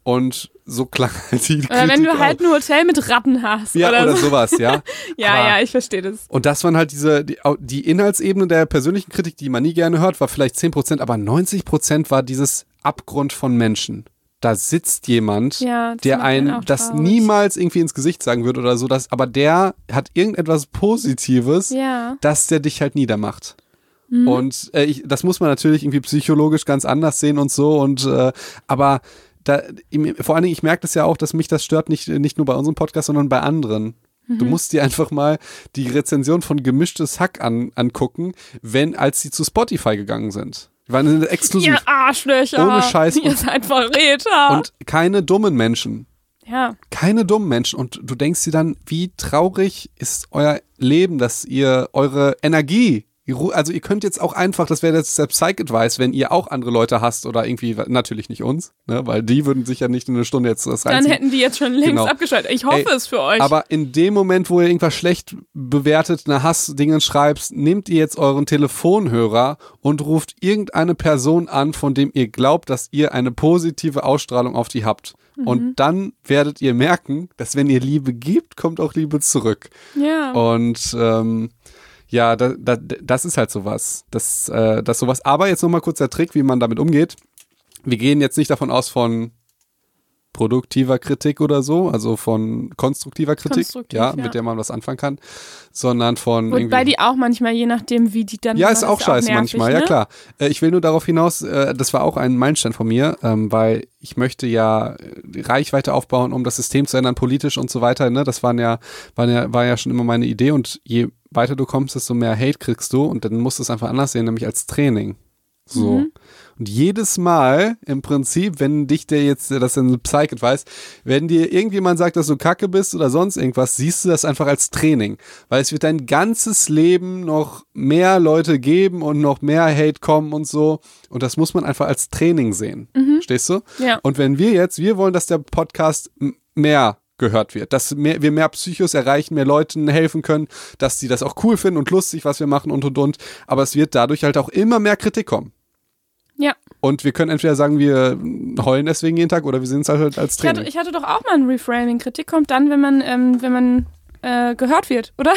Und so klang halt die Oder wenn Kritik du halt auch. ein Hotel mit Ratten hast. Ja, oder, oder so. sowas, ja. Ja, Aber- ja, ich verstehe das. Und das waren halt diese, die, die Inhaltsebene der persönlichen Kritik, die man nie gerne hört, war vielleicht 10%, aber 90% war dieses Abgrund von Menschen. Da sitzt jemand, Ja, der einen das traurig. niemals irgendwie ins Gesicht sagen würde oder so, dass, aber der hat irgendetwas Positives, Ja. dass der dich halt niedermacht. Mhm. Und äh, ich, das muss man natürlich irgendwie psychologisch ganz anders sehen und so. Und äh, aber da, vor allen Dingen, ich merke das ja auch, dass mich das stört, nicht, nicht nur bei unserem Podcast, sondern bei anderen. Mhm. Du musst dir einfach mal die Rezension von Gemischtes Hack an, angucken, wenn, als sie zu Spotify gegangen sind. Die waren exklusiv. Ihr Arschlöcher. Ohne Scheiß Ihr und- seid Verräter. Und keine dummen Menschen. ja. Keine dummen Menschen. Und du denkst dir dann, wie traurig ist euer Leben, dass ihr eure Energie, also ihr könnt jetzt auch einfach, das wäre jetzt der Psych-Advice, wenn ihr auch andere Leute hasst oder irgendwie, natürlich nicht uns, ne, weil die würden sich ja nicht in eine Stunde jetzt das Dann reinziehen. hätten die jetzt schon längst Genau. abgeschaltet. Ich hoffe Ey, es für euch. Aber in dem Moment, wo ihr irgendwas schlecht bewertet, eine Hassdingen schreibt, nehmt ihr jetzt euren Telefonhörer und ruft irgendeine Person an, von dem ihr glaubt, dass ihr eine positive Ausstrahlung auf die habt. Mhm. Und dann werdet ihr merken, dass wenn ihr Liebe gibt, kommt auch Liebe zurück. ja. Und ähm, ja, da, da, das ist halt sowas. Das, äh, das sowas. Aber jetzt nochmal kurz der Trick, wie man damit umgeht. Wir gehen jetzt nicht davon aus von produktiver Kritik oder so, also von konstruktiver Kritik, Konstruktiv, ja, ja. mit der man was anfangen kann, sondern von Wobei die auch manchmal, je nachdem, wie die dann. ja, ist auch scheiße nervig, manchmal, ne? ja klar. Äh, ich will nur darauf hinaus, äh, das war auch ein Meilenstein von mir, ähm, weil ich möchte ja äh, Reichweite aufbauen, um das System zu ändern, politisch und so weiter. Ne? Das waren ja, waren ja, war ja schon immer meine Idee und je weiter du kommst, desto mehr Hate kriegst du und dann musst du es einfach anders sehen, nämlich als Training. So. Mhm. Und jedes Mal im Prinzip, wenn dich der jetzt, das ist ein Psych-Advice, wenn dir irgendjemand sagt, dass du kacke bist oder sonst irgendwas, siehst du das einfach als Training. Weil es wird dein ganzes Leben noch mehr Leute geben und noch mehr Hate kommen und so. Und das muss man einfach als Training sehen. Stehst du? Ja. Und wenn wir jetzt, wir wollen, dass der Podcast mehr gehört wird, dass mehr, wir mehr Psychos erreichen, mehr Leuten helfen können, dass sie das auch cool finden und lustig, was wir machen und und und. Aber es wird dadurch halt auch immer mehr Kritik kommen. Ja. Und wir können entweder sagen, wir heulen deswegen jeden Tag oder wir sehen es halt als Ich hatte, ich hatte doch auch mal ein Reframing. Kritik kommt dann, wenn man, ähm, wenn man äh, gehört wird, oder?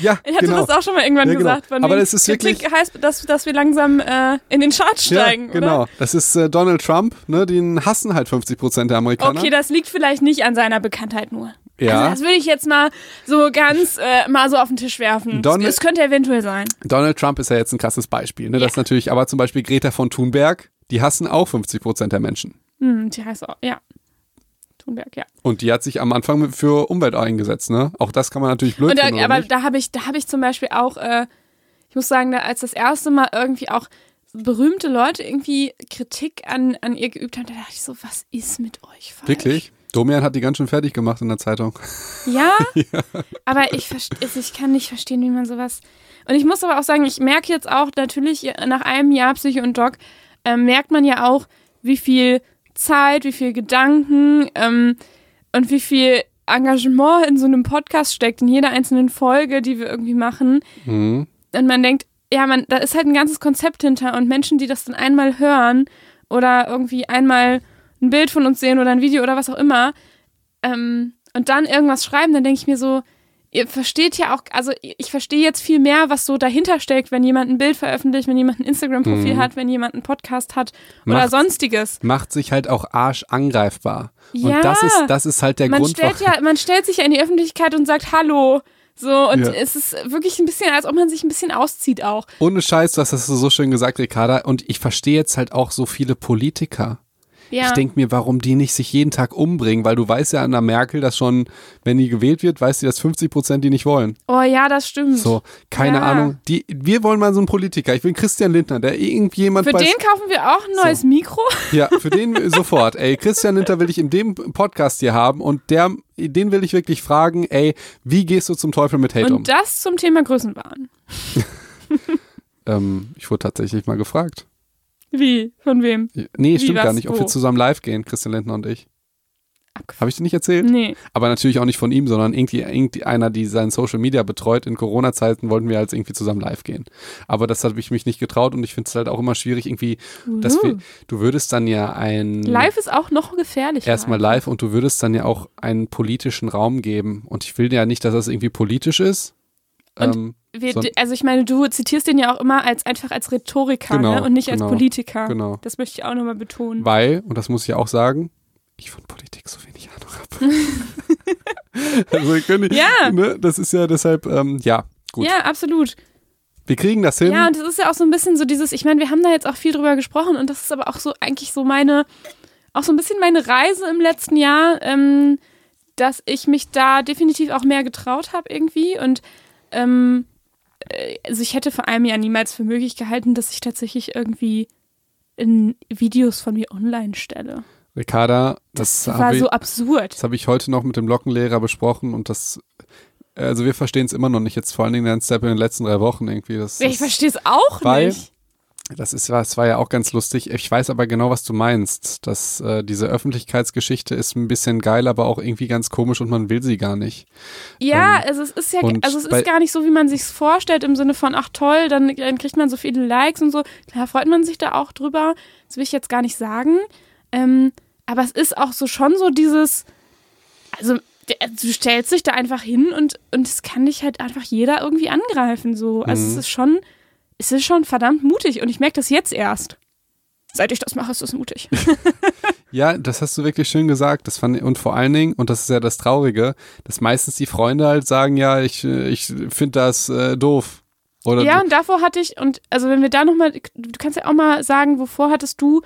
ja, Ich hatte genau. das auch schon mal irgendwann Ja, genau. gesagt. Von Aber das ist Kritik wirklich- heißt, dass, dass wir langsam äh, in den Charts steigen, ja, genau. oder? Das ist äh, Donald Trump, ne? Den hassen halt 50 Prozent der Amerikaner. Okay, das liegt vielleicht nicht an seiner Bekanntheit nur. Ja. Also das würde ich jetzt mal so ganz äh, mal so auf den Tisch werfen. Donald- Es könnte eventuell sein. Donald Trump ist ja jetzt ein krasses Beispiel. Ne? Das ist natürlich, aber zum Beispiel Greta von Thunberg, die hassen auch 50 Prozent der Menschen. Hm, die heißt auch, ja. Thunberg, ja. Und die hat sich am Anfang für Umwelt eingesetzt, ne? Auch das kann man natürlich blöd da, finden, oder aber nicht? da habe ich, da habe ich zum Beispiel auch, äh, ich muss sagen, da, als das erste Mal irgendwie auch berühmte Leute irgendwie Kritik an, an ihr geübt haben, da dachte ich so, was ist mit euch falsch? Wirklich? Domian hat die ganz schön fertig gemacht in der Zeitung. Ja, aber ich, ich kann nicht verstehen, wie man sowas. Und ich muss aber auch sagen, ich merke jetzt auch natürlich nach einem Jahr Psycho und Doc, ähm, merkt man ja auch, wie viel Zeit, wie viel Gedanken ähm, und wie viel Engagement in so einem Podcast steckt, in jeder einzelnen Folge, die wir irgendwie machen. Mhm. Und man denkt, ja, man, da ist halt ein ganzes Konzept hinter und Menschen, die das dann einmal hören oder irgendwie einmal ein Bild von uns sehen oder ein Video oder was auch immer ähm, und dann irgendwas schreiben, dann denke ich mir so, ihr versteht ja auch, also ich verstehe jetzt viel mehr, was so dahinter steckt, wenn jemand ein Bild veröffentlicht, wenn jemand ein Instagram-Profil Mhm. hat, wenn jemand einen Podcast hat oder Macht- sonstiges. Macht sich halt auch arschangreifbar. Ja. Und das ist, das ist halt der man Grund, stellt ja, man stellt sich ja in die Öffentlichkeit und sagt Hallo. So, und Ja. es ist wirklich ein bisschen, als ob man sich ein bisschen auszieht auch. Ohne Scheiß, du hast das so schön gesagt, Ricarda. Und ich verstehe jetzt halt auch so viele Politiker. Ja. Ich denke mir, warum die nicht sich jeden Tag umbringen, weil du weißt ja an der Merkel, dass schon, wenn die gewählt wird, weiß sie, dass 50 Prozent die nicht wollen. oh ja, das stimmt. So, keine Ja. Ahnung. Die, wir wollen mal so einen Politiker. Ich will Christian Lindner, der irgendjemand Für den kaufen wir auch ein neues Mikro. Ja, für den sofort. Ey, Christian Lindner will ich in dem Podcast hier haben und der, den will ich wirklich fragen, ey, wie gehst du zum Teufel mit Hate um? Und das zum Thema Größenwahn. Ähm, ich wurde tatsächlich mal gefragt. Wie? Von wem? Nee, Wie, stimmt gar was, nicht. Ob wo? wir zusammen live gehen, Christian Lindner und ich. Habe ich dir nicht erzählt? Nee. Aber natürlich auch nicht von ihm, sondern irgendwie, irgendwie einer, die sein Social Media betreut. In Corona-Zeiten wollten wir als irgendwie zusammen live gehen. Aber das habe ich mich nicht getraut und ich finde es halt auch immer schwierig, irgendwie, dass wir, Uh. du würdest dann ja ein. Live ist auch noch gefährlicher. Erstmal live und du würdest dann ja auch einen politischen Raum geben. Und ich will ja nicht, dass das irgendwie politisch ist. Und ähm, Wir, So- also ich meine, du zitierst den ja auch immer als einfach als Rhetoriker Genau, ne? und nicht genau, als Politiker. genau. Das möchte ich auch nochmal betonen. Weil, und das muss ich ja auch sagen, ich von Politik so wenig Ahnung habe. also ich könnte, Ja. ne, das ist ja deshalb, ähm, ja, gut. Ja, absolut. Wir kriegen das hin. Ja, und das ist ja auch so ein bisschen so dieses, ich meine, wir haben da jetzt auch viel drüber gesprochen und das ist aber auch so eigentlich so meine, auch so ein bisschen meine Reise im letzten Jahr, ähm, dass ich mich da definitiv auch mehr getraut habe irgendwie und ähm, äh, also ich hätte vor einem Jahr niemals für möglich gehalten, dass ich tatsächlich irgendwie in Videos von mir online stelle. Ricarda, das, Das habe war ich, so absurd. das hab ich heute noch mit dem Lockenlehrer besprochen und das, also wir verstehen es immer noch nicht, jetzt vor allen Dingen den Step in den letzten drei Wochen irgendwie. Das, Ich verstehe es auch weil- nicht. Das ist, das war ja auch ganz lustig. Ich weiß aber genau, was du meinst. Dass äh, diese Öffentlichkeitsgeschichte ist ein bisschen geil, aber auch irgendwie ganz komisch und man will sie gar nicht. Ja, Ähm, also es ist ja, also es ist gar nicht so, wie man sich vorstellt, im Sinne von, ach toll, dann, dann kriegt man so viele Likes und so. Klar freut man sich da auch drüber. Das will ich jetzt gar nicht sagen. Ähm, aber es ist auch so schon so dieses, also der- du stellst dich da einfach hin und, und es kann dich halt einfach jeder irgendwie angreifen. So. Also Mhm. es ist schon, es ist schon verdammt mutig und ich merke das jetzt erst. Seit ich das mache, ist es mutig. Ja, das hast du wirklich schön gesagt. Das fand, und vor allen Dingen, und das ist ja das Traurige, dass meistens die Freunde halt sagen, ja, ich, äh, ich finde das äh, doof. Oder Ja, und davor hatte ich, und also wenn wir da nochmal, du kannst ja auch mal sagen, wovor hattest du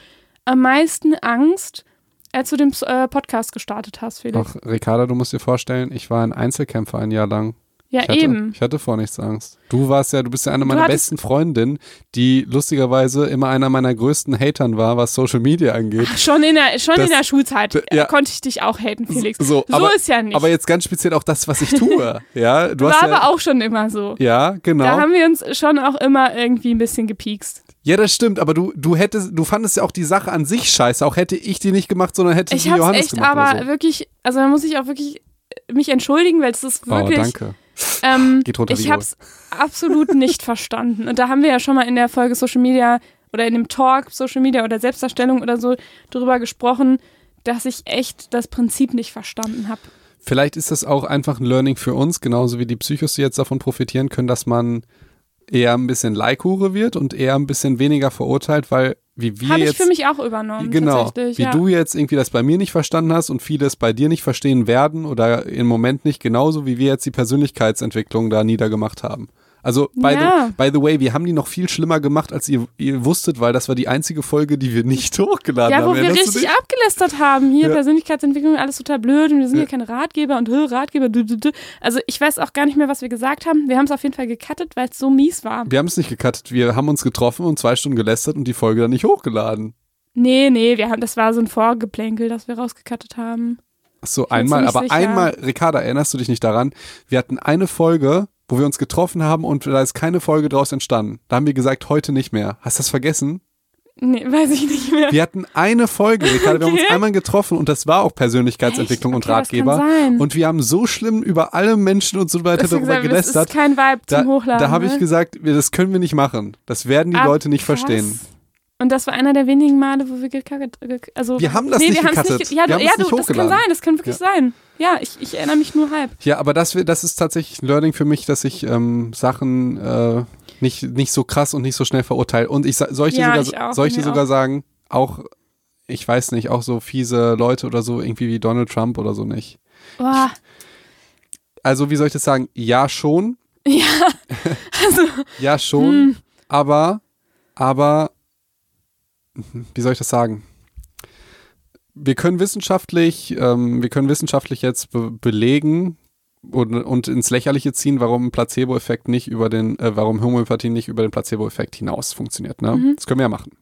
am meisten Angst, als du den äh, Podcast gestartet hast, Felix? Ach, Ricarda, du musst dir vorstellen, ich war ein Einzelkämpfer ein Jahr lang. Ja, Ich hatte, eben. Ich hatte vor nichts Angst. Du warst ja, du bist ja eine meiner besten Freundinnen, die lustigerweise immer einer meiner größten Hatern war, was Social Media angeht. Schon in der, schon Das- in der Schulzeit ja. konnte ich dich auch haten, Felix. So, So aber, ist ja nicht. aber jetzt ganz speziell auch das, was ich tue. ja, du War hast ja, aber auch schon immer so. ja, genau. Da haben wir uns schon auch immer irgendwie ein bisschen gepiekst. Ja, das stimmt, aber du, du hättest, du fandest ja auch die Sache an sich scheiße. Auch hätte ich die nicht gemacht, sondern hätte Ich die hab's Johannes echt gemacht. aber oder so. wirklich, also da muss ich auch wirklich mich entschuldigen, weil es ist Oh, wirklich. danke. Ähm, Geht runter ich habe es absolut nicht verstanden. Und da haben wir ja schon mal in der Folge Social Media oder in dem Talk Social Media oder Selbstdarstellung oder so drüber gesprochen, dass ich echt das Prinzip nicht verstanden habe. Vielleicht ist das auch einfach ein Learning für uns, genauso wie die Psychos, die jetzt davon profitieren können, dass man eher ein bisschen Leikhure wird und eher ein bisschen weniger verurteilt, weil wie wir Habe ich jetzt für mich auch übernommen. genau, tatsächlich, wie ja. du jetzt irgendwie das bei mir nicht verstanden hast und viele es bei dir nicht verstehen werden oder im Moment nicht, genauso wie wir jetzt die Persönlichkeitsentwicklung da niedergemacht haben. Also, by, Ja. the, by the way, wir haben die noch viel schlimmer gemacht, als ihr, ihr wusstet, weil das war die einzige Folge, die wir nicht hochgeladen Ja, haben. wo wir Erinnerst du richtig abgelästert haben. Hier Ja. Persönlichkeitsentwicklung, alles total blöd und wir sind Ja. hier keine Ratgeber und äh, Ratgeber. dü, dü, dü. Also ich weiß auch gar nicht mehr, was wir gesagt haben. Wir haben es auf jeden Fall gecuttet, weil es so mies war. Wir haben es nicht gecuttet, wir haben uns getroffen und zwei Stunden gelästert und die Folge dann nicht hochgeladen. Nee, nee, wir haben, das war so ein Vorgeplänkel, das wir rausgecuttet haben. Ach so, einmal, aber sicher. einmal, Ricarda, erinnerst du dich nicht daran? Wir hatten eine Folge, wo wir uns getroffen haben und da ist keine Folge draus entstanden. Da haben wir gesagt, heute nicht mehr. Hast du das vergessen? Nee, weiß ich nicht mehr. Wir hatten eine Folge, wir haben uns Okay. einmal getroffen und das war auch Persönlichkeitsentwicklung Echt? und Okay, kann Ratgeber. sein. Und wir haben so schlimm über alle Menschen und so weiter Das darüber gesagt, das ist gelästert. kein Vibe Da, zum Hochladen. da habe ich ne? gesagt, das können wir nicht machen. Das werden die Ah, Leute nicht krass. verstehen. Und das war einer der wenigen Male, wo wir gecuttet ge also Wir haben das nee, nicht wir gecuttet. Nicht, ja, Wir du, ja du, das kann sein, das kann wirklich sein. Ja, ich, ich erinnere mich nur halb. Ja, aber das, das ist tatsächlich ein Learning für mich, dass ich ähm, Sachen äh, nicht, nicht so krass und nicht so schnell verurteile. Und ich soll ich dir Ja, sogar, ich auch, soll ich dir sogar auch. sagen, auch, ich weiß nicht, auch so fiese Leute oder so, irgendwie wie Donald Trump oder so nicht. Boah. Also, wie soll ich das sagen? Ja, schon. Ja, also, Ja, schon. hm, Aber, aber, wie soll ich das sagen? Wir können wissenschaftlich, ähm, wir können wissenschaftlich jetzt be belegen und, und ins Lächerliche ziehen, warum Placebo-Effekt nicht über den, äh, warum Homöopathie nicht über den Placebo-Effekt hinaus funktioniert. Ne? Mhm. Das können wir ja machen.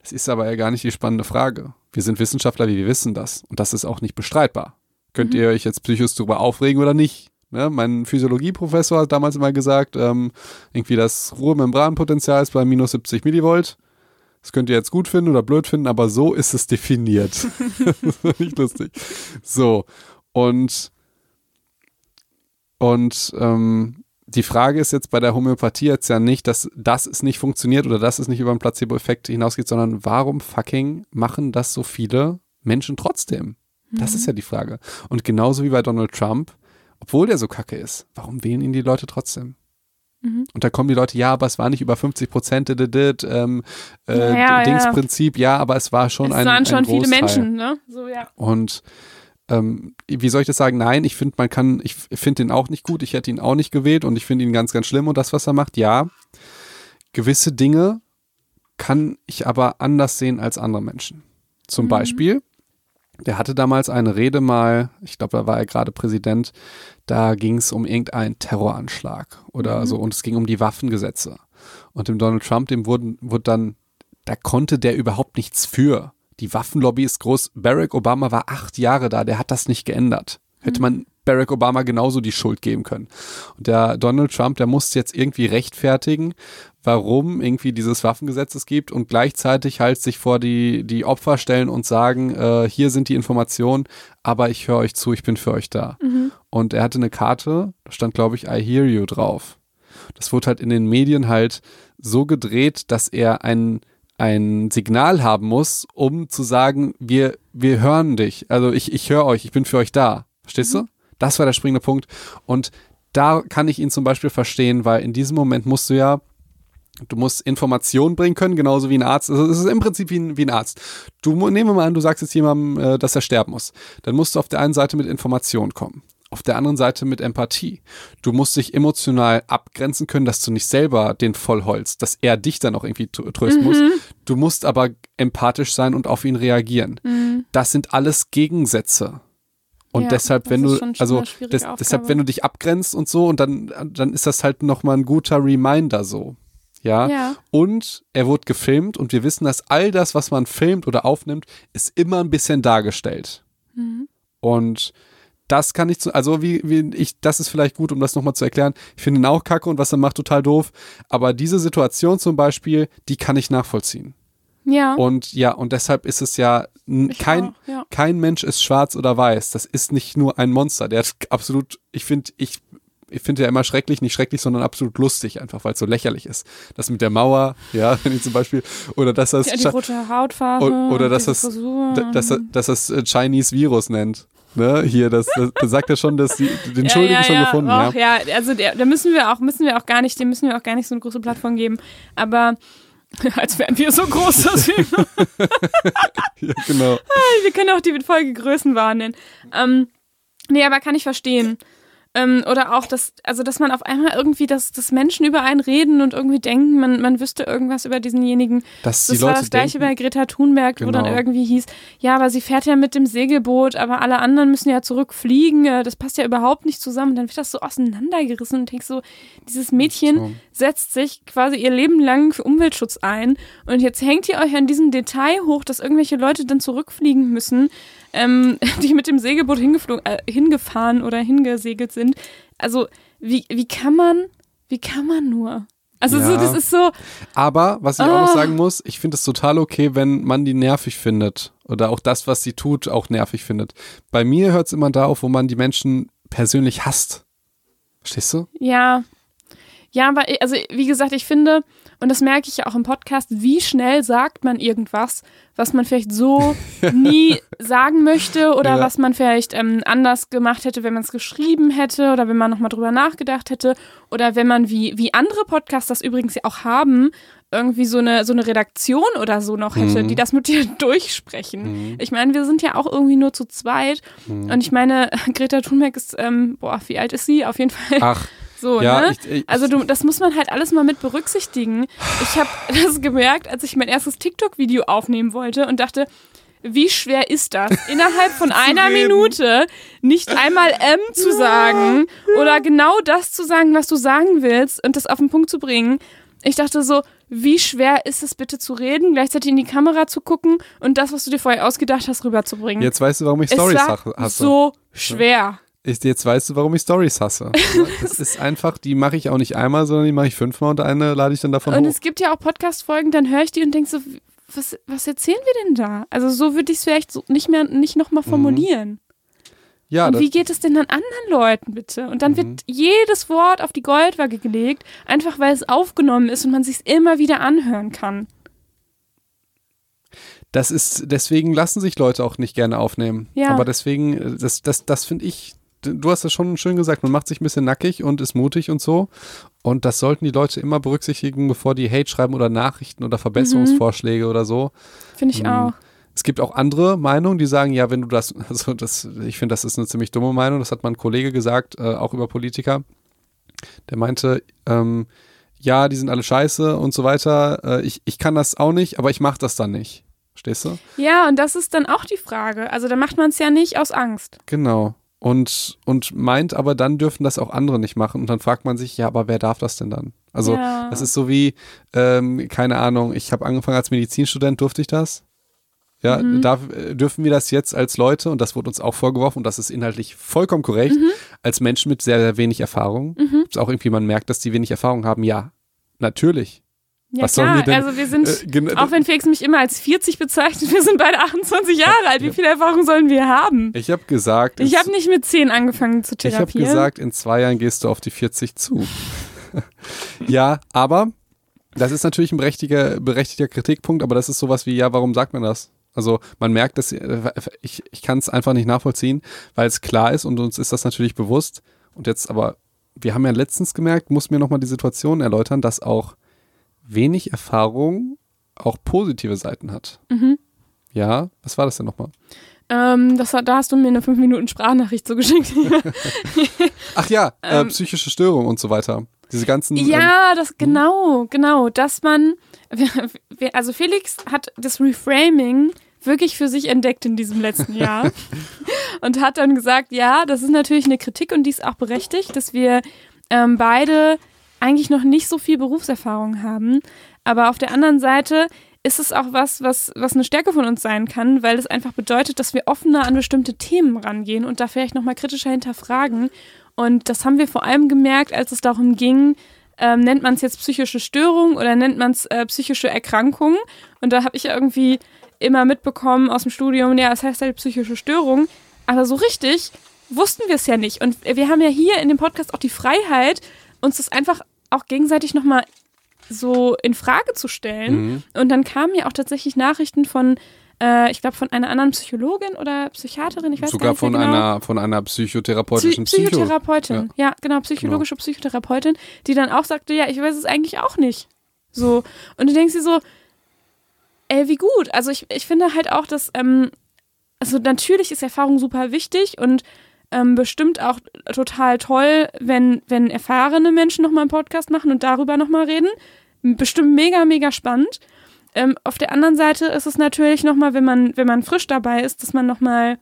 Das ist aber ja gar nicht die spannende Frage. Wir sind Wissenschaftler, wir wissen das. Und das ist auch nicht bestreitbar. Könnt Mhm. ihr euch jetzt Psychos darüber aufregen oder nicht? Ne? Mein Physiologieprofessor hat damals immer gesagt, ähm, irgendwie das Ruhemembranpotenzial ist bei minus 70 Millivolt. Das könnt ihr jetzt gut finden oder blöd finden, aber so ist es definiert. das ist nicht lustig. So. Und, und ähm, die Frage ist jetzt bei der Homöopathie jetzt ja nicht, dass das es nicht funktioniert oder dass es nicht über den Placebo-Effekt hinausgeht, sondern warum fucking machen das so viele Menschen trotzdem? Das Mhm. ist ja die Frage. Und genauso wie bei Donald Trump, obwohl der so kacke ist, warum wählen ihn die Leute trotzdem? Mhm. Und da kommen die Leute, ja, aber es war nicht über 50 Prozent, ähm, äh, Ja, ja, Dingsprinzip, ja, aber es war schon es ein, waren schon ein viele. Menschen, ne? So, ja. Und ähm, wie soll ich das sagen? Nein, ich finde, man kann, ich finde ihn auch nicht gut, ich hätte ihn auch nicht gewählt und ich finde ihn ganz, ganz schlimm und das, was er macht, ja. Gewisse Dinge kann ich aber anders sehen als andere Menschen. Zum Mhm. Beispiel, der hatte damals eine Rede mal, ich glaube, da war er gerade Präsident, da ging es um irgendeinen Terroranschlag oder Mhm. so und es ging um die Waffengesetze. Und dem Donald Trump, dem wurden, wurde dann, da konnte der überhaupt nichts für. Die Waffenlobby ist groß. Barack Obama war acht Jahre da, der hat das nicht geändert. Hätte man Barack Obama genauso die Schuld geben können. Und der Donald Trump, der musste jetzt irgendwie rechtfertigen, warum irgendwie dieses Waffengesetz es gibt und gleichzeitig halt sich vor die, die Opfer stellen und sagen, äh, hier sind die Informationen, aber ich höre euch zu, ich bin für euch da. Und er hatte eine Karte, da stand, glaube ich, I hear you drauf. Das wurde halt in den Medien halt so gedreht, dass er ein, ein Signal haben muss, um zu sagen, wir, wir hören dich. Also ich, ich höre euch, ich bin für euch da. Verstehst du? Das war der springende Punkt. Und da kann ich ihn zum Beispiel verstehen, weil in diesem Moment musst du ja, du musst Informationen bringen können, genauso wie ein Arzt. Also es ist im Prinzip wie ein, wie ein Arzt. Du nehmen wir mal an, du sagst jetzt jemandem, äh, dass er sterben muss. Dann musst du auf der einen Seite mit Informationen kommen. Auf der anderen Seite mit Empathie. Du musst dich emotional abgrenzen können, dass du nicht selber den vollholst, dass er dich dann auch irgendwie tr- trösten muss. Du musst aber empathisch sein und auf ihn reagieren. Das sind alles Gegensätze. Und Ja, deshalb, wenn du, also des, deshalb, wenn du dich abgrenzt und so, und dann, dann ist das halt nochmal ein guter Reminder so. Ja? Ja. Und er wurde gefilmt und wir wissen, dass all das, was man filmt oder aufnimmt, ist immer ein bisschen dargestellt. Mhm. Und das kann ich zu, also wie, wie ich, das ist vielleicht gut, um das nochmal zu erklären. Ich finde ihn auch kacke und was er macht total doof. Aber diese Situation zum Beispiel, die kann ich nachvollziehen. Ja. Und ja, und deshalb ist es ja Ich kein, auch, ja. kein Mensch ist schwarz oder weiß. Das ist nicht nur ein Monster. Der hat absolut, ich finde, ich, ich finde ja immer schrecklich, nicht schrecklich, sondern absolut lustig, einfach weil es so lächerlich ist. Das mit der Mauer, ja, wenn ich zum Beispiel, oder dass das, ja, die rote Hautfarbe. oder dass das, dass, er- dass das äh, Chinese Virus nennt. Ne, hier, das, das, das sagt er schon, dass die, den Schuldigen ja, ja, schon ja. gefunden, Och, ja. ja. also der, da müssen wir auch, müssen wir auch gar nicht, dem müssen wir auch gar nicht so eine große Plattform geben. Aber als wären wir so groß, dass wir, ja. Genau. wir können auch die Folge Größenwahn nennen. Ähm, nee, aber kann ich verstehen. Ähm, oder auch, dass, also dass man auf einmal irgendwie, dass, dass Menschen über einen reden und irgendwie denken, man, man wüsste irgendwas über diesenjenigen. Dass Das die war Leute das gleiche denken, bei Greta Thunberg, wo dann Genau. irgendwie hieß, ja, aber sie fährt ja mit dem Segelboot, aber alle anderen müssen ja zurückfliegen, äh, das passt ja überhaupt nicht zusammen. Dann wird das so auseinandergerissen und denkst so, dieses Mädchen So. setzt sich quasi ihr Leben lang für Umweltschutz ein und jetzt hängt ihr euch an diesem Detail hoch, dass irgendwelche Leute dann zurückfliegen müssen, ähm, die mit dem Segelboot hingeflogen, äh, hingefahren oder hingesegelt sind. Also, wie, wie kann man, wie kann man nur? Also, so, Ja. das ist so, Aber, was ich auch noch Ah. sagen muss, ich finde es total okay, wenn man die nervig findet. Oder auch das, was sie tut, auch nervig findet. Bei mir hört es immer da auf, wo man die Menschen persönlich hasst. Verstehst du? Ja. Ja, aber ich- also wie gesagt, ich finde, und das merke ich ja auch im Podcast, wie schnell sagt man irgendwas, was man vielleicht so nie sagen möchte oder Ja. was man vielleicht ähm, anders gemacht hätte, wenn man es geschrieben hätte oder wenn man nochmal drüber nachgedacht hätte oder wenn man, wie, wie andere Podcasts das übrigens ja auch haben, irgendwie so eine, so eine Redaktion oder so noch hätte, Mhm. die das mit dir durchsprechen. Ich meine, wir sind ja auch irgendwie nur zu zweit und ich meine, Greta Thunberg ist, ähm, boah, wie alt ist sie? Auf jeden Fall Ach, so, ja, ne? ich, ich, Also du, das muss man halt alles mal mit berücksichtigen. Ich habe das gemerkt, als ich mein erstes TikTok-Video aufnehmen wollte und dachte, wie schwer ist das, innerhalb von einer reden. Minute nicht einmal M zu sagen oder genau das zu sagen, was du sagen willst und das auf den Punkt zu bringen. Ich dachte so, wie schwer ist es bitte zu reden, gleichzeitig in die Kamera zu gucken und das, was du dir vorher ausgedacht hast, rüberzubringen. jetzt weißt du, warum ich es Stories war ha- hasse. so schwer. Ich, jetzt weißt du, warum ich Stories hasse. Das ist einfach, die mache ich auch nicht einmal, sondern die mache ich fünfmal und eine lade ich dann davon Und hoch. es gibt ja auch Podcast-Folgen, dann höre ich die und denke so, was, was erzählen wir denn da? Also so würde ich es vielleicht so nicht mehr, nicht nochmal formulieren. Ja, und wie geht es denn dann anderen Leuten bitte? Und dann Mhm. wird jedes Wort auf die Goldwaage gelegt, einfach weil es aufgenommen ist und man sich immer wieder anhören kann. das ist, deswegen lassen sich Leute auch nicht gerne aufnehmen. Ja. Aber deswegen, äh, das, das, das finde ich, du hast das schon schön gesagt, man macht sich ein bisschen nackig und ist mutig und so. Und das sollten die Leute immer berücksichtigen, bevor die Hate schreiben oder Nachrichten oder Verbesserungsvorschläge oder so. Finde ich Mhm. auch. Es gibt auch andere Meinungen, die sagen, ja, wenn du das, also das, ich finde, das ist eine ziemlich dumme Meinung, das hat mal ein Kollege gesagt, äh, auch über Politiker. Der meinte, ähm, ja, die sind alle scheiße und so weiter. Äh, ich, ich kann das auch nicht, aber ich mache das dann nicht. Verstehst du? Ja, und das ist dann auch die Frage. Also da macht man es ja nicht aus Angst. Genau. Und, und meint aber, dann dürfen das auch andere nicht machen. Und dann fragt man sich, ja, aber wer darf das denn dann? Also, Ja. das ist so wie, ähm, keine Ahnung, ich habe angefangen als Medizinstudent, durfte ich das? Ja, Mhm. darf, äh, dürfen wir das jetzt als Leute, und das wurde uns auch vorgeworfen, und das ist inhaltlich vollkommen korrekt, Mhm. als Menschen mit sehr, sehr wenig Erfahrung, Ob's auch irgendwie man merkt, dass die wenig Erfahrung haben, ja, natürlich. Ja, Was sollen klar. denn- also wir sind, Äh, auch wenn Felix mich immer als 40 bezeichnet, wir sind beide 28 Jahre alt. Wie viel Erfahrung sollen wir haben? ich habe gesagt, Ich habe nicht mit 10 angefangen zu Ich habe therapieren. gesagt, in zwei Jahren gehst du auf die 40 zu. ja, aber das ist natürlich ein berechtigter, berechtigter Kritikpunkt, aber das ist sowas wie, ja, warum sagt man das? Also man merkt, dass äh, ich, ich kann es einfach nicht nachvollziehen, weil es klar ist und uns ist das natürlich bewusst. Und jetzt aber, wir haben ja letztens gemerkt, muss mir nochmal die Situation erläutern, dass auch wenig Erfahrung auch positive Seiten hat. Mhm. Ja, was war das denn nochmal? Ähm, das, da hast du mir eine 5 Minuten Sprachnachricht zugeschickt. Ach ja, äh, Ähm, psychische Störung und so weiter. Diese ganzen. ähm, Ja, das genau, genau, dass man, also Felix hat das Reframing wirklich für sich entdeckt in diesem letzten Jahr und hat dann gesagt, ja, das ist natürlich eine Kritik und die ist auch berechtigt, dass wir ähm, beide eigentlich noch nicht so viel Berufserfahrung haben, aber auf der anderen Seite ist es auch was, was, was eine Stärke von uns sein kann, weil es einfach bedeutet, dass wir offener an bestimmte Themen rangehen und da vielleicht nochmal kritischer hinterfragen. Und das haben wir vor allem gemerkt, als es darum ging, ähm, nennt man es jetzt psychische Störung oder nennt man es äh, psychische Erkrankung? Und da habe ich ja irgendwie immer mitbekommen aus dem Studium, ja, es heißt halt psychische Störung. Aber so richtig wussten wir es ja nicht. Und wir haben ja hier in dem Podcast auch die Freiheit, uns das einfach auch gegenseitig nochmal so in Frage zu stellen. Mhm. Und dann kamen ja auch tatsächlich Nachrichten von, äh, ich glaube, von einer anderen Psychologin oder Psychiaterin, ich weiß Sogar gar nicht von mehr genau. einer von einer psychotherapeutischen Psy Psycho. Psychotherapeutin. Ja. genau, psychologische Psychotherapeutin, die dann auch sagte, ja, ich weiß es eigentlich auch nicht. So. Und du denkst dir so, ey, wie gut. Also ich, ich finde halt auch, dass, ähm, also natürlich ist Erfahrung super wichtig und ähm, bestimmt auch total toll, wenn, wenn erfahrene Menschen nochmal einen Podcast machen und darüber nochmal reden. Bestimmt mega, mega spannend. Ähm, auf der anderen Seite ist es natürlich nochmal, wenn man, wenn man frisch dabei ist, dass man nochmal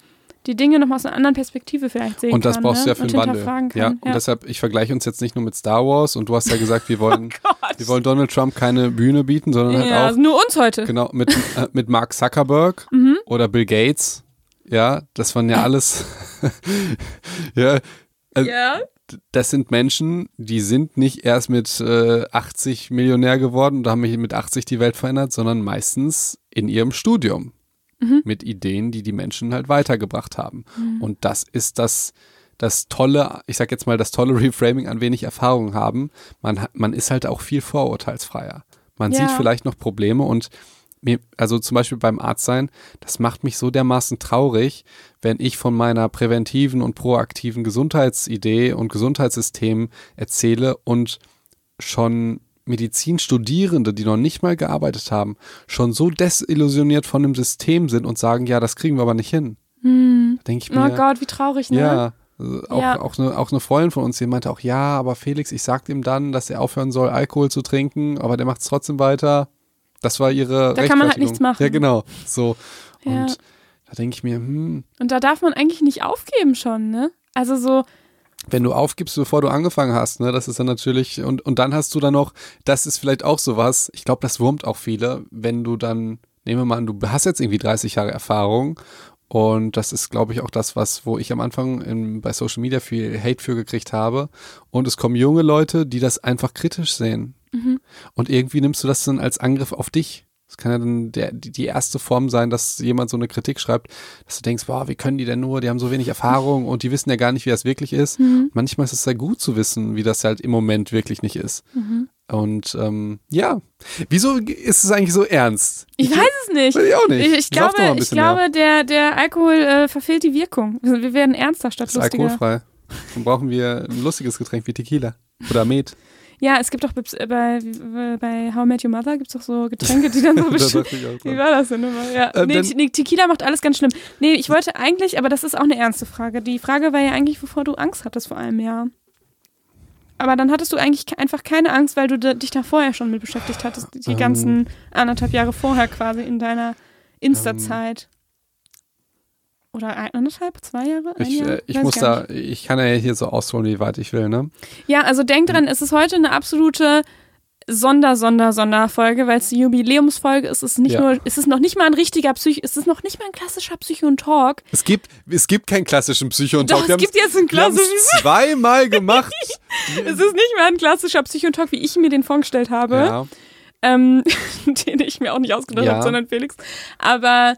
die Dinge nochmal aus einer anderen Perspektive vielleicht sehen Und das kann. brauchst ne? du ja für den Wandel. Kann. Ja, und deshalb, ich vergleiche uns jetzt nicht nur mit Star Wars und du hast ja gesagt, wir wollen, Gott. wir wollen Donald Trump keine Bühne bieten, sondern halt ja, auch also nur uns heute. genau mit, äh, mit Mark Zuckerberg Mhm. oder Bill Gates. Ja, das waren ja alles. ja, äh, Ja. das sind Menschen, die sind nicht erst mit äh, 80 Millionär geworden und haben mit 80 die Welt verändert, sondern meistens in ihrem Studium Mhm. mit Ideen, die die Menschen halt weitergebracht haben. Und das ist das, das tolle, ich sag jetzt mal, das tolle Reframing an wenig Erfahrung haben. Man, hat- man ist halt auch viel vorurteilsfreier. Man Ja. sieht vielleicht noch Probleme und mir, also zum Beispiel beim Arzt sein, das macht mich so dermaßen traurig, wenn ich von meiner präventiven und proaktiven Gesundheitsidee und Gesundheitssystem erzähle und schon Medizinstudierende, die noch nicht mal gearbeitet haben, schon so desillusioniert von dem System sind und sagen, ja, das kriegen wir aber nicht hin. Hm. Denke ich Oh mir, Gott, wie traurig, ne? ja, auch, Ja. auch, eine, auch eine Freundin von uns, die meinte auch, ja, aber Felix, ich sagte ihm dann, dass er aufhören soll, Alkohol zu trinken, aber der macht es trotzdem weiter. Das war ihre Da kann man halt nichts machen. Ja, genau. So. Ja. Und da denke ich mir, hm, Und da darf man eigentlich nicht aufgeben schon, ne? Also so, wenn du aufgibst, bevor du angefangen hast, ne, das ist dann natürlich, und, und dann hast du dann noch, das ist vielleicht auch sowas, ich glaube, das wurmt auch viele, wenn du dann, nehmen wir mal an, du hast jetzt irgendwie 30 Jahre Erfahrung und das ist, glaube ich, auch das, was, wo ich am Anfang in, bei Social Media viel Hate für gekriegt habe. Und es kommen junge Leute, die das einfach kritisch sehen. Und irgendwie nimmst du das dann als Angriff auf dich. Das kann ja dann der, die, erste Form sein, dass jemand so eine Kritik schreibt, dass du denkst, boah, wie können die denn nur, die haben so wenig Erfahrung und die wissen ja gar nicht, wie das wirklich ist. Mhm. Manchmal ist es sehr gut zu wissen, wie das halt im Moment wirklich nicht ist. Mhm. Und ähm, ja, wieso ist es eigentlich so ernst? Ich weiß es nicht. Weiß ich auch nicht. Ich, ich glaube, ich glaube der, der Alkohol äh, verfehlt die Wirkung. Wir werden ernster statt ist lustiger. alkoholfrei. Dann brauchen wir ein lustiges Getränk wie Tequila oder Met. Ja, es gibt doch bei, bei, How I Met Your Mother gibt es doch so Getränke, die dann so bestimmt. Wie war das denn immer? Ja. Äh, nee, nee, Tequila macht alles ganz schlimm. Nee, ich wollte eigentlich, aber das ist auch eine ernste Frage. Die Frage war ja eigentlich, wovor du Angst hattest vor einem Jahr. Aber dann hattest du eigentlich einfach keine Angst, weil du dich da vorher schon mit beschäftigt hattest, die Ähm. ganzen anderthalb Jahre vorher quasi in deiner Insta-Zeit. Oder ein- anderthalb, zwei Jahre? Ein Ich, Jahr? äh, ich Weiß muss da, ich kann ja hier so ausholen, wie weit ich will, ne? Ja, also denk dran, es ist heute eine absolute Sonder, Sonder, Sonderfolge, weil es die Jubiläumsfolge ist. Es ist nicht Ja. nur, es ist noch nicht mal ein richtiger Psych, es ist noch nicht mal ein klassischer Psycho und Talk. Es gibt, es gibt keinen klassischen Psycho und Doch, Talk. Wir es gibt jetzt einen wir klassischen. zweimal gemacht. Es ist nicht mal ein klassischer Psycho und Talk, wie ich mir den vorgestellt habe, ja. ähm, den ich mir auch nicht ausgedacht Ja. habe, sondern Felix. Aber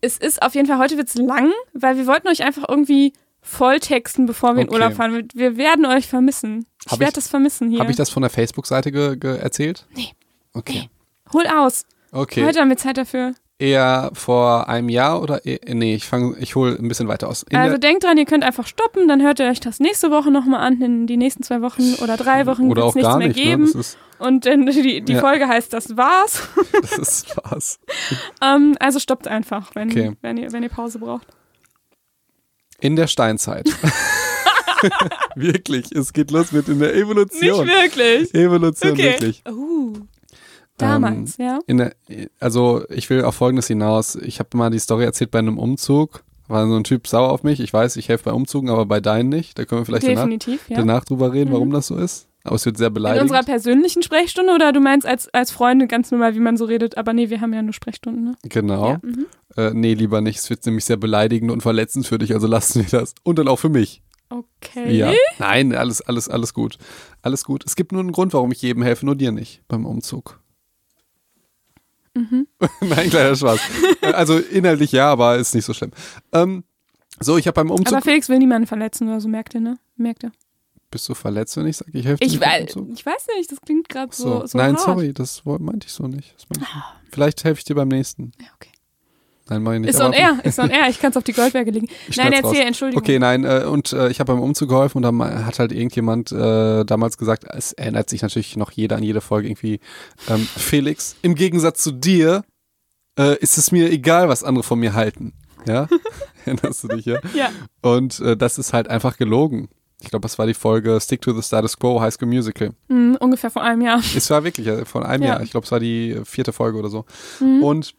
es ist auf jeden Fall, heute wird's lang, weil wir wollten euch einfach irgendwie volltexten, bevor wir in Okay. Urlaub fahren. Wir- Wir werden euch vermissen. Ich werde das vermissen hier. Habe ich das von der Facebook-Seite erzählt? Nee. Okay. Hol aus. Okay. Heute haben wir Zeit dafür. Eher vor einem Jahr oder eh, nee, ich fange, ich hole ein bisschen weiter aus. In also denkt dran, ihr könnt einfach stoppen, dann hört ihr euch das nächste Woche nochmal an. In die nächsten zwei Wochen oder drei Wochen wird es nichts mehr nicht, ne? geben. Ist, Und die, die Ja. Folge heißt Das war's. das ist Spaß. ähm, also stoppt einfach, wenn, Okay. wenn, ihr, wenn ihr Pause braucht. In der Steinzeit. wirklich, es geht los mit in der Evolution. Nicht wirklich. Evolution, Okay. wirklich. Uh, damals, ja. In der, also ich will auf Folgendes hinaus. Ich habe mal die Story erzählt bei einem Umzug. War so ein Typ sauer auf mich. Ich weiß, ich helfe bei Umzügen, aber bei deinen nicht. Da können wir vielleicht danach, ja. danach drüber reden, Mhm. warum das so ist. Aber es wird sehr In beleidigend. unserer persönlichen Sprechstunde oder du meinst als, als Freunde ganz normal, wie man so redet, aber nee, wir haben ja nur Sprechstunden, ne? Genau. Ja, mhm. Äh, nee, lieber nicht. Es wird nämlich sehr beleidigend und verletzend für dich, also lassen wir das. Und dann auch für mich. Okay. Ja. Nein, alles, alles, alles gut. Alles gut. Es gibt nur einen Grund, warum ich jedem helfe, nur dir nicht beim Umzug. Mhm. Nein, kleiner Spaß. Also inhaltlich ja, aber ist nicht so schlimm. Ähm, so, ich habe beim Umzug. Aber Felix will niemanden verletzen oder so, merkt ihr, ne? Merkt ihr. Bist du verletzt, wenn ich sage, ich helfe dir Ich, wei- ich weiß nicht, das klingt gerade So. so, so Nein, hart. sorry, das meinte ich so nicht. Ich nicht. Vielleicht helfe ich dir beim nächsten. Ja, okay. Nein, mach ich nicht. Ist on air, ist on air. Ich kann es auf die Goldwerke legen. Nein, erzähl, raus. Entschuldigung. Okay, nein, äh, und äh, ich habe beim Umzug geholfen und da ma- hat halt irgendjemand äh, damals gesagt, es erinnert sich natürlich noch jeder an jede Folge irgendwie, ähm, Felix, im Gegensatz zu dir äh, ist es mir egal, was andere von mir halten. Ja? Erinnerst du dich, ja? Ja. Und äh, das ist halt einfach gelogen. Ich glaube, das war die Folge Stick to the Status Quo, High School Musical. Mhm, ungefähr vor einem Jahr. Es war wirklich äh, von einem Ja. Jahr. Ich glaube, es war die vierte Folge oder so. Mhm. Und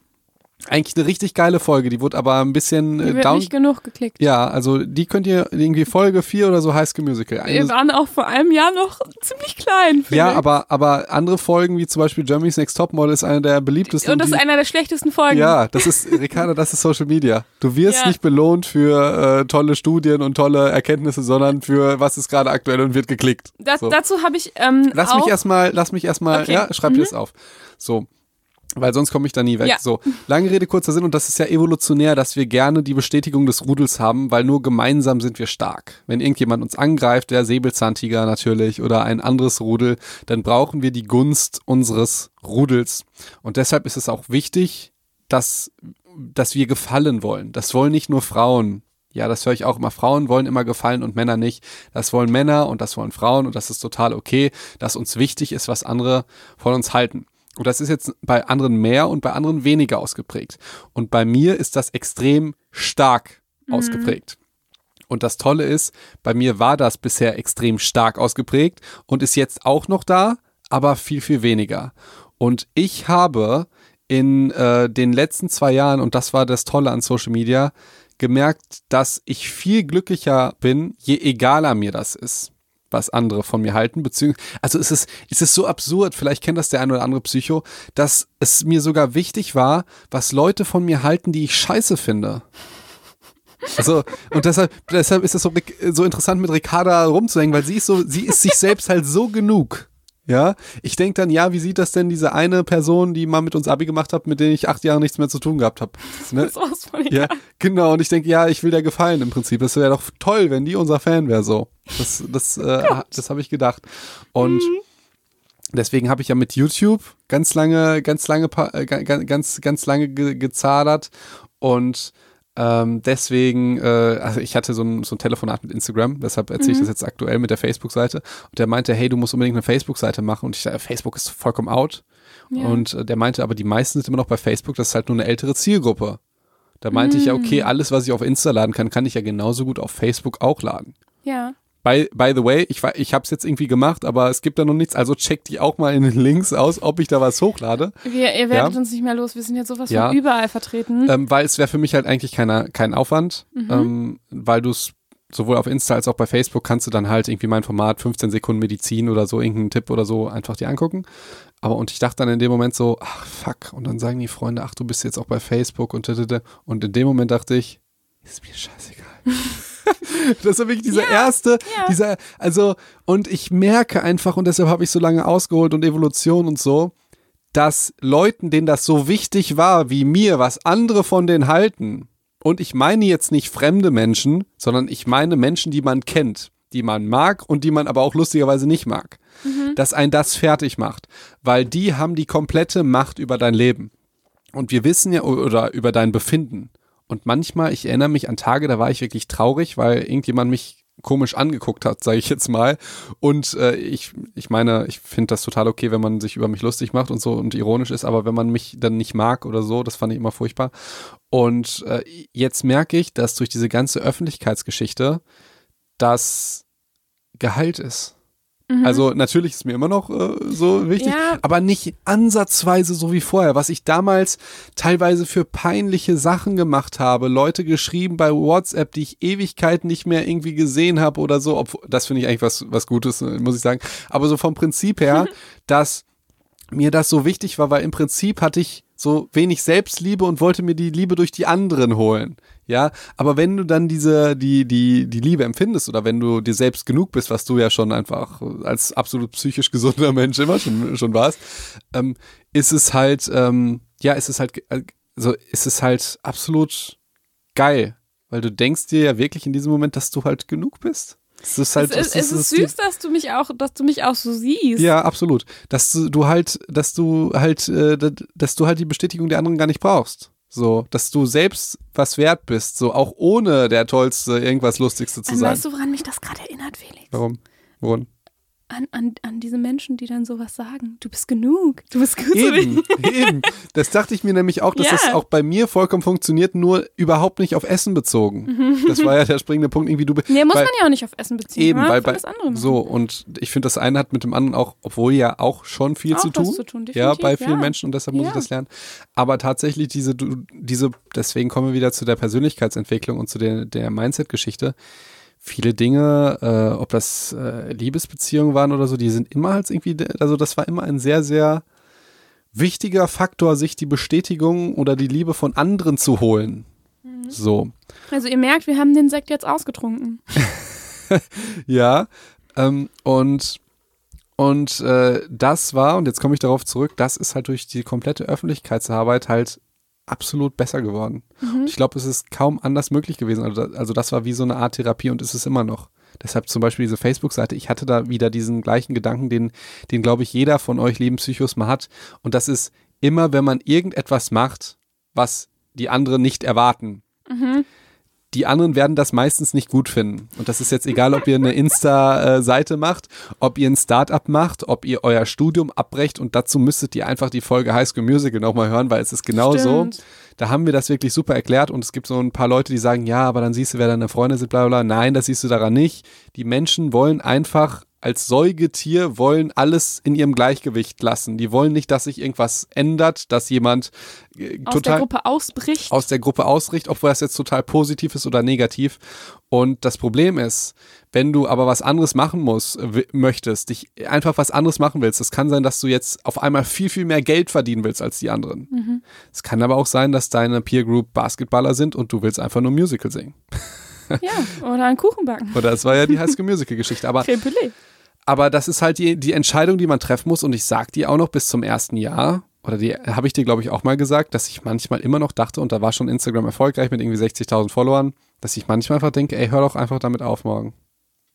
eigentlich eine richtig geile Folge. Die wurde aber ein bisschen Die äh, wird down. nicht genug geklickt. Ja, also die könnt ihr irgendwie Folge 4 oder so High School Musical. Wir Eine, waren auch vor einem Jahr noch ziemlich klein. ja, ich. aber, aber andere Folgen, wie zum Beispiel Germany's Next Topmodel, ist eine der beliebtesten. Und das die, ist einer der schlechtesten Folgen. ja, das ist, Ricarda, das ist Social Media. Du wirst Ja. nicht belohnt für äh, tolle Studien und tolle Erkenntnisse, sondern für was ist gerade aktuell und wird geklickt. Da, So. Dazu habe ich ähm, Lass auch, mich erstmal, lass mich erstmal, Okay. ja, schreib dir Mhm. das auf. So. Weil sonst komme ich da nie weg. Ja. So, lange Rede, kurzer Sinn, und das ist ja evolutionär, dass wir gerne die Bestätigung des Rudels haben, weil nur gemeinsam sind wir stark. Wenn irgendjemand uns angreift, der Säbelzahntiger natürlich oder ein anderes Rudel, dann brauchen wir die Gunst unseres Rudels. Und deshalb ist es auch wichtig, dass, dass wir gefallen wollen. Das wollen nicht nur Frauen. Ja, das höre ich auch immer. Frauen wollen immer gefallen und Männer nicht. Das wollen Männer und das wollen Frauen und das ist total okay, dass uns wichtig ist, was andere von uns halten. Und das ist jetzt bei anderen mehr und bei anderen weniger ausgeprägt. Und bei mir ist das extrem stark ausgeprägt. Und das Tolle ist, bei mir war das bisher extrem stark ausgeprägt und ist jetzt auch noch da, aber viel, viel weniger. Und ich habe in äh, den letzten zwei Jahren, und das war das Tolle an Social Media, gemerkt, dass ich viel glücklicher bin, je egaler mir das ist, was andere von mir halten. Beziehungsweise, also es ist, es ist so absurd, vielleicht kennt das der ein oder andere Psycho, dass es mir sogar wichtig war, was Leute von mir halten, die ich scheiße finde. Also, und deshalb, deshalb ist es so, so interessant, mit Ricarda rumzuhängen, weil sie ist so, sie ist sich selbst halt so genug. Ja, ich denke dann, ja, wie sieht das denn diese eine Person, die mal mit uns Abi gemacht hat, mit der ich acht Jahre nichts mehr zu tun gehabt habe? Ne? Das ist von Ja, genau. Und ich denke, ja, ich will der gefallen im Prinzip. Das wäre doch toll, wenn die unser Fan wäre so. Das, das, äh, das habe ich gedacht. Und deswegen habe ich ja mit YouTube ganz lange, ganz lange, äh, ga- ga- ganz, ganz lange ge gezadert. Und ähm, deswegen, äh, also ich hatte so ein, so ein Telefonat mit Instagram, deshalb erzähle ich das jetzt aktuell mit der Facebook-Seite. Und der meinte, hey, du musst unbedingt eine Facebook-Seite machen. Und ich sage, Facebook ist vollkommen out. Ja. Und äh, der meinte, aber die meisten sind immer noch bei Facebook, das ist halt nur eine ältere Zielgruppe. Da meinte ich ja, okay, alles, was ich auf Insta laden kann, kann ich ja genauso gut auf Facebook auch laden. ja. By, by the way, ich, ich habe es jetzt irgendwie gemacht, aber es gibt da noch nichts, also checkt die auch mal in den Links aus, ob ich da was hochlade. Wir, ihr werdet Ja. uns nicht mehr los. Wir sind jetzt sowas Ja. von überall vertreten. Ähm, weil es wäre für mich halt eigentlich keiner, kein Aufwand, ähm, weil du es sowohl auf Insta als auch bei Facebook kannst du dann halt irgendwie mein Format 15 Sekunden Medizin oder so, irgendeinen Tipp oder so einfach dir angucken. Aber und ich dachte dann in dem Moment so, ach fuck, und dann sagen die Freunde, ach du bist jetzt auch bei Facebook und und in dem Moment dachte ich, ist mir scheißegal. das war wirklich dieser Ja, erste, ja. dieser, also, und ich merke einfach, und deshalb habe ich so lange ausgeholt und Evolution und so, dass Leuten, denen das so wichtig war wie mir, was andere von denen halten, und ich meine jetzt nicht fremde Menschen, sondern ich meine Menschen, die man kennt, die man mag und die man aber auch lustigerweise nicht mag, dass ein das fertig macht, weil die haben die komplette Macht über dein Leben. Und wir wissen ja, oder über dein Befinden. Und manchmal, ich erinnere mich an Tage, da war ich wirklich traurig, weil irgendjemand mich komisch angeguckt hat, sage ich jetzt mal. Und äh, ich, ich meine, ich finde das total okay, wenn man sich über mich lustig macht und so und ironisch ist, aber wenn man mich dann nicht mag oder so, das fand ich immer furchtbar. Und äh, jetzt merke ich, dass durch diese ganze Öffentlichkeitsgeschichte das geheilt ist. Also natürlich ist mir immer noch äh, so wichtig, Ja. aber nicht ansatzweise so wie vorher. Was ich damals teilweise für peinliche Sachen gemacht habe, Leute geschrieben bei WhatsApp, die ich Ewigkeiten nicht mehr irgendwie gesehen habe oder so. Obwohl, das finde ich eigentlich was, was Gutes, äh, muss ich sagen. Aber so vom Prinzip her, dass mir das so wichtig war, weil im Prinzip hatte ich so wenig Selbstliebe und wollte mir die Liebe durch die anderen holen. Ja, aber wenn du dann diese, die, die, die Liebe empfindest oder wenn du dir selbst genug bist, was du ja schon einfach als absolut psychisch gesunder Mensch immer schon, schon warst, ähm, ist es halt, ähm, ja, ist es halt, also ist es halt absolut geil. Weil du denkst dir ja wirklich in diesem Moment, dass du halt genug bist. Es ist halt, es, ist- es ist süß, dass du mich auch, dass du mich auch so siehst. ja, absolut. Dass du, du halt, dass du halt, äh, dass du halt die Bestätigung der anderen gar nicht brauchst. So, dass du selbst was wert bist, so auch ohne der tollste, irgendwas Lustigste zu sein. weißt du, woran mich das gerade erinnert, Felix? Warum? Woran? An, an, an diese Menschen, die dann sowas sagen. Du bist genug. Du bist gut Eben, eben. Das dachte ich mir nämlich auch, dass Ja. das auch bei mir vollkommen funktioniert, nur überhaupt nicht auf Essen bezogen. Das war ja der springende Punkt, irgendwie du. be- Nee, muss weil, man ja auch nicht auf Essen beziehen. Eben, weil bei das andere machen. so und ich finde, das eine hat mit dem anderen auch, obwohl ja auch schon viel Auch zu tun. zu tun, ja, bei vielen ja. Menschen und deshalb muss ich Ja. das lernen. Aber tatsächlich diese, diese, deswegen kommen wir wieder zu der Persönlichkeitsentwicklung und zu der, der Mindset-Geschichte. Viele Dinge, äh, ob das äh, Liebesbeziehungen waren oder so, die sind immer halt irgendwie, also das war immer ein sehr, sehr wichtiger Faktor, sich die Bestätigung oder die Liebe von anderen zu holen. Mhm. So. Also ihr merkt, wir haben den Sekt jetzt ausgetrunken. Ja, ähm, und, und äh, das war, und jetzt komme ich darauf zurück, das ist halt durch die komplette Öffentlichkeitsarbeit halt absolut besser geworden. Und ich glaube, es ist kaum anders möglich gewesen. Also, also das war wie so eine Art Therapie und ist es immer noch. Deshalb zum Beispiel diese Facebook-Seite, ich hatte da wieder diesen gleichen Gedanken, den, den glaube ich jeder von euch lieben Psychos mal hat. Und das ist immer, wenn man irgendetwas macht, was die anderen nicht erwarten, die anderen werden das meistens nicht gut finden. Und das ist jetzt egal, ob ihr eine Insta-Seite macht, ob ihr ein Startup macht, ob ihr euer Studium abbrecht und dazu müsstet ihr einfach die Folge High School Musical nochmal hören, weil es ist genau so. Da haben wir das wirklich super erklärt und es gibt so ein paar Leute, die sagen, ja, aber dann siehst du, wer deine Freunde sind, bla bla bla. Nein, das siehst du daran nicht. Die Menschen wollen einfach als Säugetier wollen alles in ihrem Gleichgewicht lassen. Die wollen nicht, dass sich irgendwas ändert, dass jemand äh, Aus der Gruppe ausbricht. aus der Gruppe ausricht, obwohl das jetzt total positiv ist oder negativ. Und das Problem ist, wenn du aber was anderes machen musst, möchtest, dich einfach was anderes machen willst, es kann sein, dass du jetzt auf einmal viel, viel mehr Geld verdienen willst als die anderen. Es kann aber auch sein, dass deine Peer Group Basketballer sind und du willst einfach nur Musical singen. ja, oder einen Kuchen backen. Oder es war ja die High School Musical Geschichte. Aber. Aber das ist halt die, die Entscheidung, die man treffen muss. Und ich sag die auch noch bis zum ersten Jahr. Oder die habe ich dir, glaube ich, auch mal gesagt, dass ich manchmal immer noch dachte, und da war schon Instagram erfolgreich mit irgendwie 60.000 Followern, dass ich manchmal einfach denke, ey, hör doch einfach damit auf morgen.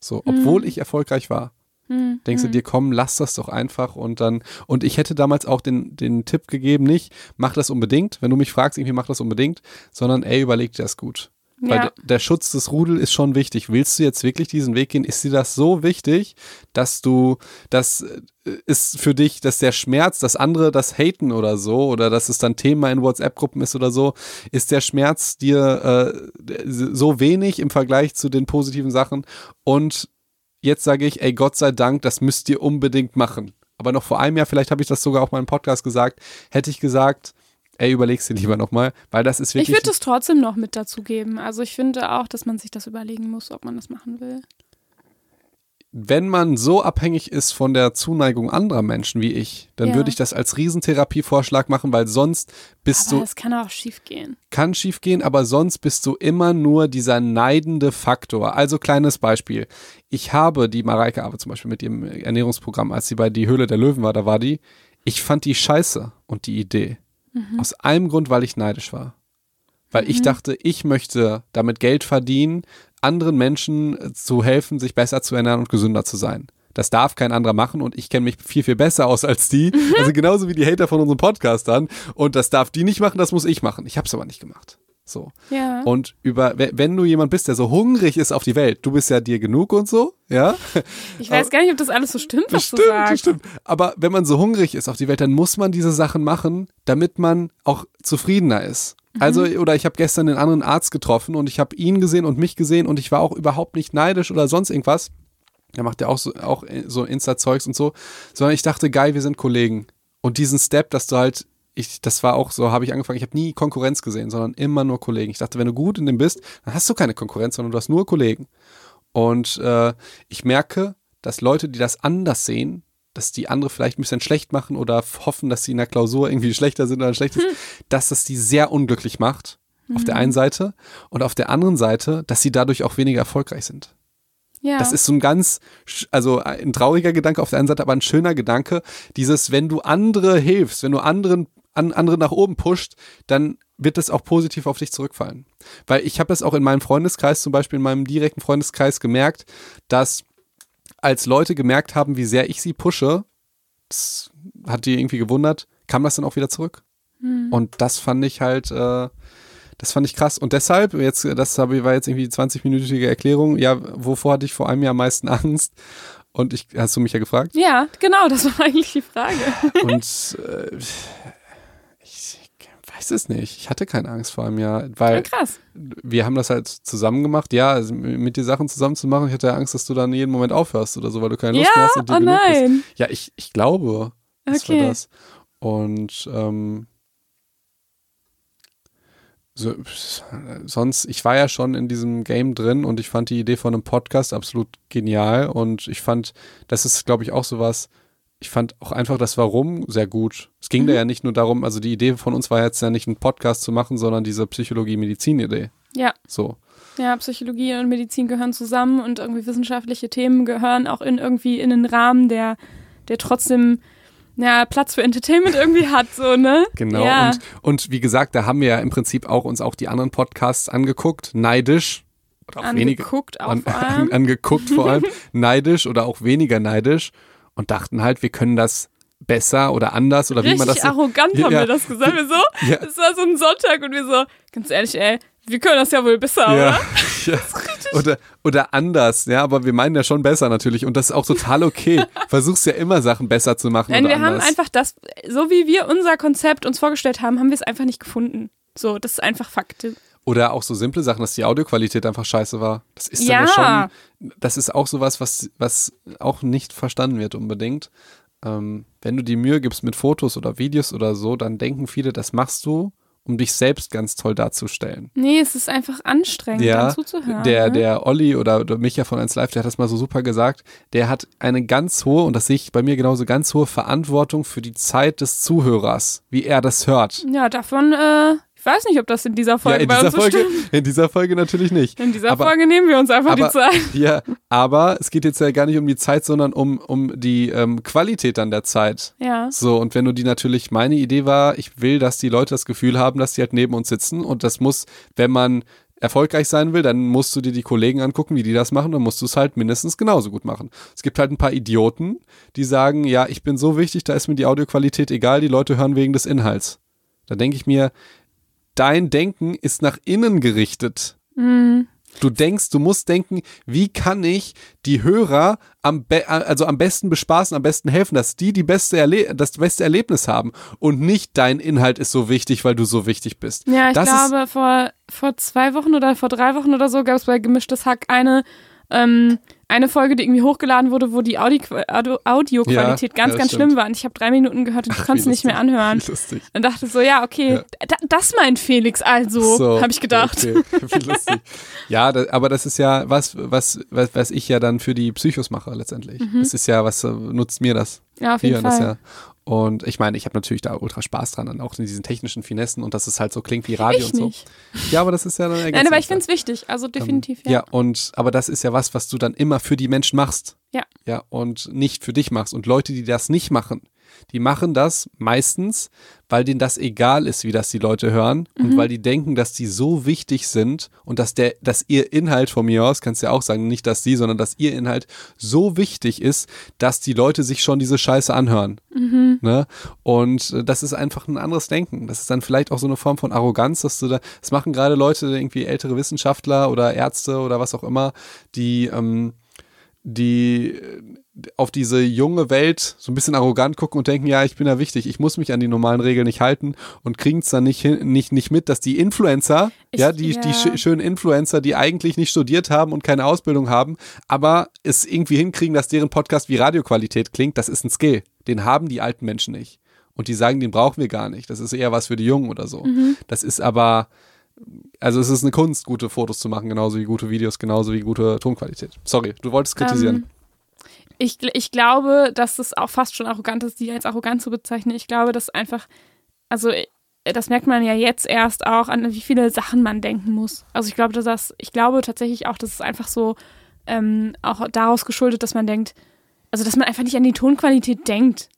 So, obwohl Mhm. ich erfolgreich war. Hm, Denkst du hm. dir, komm, lass das doch einfach und dann, und ich hätte damals auch den, den Tipp gegeben, nicht, mach das unbedingt, wenn du mich fragst, irgendwie mach das unbedingt, sondern ey, überleg dir das gut. Weil Ja. der, der Schutz des Rudel ist schon wichtig. Willst du jetzt wirklich diesen Weg gehen? Ist dir das so wichtig, dass du, das äh, ist für dich, dass der Schmerz, dass andere das haten oder so, oder dass es dann Thema in WhatsApp-Gruppen ist oder so, ist der Schmerz dir äh, so wenig im Vergleich zu den positiven Sachen und jetzt sage ich, ey, Gott sei Dank, das müsst ihr unbedingt machen. Aber noch vor einem Jahr, vielleicht habe ich das sogar auch mal im Podcast gesagt, hätte ich gesagt, ey, überleg's dir lieber nochmal, weil das ist Ich wirklich. würde es trotzdem noch mit dazugeben. Also ich finde auch, dass man sich das überlegen muss, ob man das machen will. wenn man so abhängig ist von der Zuneigung anderer Menschen wie ich, dann Ja. würde ich das als Riesentherapievorschlag machen, weil sonst bist Aber du, das kann auch schief gehen. kann schief gehen, aber sonst bist du immer nur dieser neidende Faktor. Also kleines Beispiel. Ich habe die Mareike aber zum Beispiel mit ihrem Ernährungsprogramm, als sie bei Die Höhle der Löwen war, da war die, ich fand die scheiße und die Idee. Aus einem Grund, weil ich neidisch war. Weil ich dachte, ich möchte damit Geld verdienen, anderen Menschen äh, zu helfen, sich besser zu ernähren und gesünder zu sein. Das darf kein anderer machen und ich kenne mich viel, viel besser aus als die. Also genauso wie die Hater von unserem Podcast dann. Und das darf die nicht machen, das muss ich machen. Ich habe es aber nicht gemacht. So. Ja. Und über, we- wenn du jemand bist, der so hungrig ist auf die Welt, du bist ja dir genug und so, ja. ich weiß gar nicht, ob das alles so stimmt, was du Stimmt, sagst. das stimmt. Aber wenn man so hungrig ist auf die Welt, dann muss man diese Sachen machen, damit man auch zufriedener ist. Also, oder ich habe gestern einen anderen Arzt getroffen und ich habe ihn gesehen und mich gesehen und ich war auch überhaupt nicht neidisch oder sonst irgendwas. Er macht ja auch so, auch so Insta-Zeugs und so, sondern ich dachte, geil, wir sind Kollegen. Und diesen Step, dass du halt, ich, das war auch so, habe ich angefangen, ich habe nie Konkurrenz gesehen, sondern immer nur Kollegen. Ich dachte, wenn du gut in dem bist, dann hast du keine Konkurrenz, sondern du hast nur Kollegen. Und äh, ich merke, dass Leute, die das anders sehen, dass die andere vielleicht ein bisschen schlecht machen oder hoffen, dass sie in der Klausur irgendwie schlechter sind oder schlecht ist, dass das die sehr unglücklich macht. Auf der einen Seite. Und auf der anderen Seite, dass sie dadurch auch weniger erfolgreich sind. Ja. Das ist so ein ganz, also ein trauriger Gedanke auf der einen Seite, aber ein schöner Gedanke. Dieses, wenn du andere hilfst, wenn du anderen, an, andere nach oben pusht, dann wird das auch positiv auf dich zurückfallen. Weil ich habe es auch in meinem Freundeskreis, zum Beispiel in meinem direkten Freundeskreis gemerkt, dass als Leute gemerkt haben, wie sehr ich sie pushe, das hat die irgendwie gewundert, kam das dann auch wieder zurück. Und das fand ich halt, äh, das fand ich krass. Und deshalb, jetzt, das war jetzt irgendwie 20-minütige Erklärung, ja, wovor hatte ich vor einem Jahr am meisten Angst? Und ich, hast du mich ja gefragt? ja, genau, das war eigentlich die Frage. Und äh, weiß es nicht. Ich hatte keine Angst vor einem Jahr, weil Ja, krass. wir haben das halt zusammen gemacht. Ja, also mit dir Sachen zusammen zu machen. Ich hatte Angst, dass du dann jeden Moment aufhörst oder so, weil du keine Lust Ja, mehr hast. Und dir oh genug bist. nein. Ja, ich, ich glaube, das Okay. war das. Und ähm, so, sonst, ich war ja schon in diesem Game drin und ich fand die Idee von einem Podcast absolut genial und ich fand, das ist, glaube ich, auch sowas, ich fand auch einfach das Warum sehr gut. Es ging da Mhm. ja nicht nur darum, also die Idee von uns war jetzt ja nicht einen Podcast zu machen, sondern diese Psychologie-Medizin-Idee. Ja. So. Ja, Psychologie und Medizin gehören zusammen und irgendwie wissenschaftliche Themen gehören auch in irgendwie in einen Rahmen, der, der trotzdem ja, Platz für Entertainment irgendwie hat, so, ne? Genau. Ja. Und, und wie gesagt, da haben wir ja im Prinzip auch uns auch die anderen Podcasts angeguckt, neidisch. Oder auch weniger. Angeguckt auch an, vor allem. angeguckt vor allem, neidisch oder auch weniger neidisch und dachten halt, wir können das besser oder anders oder wie man das Richtig arrogant haben Ja. wir das gesagt. Wir so, Ja. es war so ein Sonntag und wir so, ganz ehrlich, ey, wir können das ja wohl besser, ja, oder? ja. Oder, oder anders, ja, aber wir meinen ja schon besser natürlich und das ist auch total okay. Versuchst ja immer Sachen besser zu machen Nein, wir haben anders. einfach das, so wie wir unser Konzept uns vorgestellt haben, haben wir es einfach nicht gefunden. So, das ist einfach Fakt. Oder auch so simple Sachen, dass die Audioqualität einfach scheiße war. Das ist Ja. dann ja schon, das ist auch sowas, was, was auch nicht verstanden wird unbedingt. Ähm, wenn du die Mühe gibst mit Fotos oder Videos oder so, dann denken viele, das machst du, um dich selbst ganz toll darzustellen. Nee, es ist einfach anstrengend, Ja, zuzuhören. Der, ne? der Olli oder, oder Micha von 1 Live, der hat das mal so super gesagt, der hat eine ganz hohe, und das sehe ich bei mir genauso, ganz hohe Verantwortung für die Zeit des Zuhörers, wie er das hört. Ja, davon äh, Ich weiß nicht, ob das in dieser Folge ja, in bei dieser uns Folge, stimmt. in dieser Folge natürlich nicht. In dieser aber- Folge nehmen wir uns einfach aber, die Zeit. Ja, aber es geht jetzt ja gar nicht um die Zeit, sondern um, um die ähm, Qualität an der Zeit. Ja. So, und wenn du die natürlich, meine Idee war, ich will, dass die Leute das Gefühl haben, dass die halt neben uns sitzen und das muss, wenn man erfolgreich sein will, dann musst du dir die Kollegen angucken, wie die das machen, dann musst du es halt mindestens genauso gut machen. Es gibt halt ein paar Idioten, die sagen, ja, ich bin so wichtig, da ist mir die Audioqualität egal, die Leute hören wegen des Inhalts. Da denke ich mir, dein Denken ist nach innen gerichtet. Du denkst, du musst denken, wie kann ich die Hörer am, also am besten bespaßen, am besten helfen, dass die die beste Erle das beste Erlebnis haben und nicht dein Inhalt ist so wichtig, weil du so wichtig bist. Ja, ich das glaube, vor, vor zwei Wochen oder vor drei Wochen oder so gab es bei Gemischtes Hack eine, ähm, eine Folge, die irgendwie hochgeladen wurde, wo die Audi Audio Audioqualität Ja, ganz, ja, ganz stimmt. schlimm war. Und ich habe drei Minuten gehört und ich konnte es nicht mehr anhören. Lustig. Und dachte so, ja, okay, Ja. da, das meint Felix also, So, habe ich gedacht. Okay, wie lustig. Ja, da, aber das ist ja was, was, was, was ich ja dann für die Psychos mache letztendlich. Das ist ja, was äh, nutzt mir das? Ja, auf Hier, jeden das Fall. ja. Und ich meine, ich habe natürlich da ultra Spaß dran, dann auch in diesen technischen Finessen und dass es halt so klingt wie Radio ich und so. nicht. Ja, aber das ist ja dann Nein, aber ich finde es wichtig, also definitiv, ja. ja, und aber das ist ja was, was du dann immer für die Menschen machst. Ja. Ja, und nicht für dich machst. Und Leute, die das nicht machen, die machen das meistens, weil denen das egal ist, wie das die Leute hören Mhm. und weil die denken, dass die so wichtig sind und dass der, dass ihr Inhalt von mir aus, kannst du ja auch sagen, nicht dass sie, sondern dass ihr Inhalt so wichtig ist, dass die Leute sich schon diese Scheiße anhören. Mhm. Ne? Und äh, das ist einfach ein anderes Denken. Das ist dann vielleicht auch so eine Form von Arroganz, dass du da, das machen gerade Leute, irgendwie ältere Wissenschaftler oder Ärzte oder was auch immer, die, ähm, die auf diese junge Welt so ein bisschen arrogant gucken und denken, ja, ich bin ja wichtig, ich muss mich an die normalen Regeln nicht halten und kriegen es dann nicht, hin, nicht, nicht mit, dass die Influencer, Ich- ja, die, die ja. sch schönen Influencer, die eigentlich nicht studiert haben und keine Ausbildung haben, aber es irgendwie hinkriegen, dass deren Podcast wie Radioqualität klingt, das ist ein Skill. Den haben die alten Menschen nicht. Und die sagen, den brauchen wir gar nicht. Das ist eher was für die Jungen oder so. Mhm. Das ist aber, also es ist eine Kunst, gute Fotos zu machen, genauso wie gute Videos, genauso wie gute Tonqualität. Sorry, du wolltest kritisieren. Ähm, ich, ich glaube, dass es auch fast schon arrogant ist, die als arrogant zu bezeichnen. Ich glaube, dass einfach, also äh, das merkt man ja jetzt erst auch, an wie viele Sachen man denken muss. Also ich glaube, dass das, ich glaube tatsächlich auch, dass es einfach so ähm, auch daraus geschuldet, dass man denkt, also dass man einfach nicht an die Tonqualität denkt.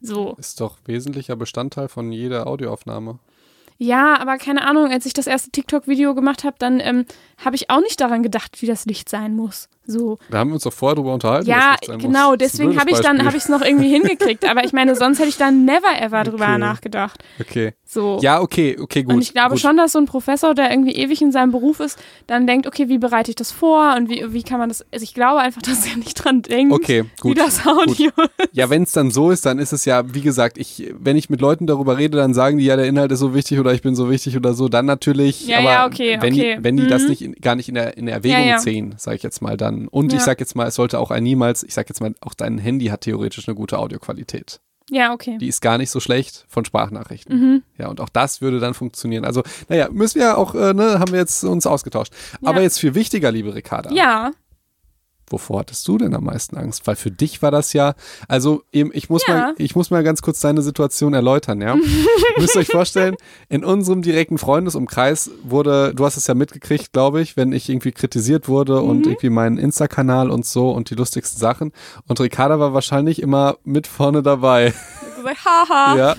So. Ist doch wesentlicher Bestandteil von jeder Audioaufnahme. Ja, aber keine Ahnung, als ich das erste TikTok-Video gemacht habe, dann ähm, habe ich auch nicht daran gedacht, wie das Licht sein muss. So. Da haben wir uns doch vorher drüber unterhalten. Ja, das muss. genau, Das ist ein deswegen habe ich dann habe ich es noch irgendwie hingekriegt, aber ich meine, sonst hätte ich dann never ever drüber Okay. nachgedacht. Okay. So. Ja, okay, okay, gut. und ich glaube gut. schon, dass so ein Professor, der irgendwie ewig in seinem Beruf ist, dann denkt, okay, wie bereite ich das vor und wie, wie kann man das. Also ich glaube einfach, dass er nicht dran denkt, Okay, wie gut. das Audio Ja, wenn es dann so ist, dann ist es ja, wie gesagt, ich, wenn ich mit Leuten darüber rede, dann sagen die ja, der Inhalt ist so wichtig oder ich bin so wichtig oder so, dann natürlich. Ja, aber ja, okay, wenn okay. die, wenn die das Mhm. nicht in, gar nicht in der, in Erwägung Ja, ja. ziehen, sage ich jetzt mal dann. Und ich Ja. sag jetzt mal, es sollte auch ein niemals, ich sag jetzt mal, auch dein Handy hat theoretisch eine gute Audioqualität. Ja, okay. Die ist gar nicht so schlecht von Sprachnachrichten. Mhm. Ja, und auch das würde dann funktionieren. Also, naja, müssen wir ja auch, äh, ne, haben wir jetzt uns ausgetauscht. Aber Ja. jetzt viel wichtiger, liebe Ricarda. Ja, Wovor hattest du denn am meisten Angst? Weil für dich war das ja, also eben, ich muss Ja. mal, ich muss mal ganz kurz deine Situation erläutern, ja. Ihr müsst euch vorstellen, in unserem direkten Freundesumkreis wurde, du hast es ja mitgekriegt, glaube ich, wenn ich irgendwie kritisiert wurde und irgendwie meinen Insta-Kanal und so und die lustigsten Sachen. Und Ricarda war wahrscheinlich immer mit vorne dabei. Ich gesagt, haha. ja.